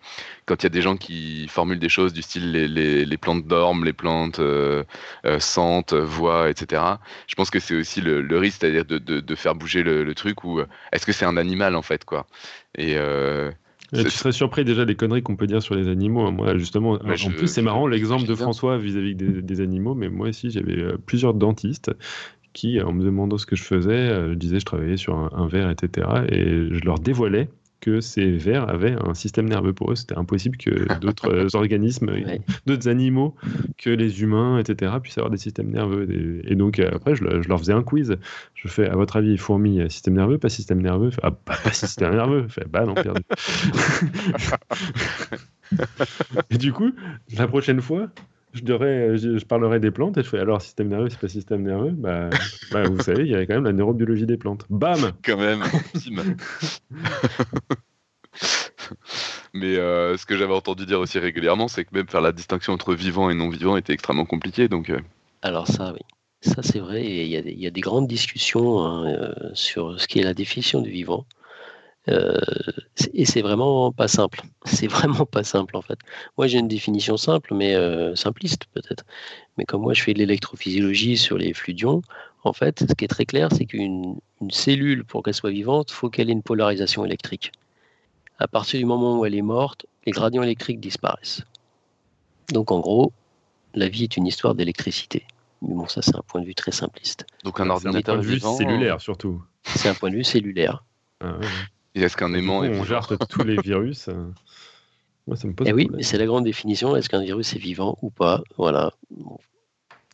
quand il y a des gens qui formulent des choses du style les, les, les plantes dorment, les plantes euh, euh, sentent, voient, etc. Je pense que c'est aussi le, le risque, c'est-à-dire de, de, de faire bouger le, le truc ou est-ce que c'est un animal en fait, quoi? Et euh, tu serais surpris déjà des conneries qu'on peut dire sur les animaux. hein. Moi, justement, en je- plus, c'est je- marrant je- l'exemple je de. François vis-à-vis des, des animaux, mais moi aussi, j'avais euh, plusieurs dentistes qui, en me demandant ce que je faisais, euh, disaient je travaillais sur un, un verre, etc. Et je leur dévoilais que ces vers avaient un système nerveux pour eux. C'était impossible que *laughs* d'autres euh, organismes, Ouais. d'autres animaux que les humains, etc., puissent avoir des systèmes nerveux. Et, donc, euh, après, je, le- je leur faisais un quiz. Je fais, à votre avis, fourmi, euh, système nerveux, pas système nerveux? Ah, pas, pas système nerveux. Je fais, bah non, perdu. *laughs* *laughs* et du coup, la prochaine fois, je, dirais, je, je parlerai des plantes et je fais, alors, système nerveux, c'est pas système nerveux? Bah, *laughs* bah, vous savez, il y a quand même la neurobiologie des plantes. Bam *laughs* quand même. *laughs* Mais euh, ce que j'avais entendu dire aussi régulièrement, c'est que même faire la distinction entre vivant et non vivant était extrêmement compliqué. Donc, euh, Alors ça, oui. Ça, c'est vrai. Il y, a des- il y a des grandes discussions hein, euh, sur ce qui est la définition du vivant. Euh, et c'est vraiment pas simple. *laughs* C'est vraiment pas simple, en fait. Moi, j'ai une définition simple, mais euh, simpliste, peut-être. Mais comme moi, je fais de l'électrophysiologie sur les fluidions, en fait, ce qui est très clair, c'est qu'une une cellule, pour qu'elle soit vivante, faut qu'elle ait une polarisation électrique. À partir du moment où elle est morte, les gradients électriques disparaissent. Donc, en gros, la vie est une histoire d'électricité. Mais bon, ça, c'est un point de vue très simpliste. donc un C'est un point ordinateur de vue vivant. cellulaire, surtout. C'est un point de vue cellulaire. Ah, ouais. Et est-ce qu'un aimant coup, est on jarte tous les virus. euh, Moi, ça me pose Et Eh oui, c'est la grande définition. Est-ce qu'un virus est vivant ou pas Voilà. Bon.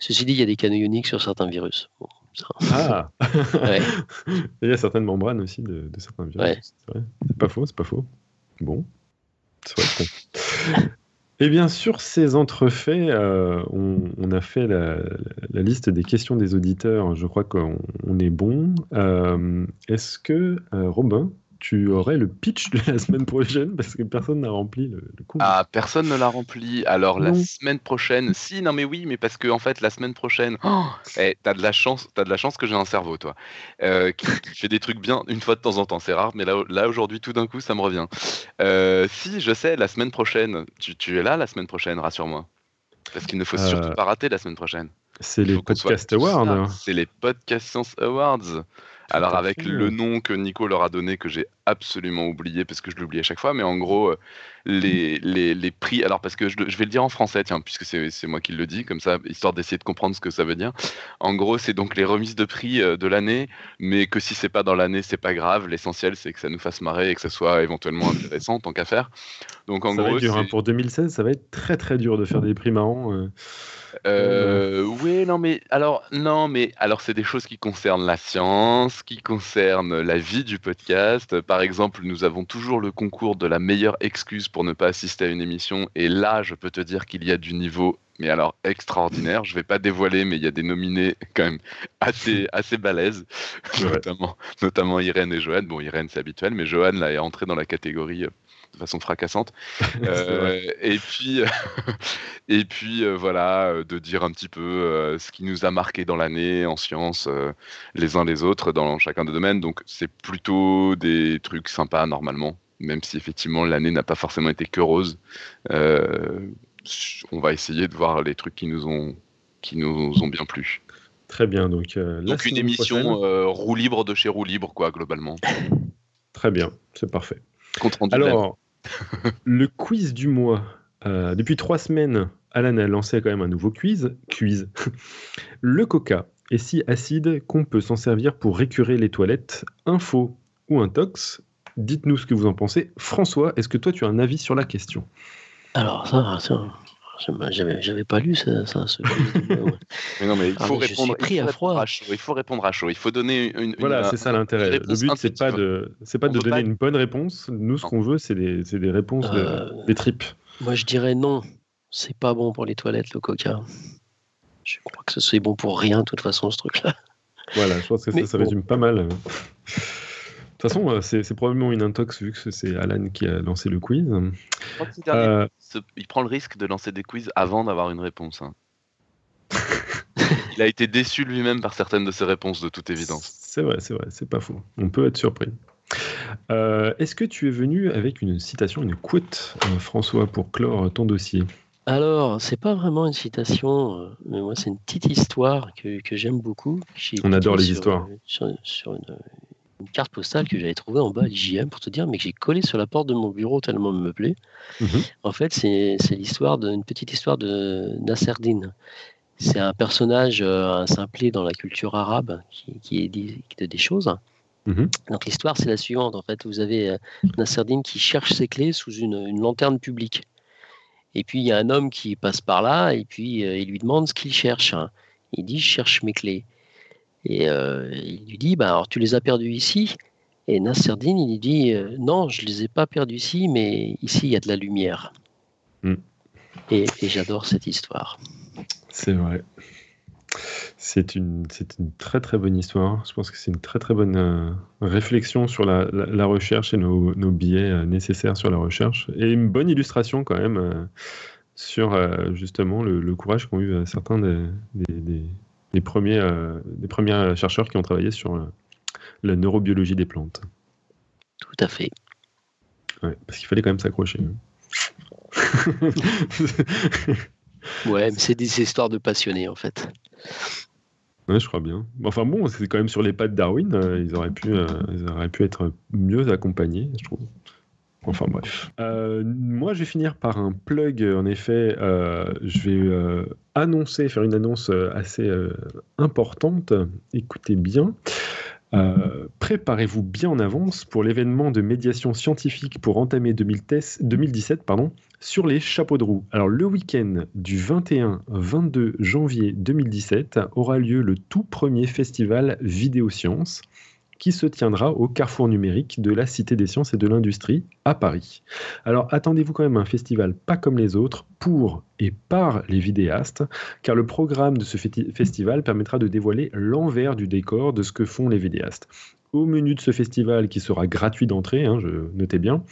Ceci dit, il y a des canaux ioniques sur certains virus. Bon, ça- Ah *laughs* Ouais. *laughs* Et Il y a certaines membranes aussi de, de certains virus. Ouais. C'est pas faux, c'est pas faux. Bon. Que- *laughs* Eh bien, sur ces entrefaits, euh, on, on a fait la, la liste des questions des auditeurs. Je crois qu'on on est bon. Euh, Est-ce que, euh, Robin, tu aurais le pitch de la *laughs* semaine prochaine Parce que personne n'a rempli le, le. Ah, personne ne l'a rempli. Alors la semaine prochaine, si, non mais oui, mais parce que en fait la semaine prochaine, oh, eh, t'as de la chance, t'as de la chance que j'ai un cerveau, toi, euh, qui, qui fait des trucs bien une fois de temps en temps. C'est rare, mais là, là aujourd'hui, tout d'un coup, ça me revient. Euh, si, je sais, la semaine prochaine, tu, tu es là la semaine prochaine, rassure-moi. Parce qu'il ne faut Euh, surtout pas rater la semaine prochaine. C'est les Podcast Awards. C'est les Podcast Science Awards. Alors avec le nom que Nico leur a donné, que j'ai absolument oublié parce que je l'oublie à chaque fois, mais en gros, euh, les, les, les prix. Alors, parce que je, je, vais le dire en français, tiens, puisque c'est moi qui le dis, comme ça, histoire d'essayer de comprendre ce que ça veut dire. En gros, c'est donc les remises de prix euh, de l'année, mais que si c'est pas dans l'année, c'est pas grave. L'essentiel, c'est que ça nous fasse marrer et que ça soit éventuellement intéressant, tant qu'à faire. Donc, en ça gros. Va être dur, hein, pour 2016, ça va être très très dur de faire des prix marrants. Euh... Euh, oui, non, mais alors, non, mais alors, c'est des choses qui concernent la science, qui concernent la vie du podcast. Par exemple, nous avons toujours le concours de la meilleure excuse pour ne pas assister à une émission. Et là, je peux te dire qu'il y a du niveau, mais alors extraordinaire. Je vais pas dévoiler, mais il y a des nominés quand même assez, assez balèzes, Ouais. notamment, notamment Irène et Joanne. Bon, Irène, c'est habituel, mais Joanne, là, est entrée dans la catégorie euh, de façon fracassante. *laughs* Euh, et puis, *laughs* et puis euh, voilà, euh, de dire un petit peu ce qui nous a marqué dans l'année en sciences, les uns les autres, dans chacun des domaines. Donc, c'est plutôt des trucs sympas normalement, même si effectivement l'année n'a pas forcément été que rose. On va essayer de voir les trucs qui nous ont, qui nous ont bien plu. Très bien, donc euh, Donc, une émission prochaine- euh, roue libre de chez roue libre, quoi, globalement. Très bien, c'est parfait. Compte rendu Alors, le quiz du mois. Euh, depuis trois semaines, Alan a lancé quand même un nouveau quiz. Quiz. *laughs* le coca est si acide qu'on peut s'en servir pour récurer les toilettes. Info ou intox Dites-nous ce que vous en pensez. François, est-ce que toi tu as un avis sur la question? Alors, ça, ça j'avais j'avais pas lu ça. ça ce *laughs* Mais non, mais il Ah, faut mais je suis répondre. il faut à répondre froid. à chaud. Il faut répondre à chaud. Il faut donner une. Voilà, c'est ça l'intérêt. Le but, c'est pas de, c'est pas On de donner pas- une bonne réponse. Nous, ce qu'on veut, c'est des, c'est des réponses de- Euh, des tripes. Moi, je dirais non. C'est pas bon pour les toilettes, le coca. Je crois que c'est bon pour rien, de toute façon, ce truc-là. Voilà, je pense que ça, Mais ça bon. résume pas mal. De toute façon, euh, c'est c'est probablement une intox vu que c'est Alan qui a lancé le quiz. Je crois que ce dernier, Euh, se- il prend le risque de lancer des quiz avant d'avoir une réponse. hein. *laughs* il a été déçu lui-même par certaines de ses réponses, de toute évidence. C'est vrai, c'est vrai, c'est pas faux. On peut être surpris. Euh, Est-ce que tu es venu avec une citation, une quote, euh, François, pour clore ton dossier? Alors, c'est pas vraiment une citation, euh, mais moi, c'est une petite histoire que, que j'aime beaucoup. On adore les sur, histoires. Sur, sur une, une carte postale que j'avais trouvée en bas à l'IGM, pour te dire, mais que j'ai collée sur la porte de mon bureau tellement elle me plaît. Mhm. En fait, c'est l'histoire d'une petite histoire de Nasserdine. C'est un personnage, euh, un simplet dans la culture arabe qui, qui est dit de des choses. Mhm. Donc l'histoire, c'est la suivante. En fait, vous avez euh, Nasserdine qui cherche ses clés sous une, une lanterne publique. Et puis il y a un homme qui passe par là et puis euh, il lui demande ce qu'il cherche. Il dit je cherche mes clés. Et euh, il lui dit bah alors tu les as perdues ici? Et Nasserdine il lui dit euh, non je les ai pas perdues ici mais ici il y a de la lumière. Mm. Et, et j'adore cette histoire. C'est vrai. C'est une, c'est une très très bonne histoire. Je pense que c'est une très très bonne euh, réflexion sur la, la- la recherche et nos, nos biais euh, nécessaires sur la recherche. Et une bonne illustration quand même euh, sur justement le, le courage qu'ont eu certains des, des, des- des premiers, euh, des premiers chercheurs qui ont travaillé sur euh, la neurobiologie des plantes. Tout à fait. Ouais, parce qu'il fallait quand même s'accrocher. hein. *laughs* Ouais, mais c'est des histoires de passionnés en fait. Ouais, je crois bien. Enfin bon, c'est quand même sur les pas de Darwin, euh, ils, auraient pu, euh, ils auraient pu être mieux accompagnés, je trouve. Enfin bref. Euh, moi, je vais finir par un plug. En effet, euh, je vais euh, annoncer, faire une annonce assez importante. Écoutez bien. Préparez-vous bien en avance pour l'événement de médiation scientifique pour entamer 2010 2017 pardon, sur les chapeaux de roue. Alors le week-end du 21-22 janvier 2017 aura lieu le tout premier festival Vidéosciences qui se tiendra au carrefour numérique de la Cité des Sciences et de l'Industrie à Paris. Alors attendez-vous quand même un festival pas comme les autres pour et par les vidéastes, car le programme de ce festi- festival permettra de dévoiler l'envers du décor de ce que font les vidéastes. Au menu de ce festival, qui sera gratuit d'entrée, hein, je notez bien,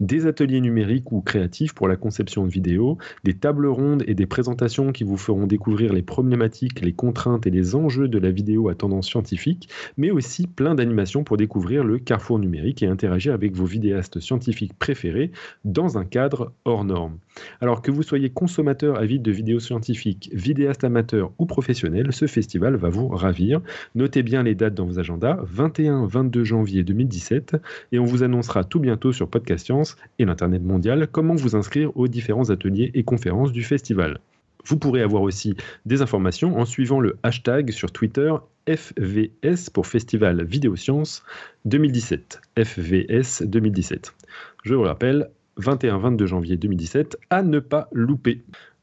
des ateliers numériques ou créatifs pour la conception de vidéos, des tables rondes et des présentations qui vous feront découvrir les problématiques, les contraintes et les enjeux de la vidéo à tendance scientifique, mais aussi plein d'animations pour découvrir le carrefour numérique et interagir avec vos vidéastes scientifiques préférés dans un cadre hors norme. Alors que vous soyez consommateur avide de vidéos scientifiques, vidéaste amateur ou professionnel, ce festival va vous ravir. Notez bien les dates dans vos agendas 21 21-22 janvier 2017 et on vous annoncera tout bientôt sur Podcast Science et l'Internet mondial comment vous inscrire aux différents ateliers et conférences du festival. Vous pourrez avoir aussi des informations en suivant le hashtag sur Twitter FVS pour Festival Vidéosciences 2017. FVS 2017. Je vous rappelle, 21-22 janvier 2017, à ne pas louper.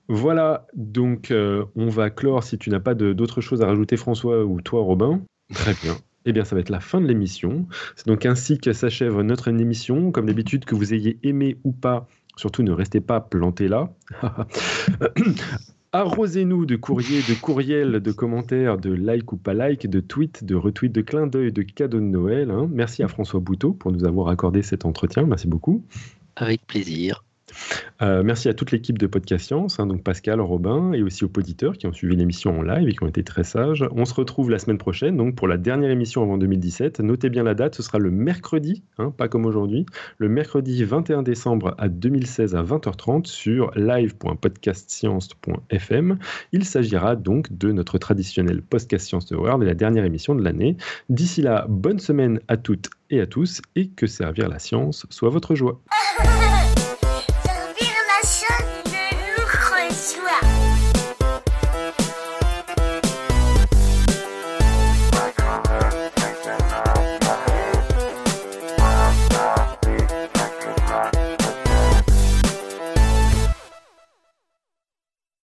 Voilà, donc euh, on va clore si tu n'as pas d'autres choses à rajouter François ou toi Robin? Très bien. Eh bien, ça va être la fin de l'émission. C'est donc ainsi que s'achève notre émission. Comme d'habitude, que vous ayez aimé ou pas, surtout ne restez pas plantés là. *laughs* Arrosez-nous de courriers, de courriels, de commentaires, de like ou pas like, de tweets, de retweets, de clins d'œil, de cadeaux de Noël. Hein. Merci à François Bouteau pour nous avoir accordé cet entretien. Merci beaucoup. Avec plaisir. Euh, merci à toute l'équipe de Podcast Science, hein, donc Pascal, Robin, et aussi aux auditeurs qui ont suivi l'émission en live et qui ont été très sages. On se retrouve la semaine prochaine, donc pour la dernière émission avant 2017. Notez bien la date, ce sera le mercredi, hein, pas comme aujourd'hui, le mercredi 21 décembre à 2016 à 20h30 sur live.podcastscience.fm. Il s'agira donc de notre traditionnel Podcast Science World et la dernière émission de l'année. D'ici là, bonne semaine à toutes et à tous et que servir la science soit votre joie. *laughs*